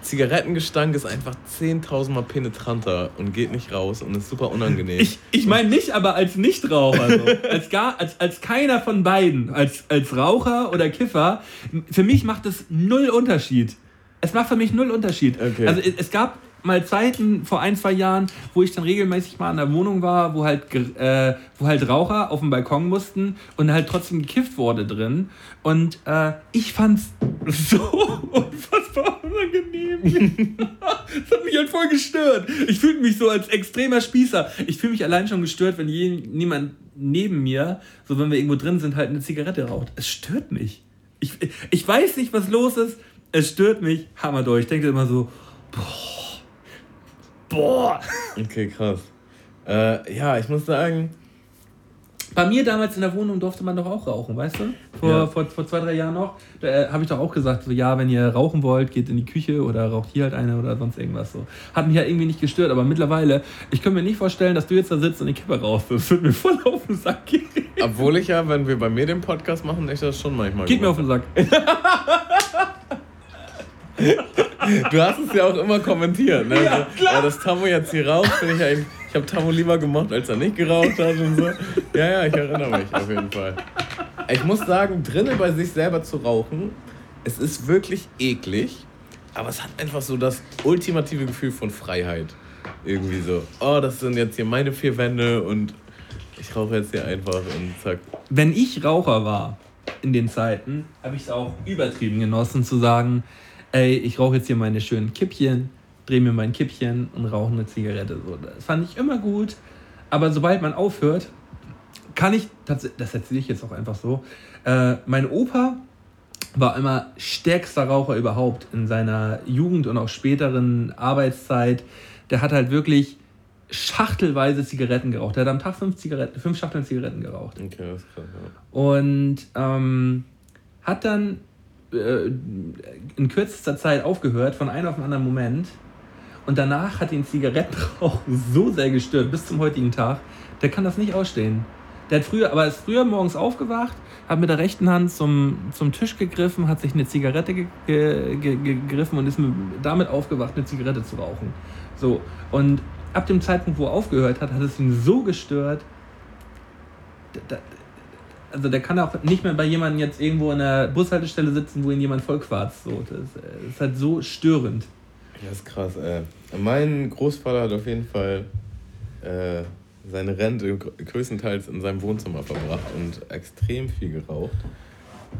Zigarettengestank ist einfach 10.000 Mal penetranter und geht nicht raus und ist super unangenehm.
Ich, ich meine nicht aber als Nichtraucher, so. [laughs] als, gar, als, als keiner von beiden, als, als Raucher oder Kiffer. Für mich macht es null Unterschied. Es macht für mich null Unterschied.
Okay.
Also es, es gab mal Zeiten vor ein, zwei Jahren, wo ich dann regelmäßig mal in der Wohnung war, wo halt, äh, wo halt Raucher auf dem Balkon mussten und halt trotzdem gekifft wurde drin. Und äh, ich fand's [laughs] so unfassbar unangenehm. [laughs] das hat mich halt voll gestört. Ich fühlte mich so als extremer Spießer. Ich fühle mich allein schon gestört, wenn je, niemand neben mir, so wenn wir irgendwo drin sind, halt eine Zigarette raucht. Es stört mich. Ich, ich weiß nicht, was los ist. Es stört mich hammer durch. Ich denke immer so, boah. Boah.
Okay, krass. Äh, ja, ich muss sagen.
Bei mir damals in der Wohnung durfte man doch auch rauchen, weißt du? Vor,
Ja.
vor, vor zwei, drei Jahren noch. Da äh, habe ich doch auch gesagt, so, ja, wenn ihr rauchen wollt, geht in die Küche oder raucht hier halt eine oder sonst irgendwas so. Hat mich ja irgendwie nicht gestört, aber mittlerweile, ich könnte mir nicht vorstellen, dass du jetzt da sitzt und die Kippe rauchst. Das wird mir voll auf den Sack gehen.
Obwohl ich ja, wenn wir bei mir den Podcast machen, ich das schon manchmal
Geht mir auf den Sack. [laughs]
Du hast es ja auch immer kommentiert, ne? Ja, klar. das Tammo jetzt hier raucht, finde ich eigentlich. Ich habe Tammo lieber gemacht, als er nicht geraucht hat und so. Ja, ja, ich erinnere mich auf jeden Fall. Ich muss sagen, drinnen bei sich selber zu rauchen, es ist wirklich eklig, aber es hat einfach so das ultimative Gefühl von Freiheit. Irgendwie so, oh, das sind jetzt hier meine vier Wände und ich rauche jetzt hier einfach und zack.
wenn ich Raucher war in den Zeiten, habe ich es auch übertrieben genossen zu sagen, ey, ich rauche jetzt hier meine schönen Kippchen, drehe mir mein Kippchen und rauche eine Zigarette. So, das fand ich immer gut. Aber sobald man aufhört, kann ich, tatsächlich, das erzähle ich jetzt auch einfach so, äh, mein Opa war immer stärkster Raucher überhaupt in seiner Jugend und auch späteren Arbeitszeit. Der hat halt wirklich schachtelweise Zigaretten geraucht. Der hat am Tag fünf, Zigaretten, fünf Schachteln Zigaretten geraucht.
Okay, das ist krass. Ja.
Und ähm, hat dann äh, in kürzester Zeit aufgehört, von einem auf den anderen Moment. Und danach hat ihn Zigarettenrauchen [laughs] so sehr gestört, bis zum heutigen Tag. Der kann das nicht ausstehen. Der hat früher, aber ist früher morgens aufgewacht, hat mit der rechten Hand zum, zum Tisch gegriffen, hat sich eine Zigarette ge, ge, ge, gegriffen und ist mit, damit aufgewacht, eine Zigarette zu rauchen. So. Und ab dem Zeitpunkt, wo er aufgehört hat, hat es ihn so gestört, da, also der kann auch nicht mehr bei jemandem jetzt irgendwo in der Bushaltestelle sitzen, wo ihn jemand vollquarzt. So, das, das ist halt so störend.
Ja, ist krass, ey. Mein Großvater hat auf jeden Fall äh, seine Rente gr- größtenteils in seinem Wohnzimmer verbracht und extrem viel geraucht.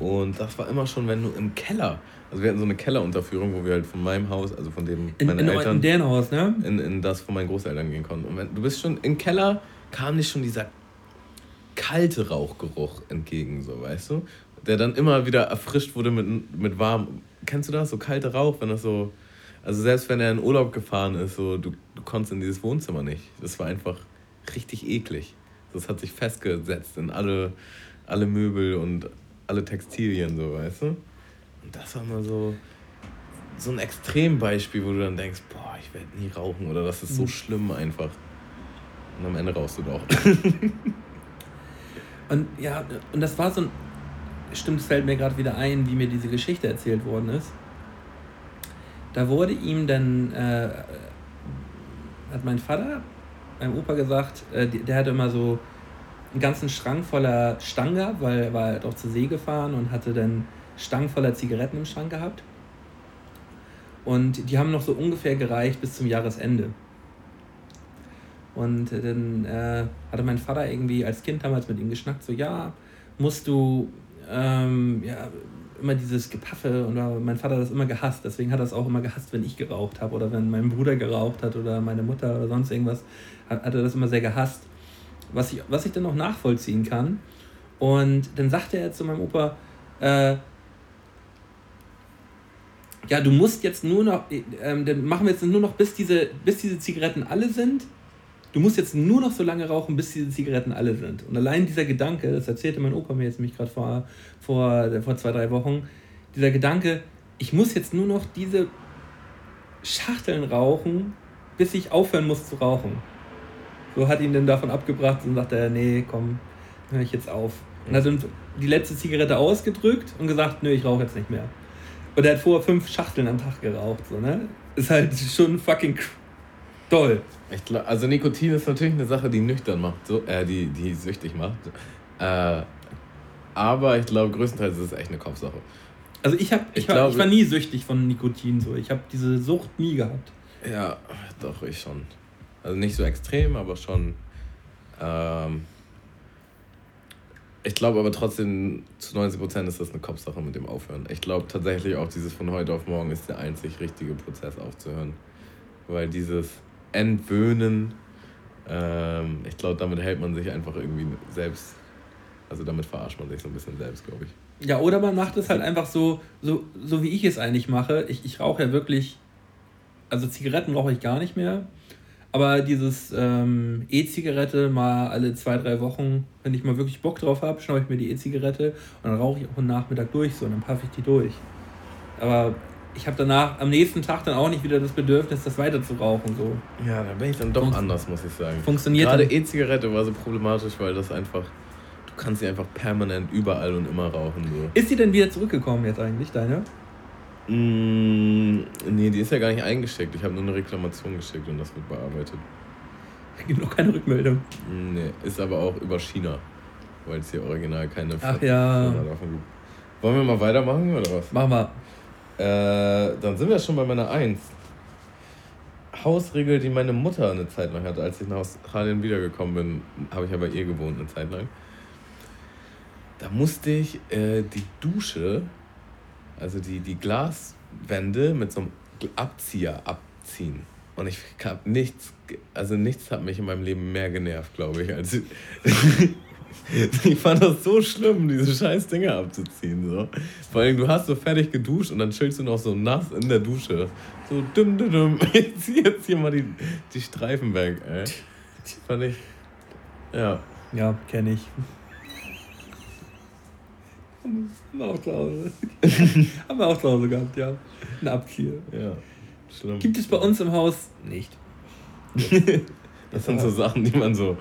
Und das war immer schon, wenn du im Keller, also wir hatten so eine Kellerunterführung, wo wir halt von meinem Haus, also von dem
In,
meine
in,
Eltern,
in deren Haus, ne?
in, in das von meinen Großeltern gehen konnten. Und wenn, du bist schon im Keller, kam nicht schon dieser kalte Rauchgeruch entgegen, so weißt du? Der dann immer wieder erfrischt wurde mit, mit warm. Kennst du das? So kalter Rauch, wenn das so. Also selbst wenn er in Urlaub gefahren ist, so du, du konntest in dieses Wohnzimmer nicht. Das war einfach richtig eklig. Das hat sich festgesetzt in alle, alle Möbel und alle Textilien, so weißt du? Und das war mal so, so ein Extrembeispiel, wo du dann denkst, boah, ich werde nie rauchen oder das ist so schlimm einfach. Und am Ende rauchst du doch. [laughs]
Und ja, und das war so ein. Stimmt, es fällt mir gerade wieder ein, wie mir diese Geschichte erzählt worden ist. Da wurde ihm dann, äh, hat mein Vater, meinem Opa gesagt, äh, der hatte immer so einen ganzen Schrank voller Stangen gehabt, weil er war halt auch zur See gefahren und hatte dann Stangen voller Zigaretten im Schrank gehabt. Und die haben noch so ungefähr gereicht bis zum Jahresende. Und dann äh, hatte mein Vater irgendwie als Kind damals mit ihm geschnackt, so ja, musst du ähm, ja, immer dieses Gepaffe und mein Vater hat das immer gehasst, deswegen hat er es auch immer gehasst, wenn ich geraucht habe oder wenn mein Bruder geraucht hat oder meine Mutter oder sonst irgendwas, hat, hat er das immer sehr gehasst, was ich, was ich dann auch nachvollziehen kann. Und dann sagte er zu meinem Opa, äh, ja, du musst jetzt nur noch, äh, ähm, dann machen wir jetzt nur noch, bis diese, bis diese Zigaretten alle sind. Du musst jetzt nur noch so lange rauchen, bis diese Zigaretten alle sind. Und allein dieser Gedanke, das erzählte mein Opa mir jetzt nämlich gerade vor, vor, vor zwei, drei Wochen, dieser Gedanke, ich muss jetzt nur noch diese Schachteln rauchen, bis ich aufhören muss zu rauchen. So hat ihn dann davon abgebracht und sagte nee, komm, höre ich jetzt auf. Und hat dann die letzte Zigarette ausgedrückt und gesagt, nö, ich rauche jetzt nicht mehr. Und er hat vorher fünf Schachteln am Tag geraucht, so, ne? Ist halt schon fucking toll.
Ich glaub, also Nikotin ist natürlich eine Sache, die nüchtern macht, so, äh, die, die süchtig macht. Äh, aber ich glaube, größtenteils ist es echt eine Kopfsache.
Also ich, hab, ich,
Ich
war, ich war nie süchtig von Nikotin, so. Ich habe diese Sucht nie gehabt.
Ja, doch, ich schon. Also nicht so extrem, aber schon. Ähm, ich glaube aber trotzdem, zu 90 Prozent ist das eine Kopfsache mit dem Aufhören. Ich glaube tatsächlich auch, dieses von heute auf morgen ist der einzig richtige Prozess aufzuhören. Weil dieses Entwöhnen, ähm, ich glaube, damit hält man sich einfach irgendwie selbst, also damit verarscht man sich so ein bisschen selbst, glaube ich.
Ja, oder man macht es halt einfach so, so, so wie ich es eigentlich mache. Ich, ich rauche ja wirklich, also Zigaretten rauche ich gar nicht mehr. Aber dieses ähm, E-Zigarette mal alle zwei, drei Wochen, wenn ich mal wirklich Bock drauf habe, schnaue ich mir die E-Zigarette und dann rauche ich auch am Nachmittag durch so und dann paffe ich die durch. Aber ich habe danach am nächsten Tag dann auch nicht wieder das Bedürfnis, das weiter zu rauchen. So.
Ja, da bin ich dann doch Funkt anders, muss ich sagen.
Funktioniert
Gerade E-Zigarette war so problematisch, weil das einfach, du kannst sie einfach permanent überall und immer rauchen. So.
Ist sie denn wieder zurückgekommen jetzt eigentlich, deine?
Mm, nee, die ist ja gar nicht eingeschickt. Ich habe nur eine Reklamation geschickt und das wird bearbeitet.
Gibt noch keine Rückmeldung.
Nee, ist aber auch über China, weil es hier original keine
Ach ja.
davon gibt. Wollen wir mal weitermachen oder was?
Machen wir.
Äh, dann sind wir schon bei meiner Eins. Hausregel, die meine Mutter eine Zeit lang hatte. Als ich nach Australien wiedergekommen bin, habe ich ja bei ihr gewohnt eine Zeit lang. Da musste ich äh, die Dusche also die, die Glaswände mit so einem Abzieher abziehen. Und ich habe nichts, also nichts hat mich in meinem Leben mehr genervt, glaube ich, als [laughs] [laughs] ich fand das so schlimm, diese scheiß Dinger abzuziehen. So. Vor allem, du hast so fertig geduscht und dann chillst du noch so nass in der Dusche. So dumm, dumm, dumm. [laughs] Ich zieh jetzt hier mal die, die Streifen weg, ey. Die fand ich. Ja.
Ja, kenne ich. Haben wir auch zu Hause. [laughs] Haben wir auch zu Hause gehabt, ja. Ein Abzieher.
Ja, schlimm.
Gibt es bei uns im Haus nicht.
das sind so Sachen, die man so,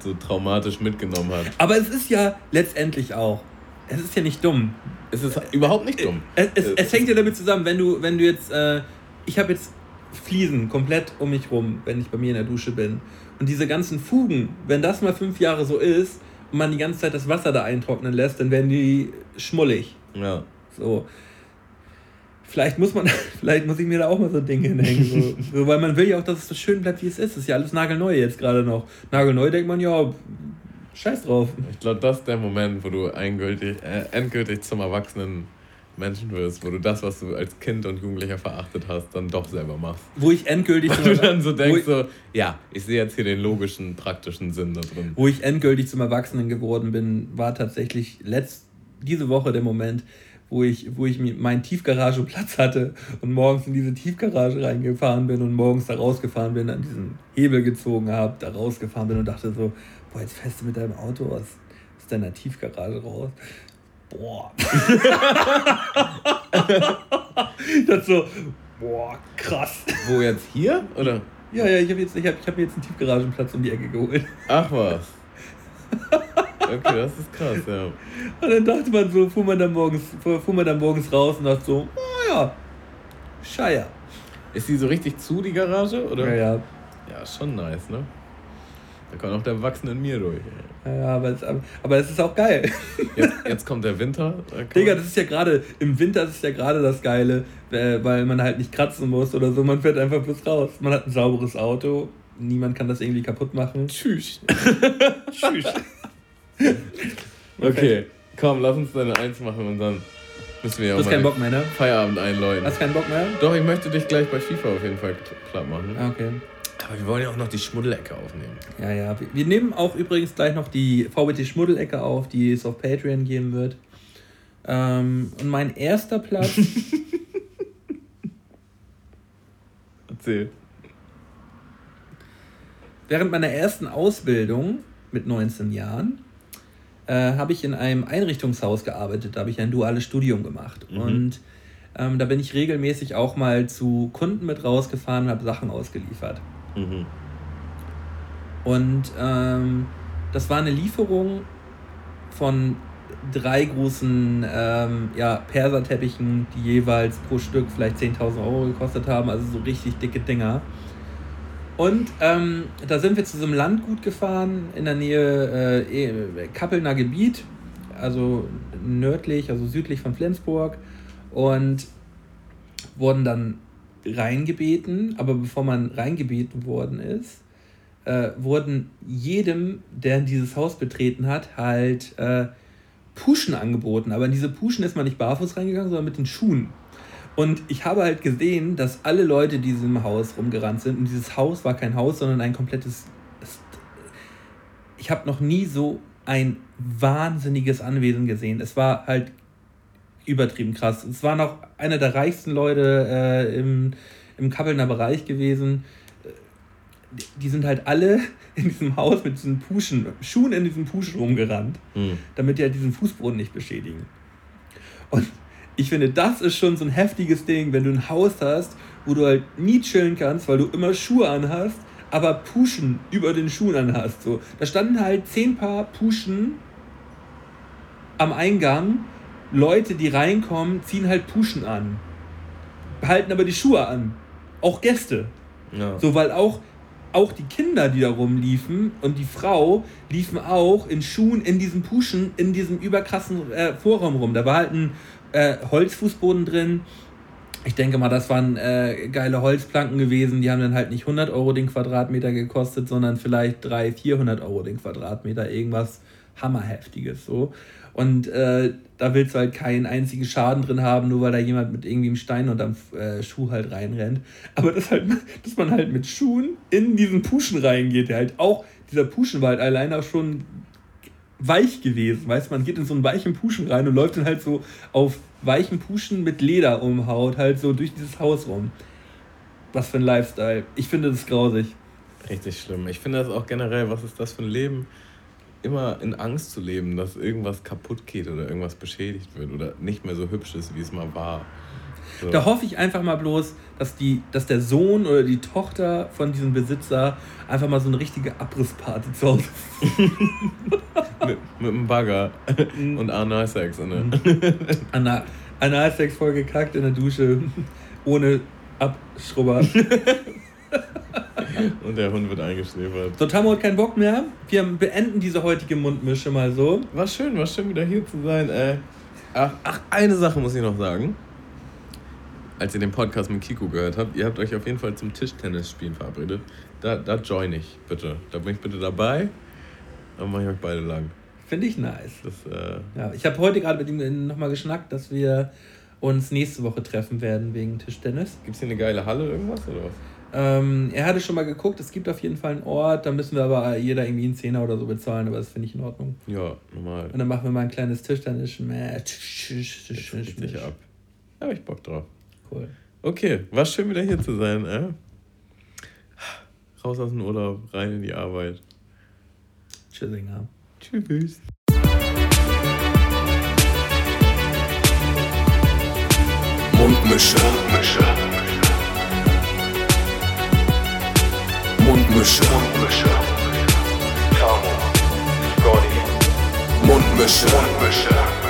so traumatisch mitgenommen hat.
Aber es ist ja letztendlich auch. Es ist ja nicht dumm.
Es ist überhaupt nicht dumm.
Es, es, es hängt ja damit zusammen, wenn du, wenn du jetzt. Äh, ich habe jetzt Fliesen komplett um mich rum, wenn ich bei mir in der Dusche bin. Und diese ganzen Fugen, wenn das mal fünf Jahre so ist, und man die ganze Zeit das Wasser da eintrocknen lässt, dann werden die schmullig.
Ja.
So. Vielleicht muss man, [laughs] vielleicht muss ich mir da auch mal so ein Ding hinhängen. So. [laughs] so, weil man will ja auch, dass es so schön bleibt, wie es ist. Das ist ja alles nagelneu jetzt gerade noch. Nagelneu denkt man, ja, scheiß drauf.
Ich glaube, das ist der Moment, wo du endgültig, äh, endgültig zum Erwachsenen Menschen wirst, wo du das, was du als Kind und Jugendlicher verachtet hast, dann doch selber machst.
Wo ich endgültig. [laughs]
Wo du dann so denkst, so, ja, ich sehe jetzt hier den logischen, praktischen Sinn da drin.
Wo ich endgültig zum Erwachsenen geworden bin, war tatsächlich letzt, diese Woche der Moment, wo ich, wo ich meinen Tiefgarageplatz hatte und morgens in diese Tiefgarage reingefahren bin und morgens da rausgefahren bin, an diesen Hebel gezogen habe, da rausgefahren bin und dachte so, boah, jetzt fährst du mit deinem Auto aus, aus deiner Tiefgarage raus boah. [laughs] das so, boah, krass.
Wo jetzt hier? Oder?
Ja, ja, ich habe jetzt, ich hab, ich hab jetzt einen Tiefgaragenplatz um die Ecke geholt.
Ach was. Okay, das ist krass, ja.
Und dann dachte man so, fuhr man dann morgens, fuhr man dann morgens raus und dachte so, oh ja, Scheier.
Ist die so richtig zu, die Garage? Oder?
Ja, ja.
Ja, schon nice, ne? Da kann auch der Erwachsene in mir durch.
Ja, aber es, aber es ist auch geil. [laughs]
Jetzt, jetzt kommt der Winter.
Digga, das ist ja gerade, im Winter ist ja gerade das Geile, weil man halt nicht kratzen muss oder so. Man fährt einfach bloß raus. Man hat ein sauberes Auto. Niemand kann das irgendwie kaputt machen.
Tschüss. [laughs] Tschüss. okay, komm, lass uns deine Eins machen und dann müssen wir ja
du hast keinen Bock mehr, ne?
Feierabend einläuten.
Hast keinen Bock mehr?
Doch, ich möchte dich gleich bei FIFA auf jeden Fall klar machen.
Ah, okay.
Aber wir wollen ja auch noch die Schmuddelecke aufnehmen.
Ja, ja. Wir nehmen auch übrigens gleich noch die VBT Schmuddelecke auf, die es auf Patreon geben wird. Ähm, und mein erster Platz. [laughs]
Erzähl.
Während meiner ersten Ausbildung mit 19 Jahren äh, habe ich in einem Einrichtungshaus gearbeitet. Da habe ich ein duales Studium gemacht. Mhm. Und ähm, da bin ich regelmäßig auch mal zu Kunden mit rausgefahren und habe Sachen ausgeliefert. Mhm. Und ähm, das war eine Lieferung von drei großen ähm, ja, Perserteppichen, die jeweils pro Stück vielleicht 10.000 Euro gekostet haben, also so richtig dicke Dinger. Und ähm, da sind wir zu so einem Landgut gefahren in der Nähe äh, eh, Kappelner Gebiet, also nördlich, also südlich von Flensburg und wurden dann reingebeten, aber bevor man reingebeten worden ist, äh, wurden jedem, der dieses Haus betreten hat, halt äh, Puschen angeboten. Aber in diese Puschen ist man nicht barfuß reingegangen, sondern mit den Schuhen. Und ich habe halt gesehen, dass alle Leute, die in diesem Haus rumgerannt sind, und dieses Haus war kein Haus, sondern ein komplettes. Ich habe noch nie so ein wahnsinniges Anwesen gesehen. Es war halt übertrieben krass. Es war noch einer der reichsten Leute äh, im, im Kappelner Bereich gewesen. Die, die sind halt alle [laughs] in diesem Haus mit diesen Puschen, Schuhen in diesem Puschen rumgerannt, mhm. damit die halt diesen Fußboden nicht beschädigen. Und ich finde, das ist schon so ein heftiges Ding, wenn du ein Haus hast, wo du halt nie chillen kannst, weil du immer Schuhe anhast, aber Puschen über den Schuhen anhast. So. Da standen halt zehn Paar Puschen am Eingang. Leute, die reinkommen, ziehen halt Puschen an. Behalten aber die Schuhe an. Auch Gäste. Ja. So, weil auch, auch die Kinder, die da rumliefen und die Frau liefen auch in Schuhen in diesem Puschen, in diesem überkrassen äh, Vorraum rum. Da war halt ein äh, Holzfußboden drin. Ich denke mal, das waren äh, geile Holzplanken gewesen. Die haben dann halt nicht 100 Euro den Quadratmeter gekostet, sondern vielleicht 300, 400 Euro den Quadratmeter. Irgendwas Hammerheftiges so. Und äh, da willst du halt keinen einzigen Schaden drin haben, nur weil da jemand mit irgendwie einem Stein unterm äh, Schuh halt reinrennt. Aber das halt, [laughs] dass man halt mit Schuhen in diesen Puschen reingeht, der halt auch, dieser Puschen war halt allein auch schon weich gewesen. Weißt man geht in so einen weichen Puschen rein und läuft dann halt so auf weichen Puschen mit Leder um Haut halt so durch dieses Haus rum. Was für ein Lifestyle. Ich finde das grausig.
Richtig schlimm. Ich finde das auch generell, was ist das für ein Leben? Immer in Angst zu leben, dass irgendwas kaputt geht oder irgendwas beschädigt wird oder nicht mehr so hübsch ist, wie es mal war.
So. Da hoffe ich einfach mal bloß, dass, die, dass der Sohn oder die Tochter von diesem Besitzer einfach mal so eine richtige Abrissparty zu Hause [laughs]
mit, mit einem Bagger mhm. und Analsex. Ne?
Anal Analsex voll gekackt in der Dusche, ohne Abschrubber. [laughs]
und der Hund wird eingeschläfert.
So, Tammo hat keinen Bock mehr. Wir beenden diese heutige Mundmische mal so.
War schön, war schön wieder hier zu sein. Ey. Ach, ach, eine Sache muss ich noch sagen als ihr den Podcast mit Kiko gehört habt, ihr habt euch auf jeden Fall zum Tischtennis-Spielen verabredet. Da, da join ich, bitte. Da bin ich bitte dabei. Dann mache ich euch beide lang.
Finde ich nice. Das, äh ja, ich habe heute gerade mit ihm nochmal geschnackt, dass wir uns nächste Woche treffen werden wegen Tischtennis.
Gibt es hier eine geile Halle, irgendwas oder was?
Ähm, er hatte schon mal geguckt, es gibt auf jeden Fall einen Ort, da müssen wir aber jeder irgendwie einen Zehner oder so bezahlen, aber das finde ich in Ordnung.
Ja, normal.
Und dann machen wir mal ein kleines Tischtennis-Match.
Richtig ab. Da habe ich Bock drauf.
Cool.
Okay, war schön wieder hier zu sein. Äh? Raus aus dem Urlaub, rein in die Arbeit.
Tschüssinger.
Tschüss.
Mundmische. Mundmische. Mundmische. Mundmische. Tamo. Scotty. Mundmische. Mundmische.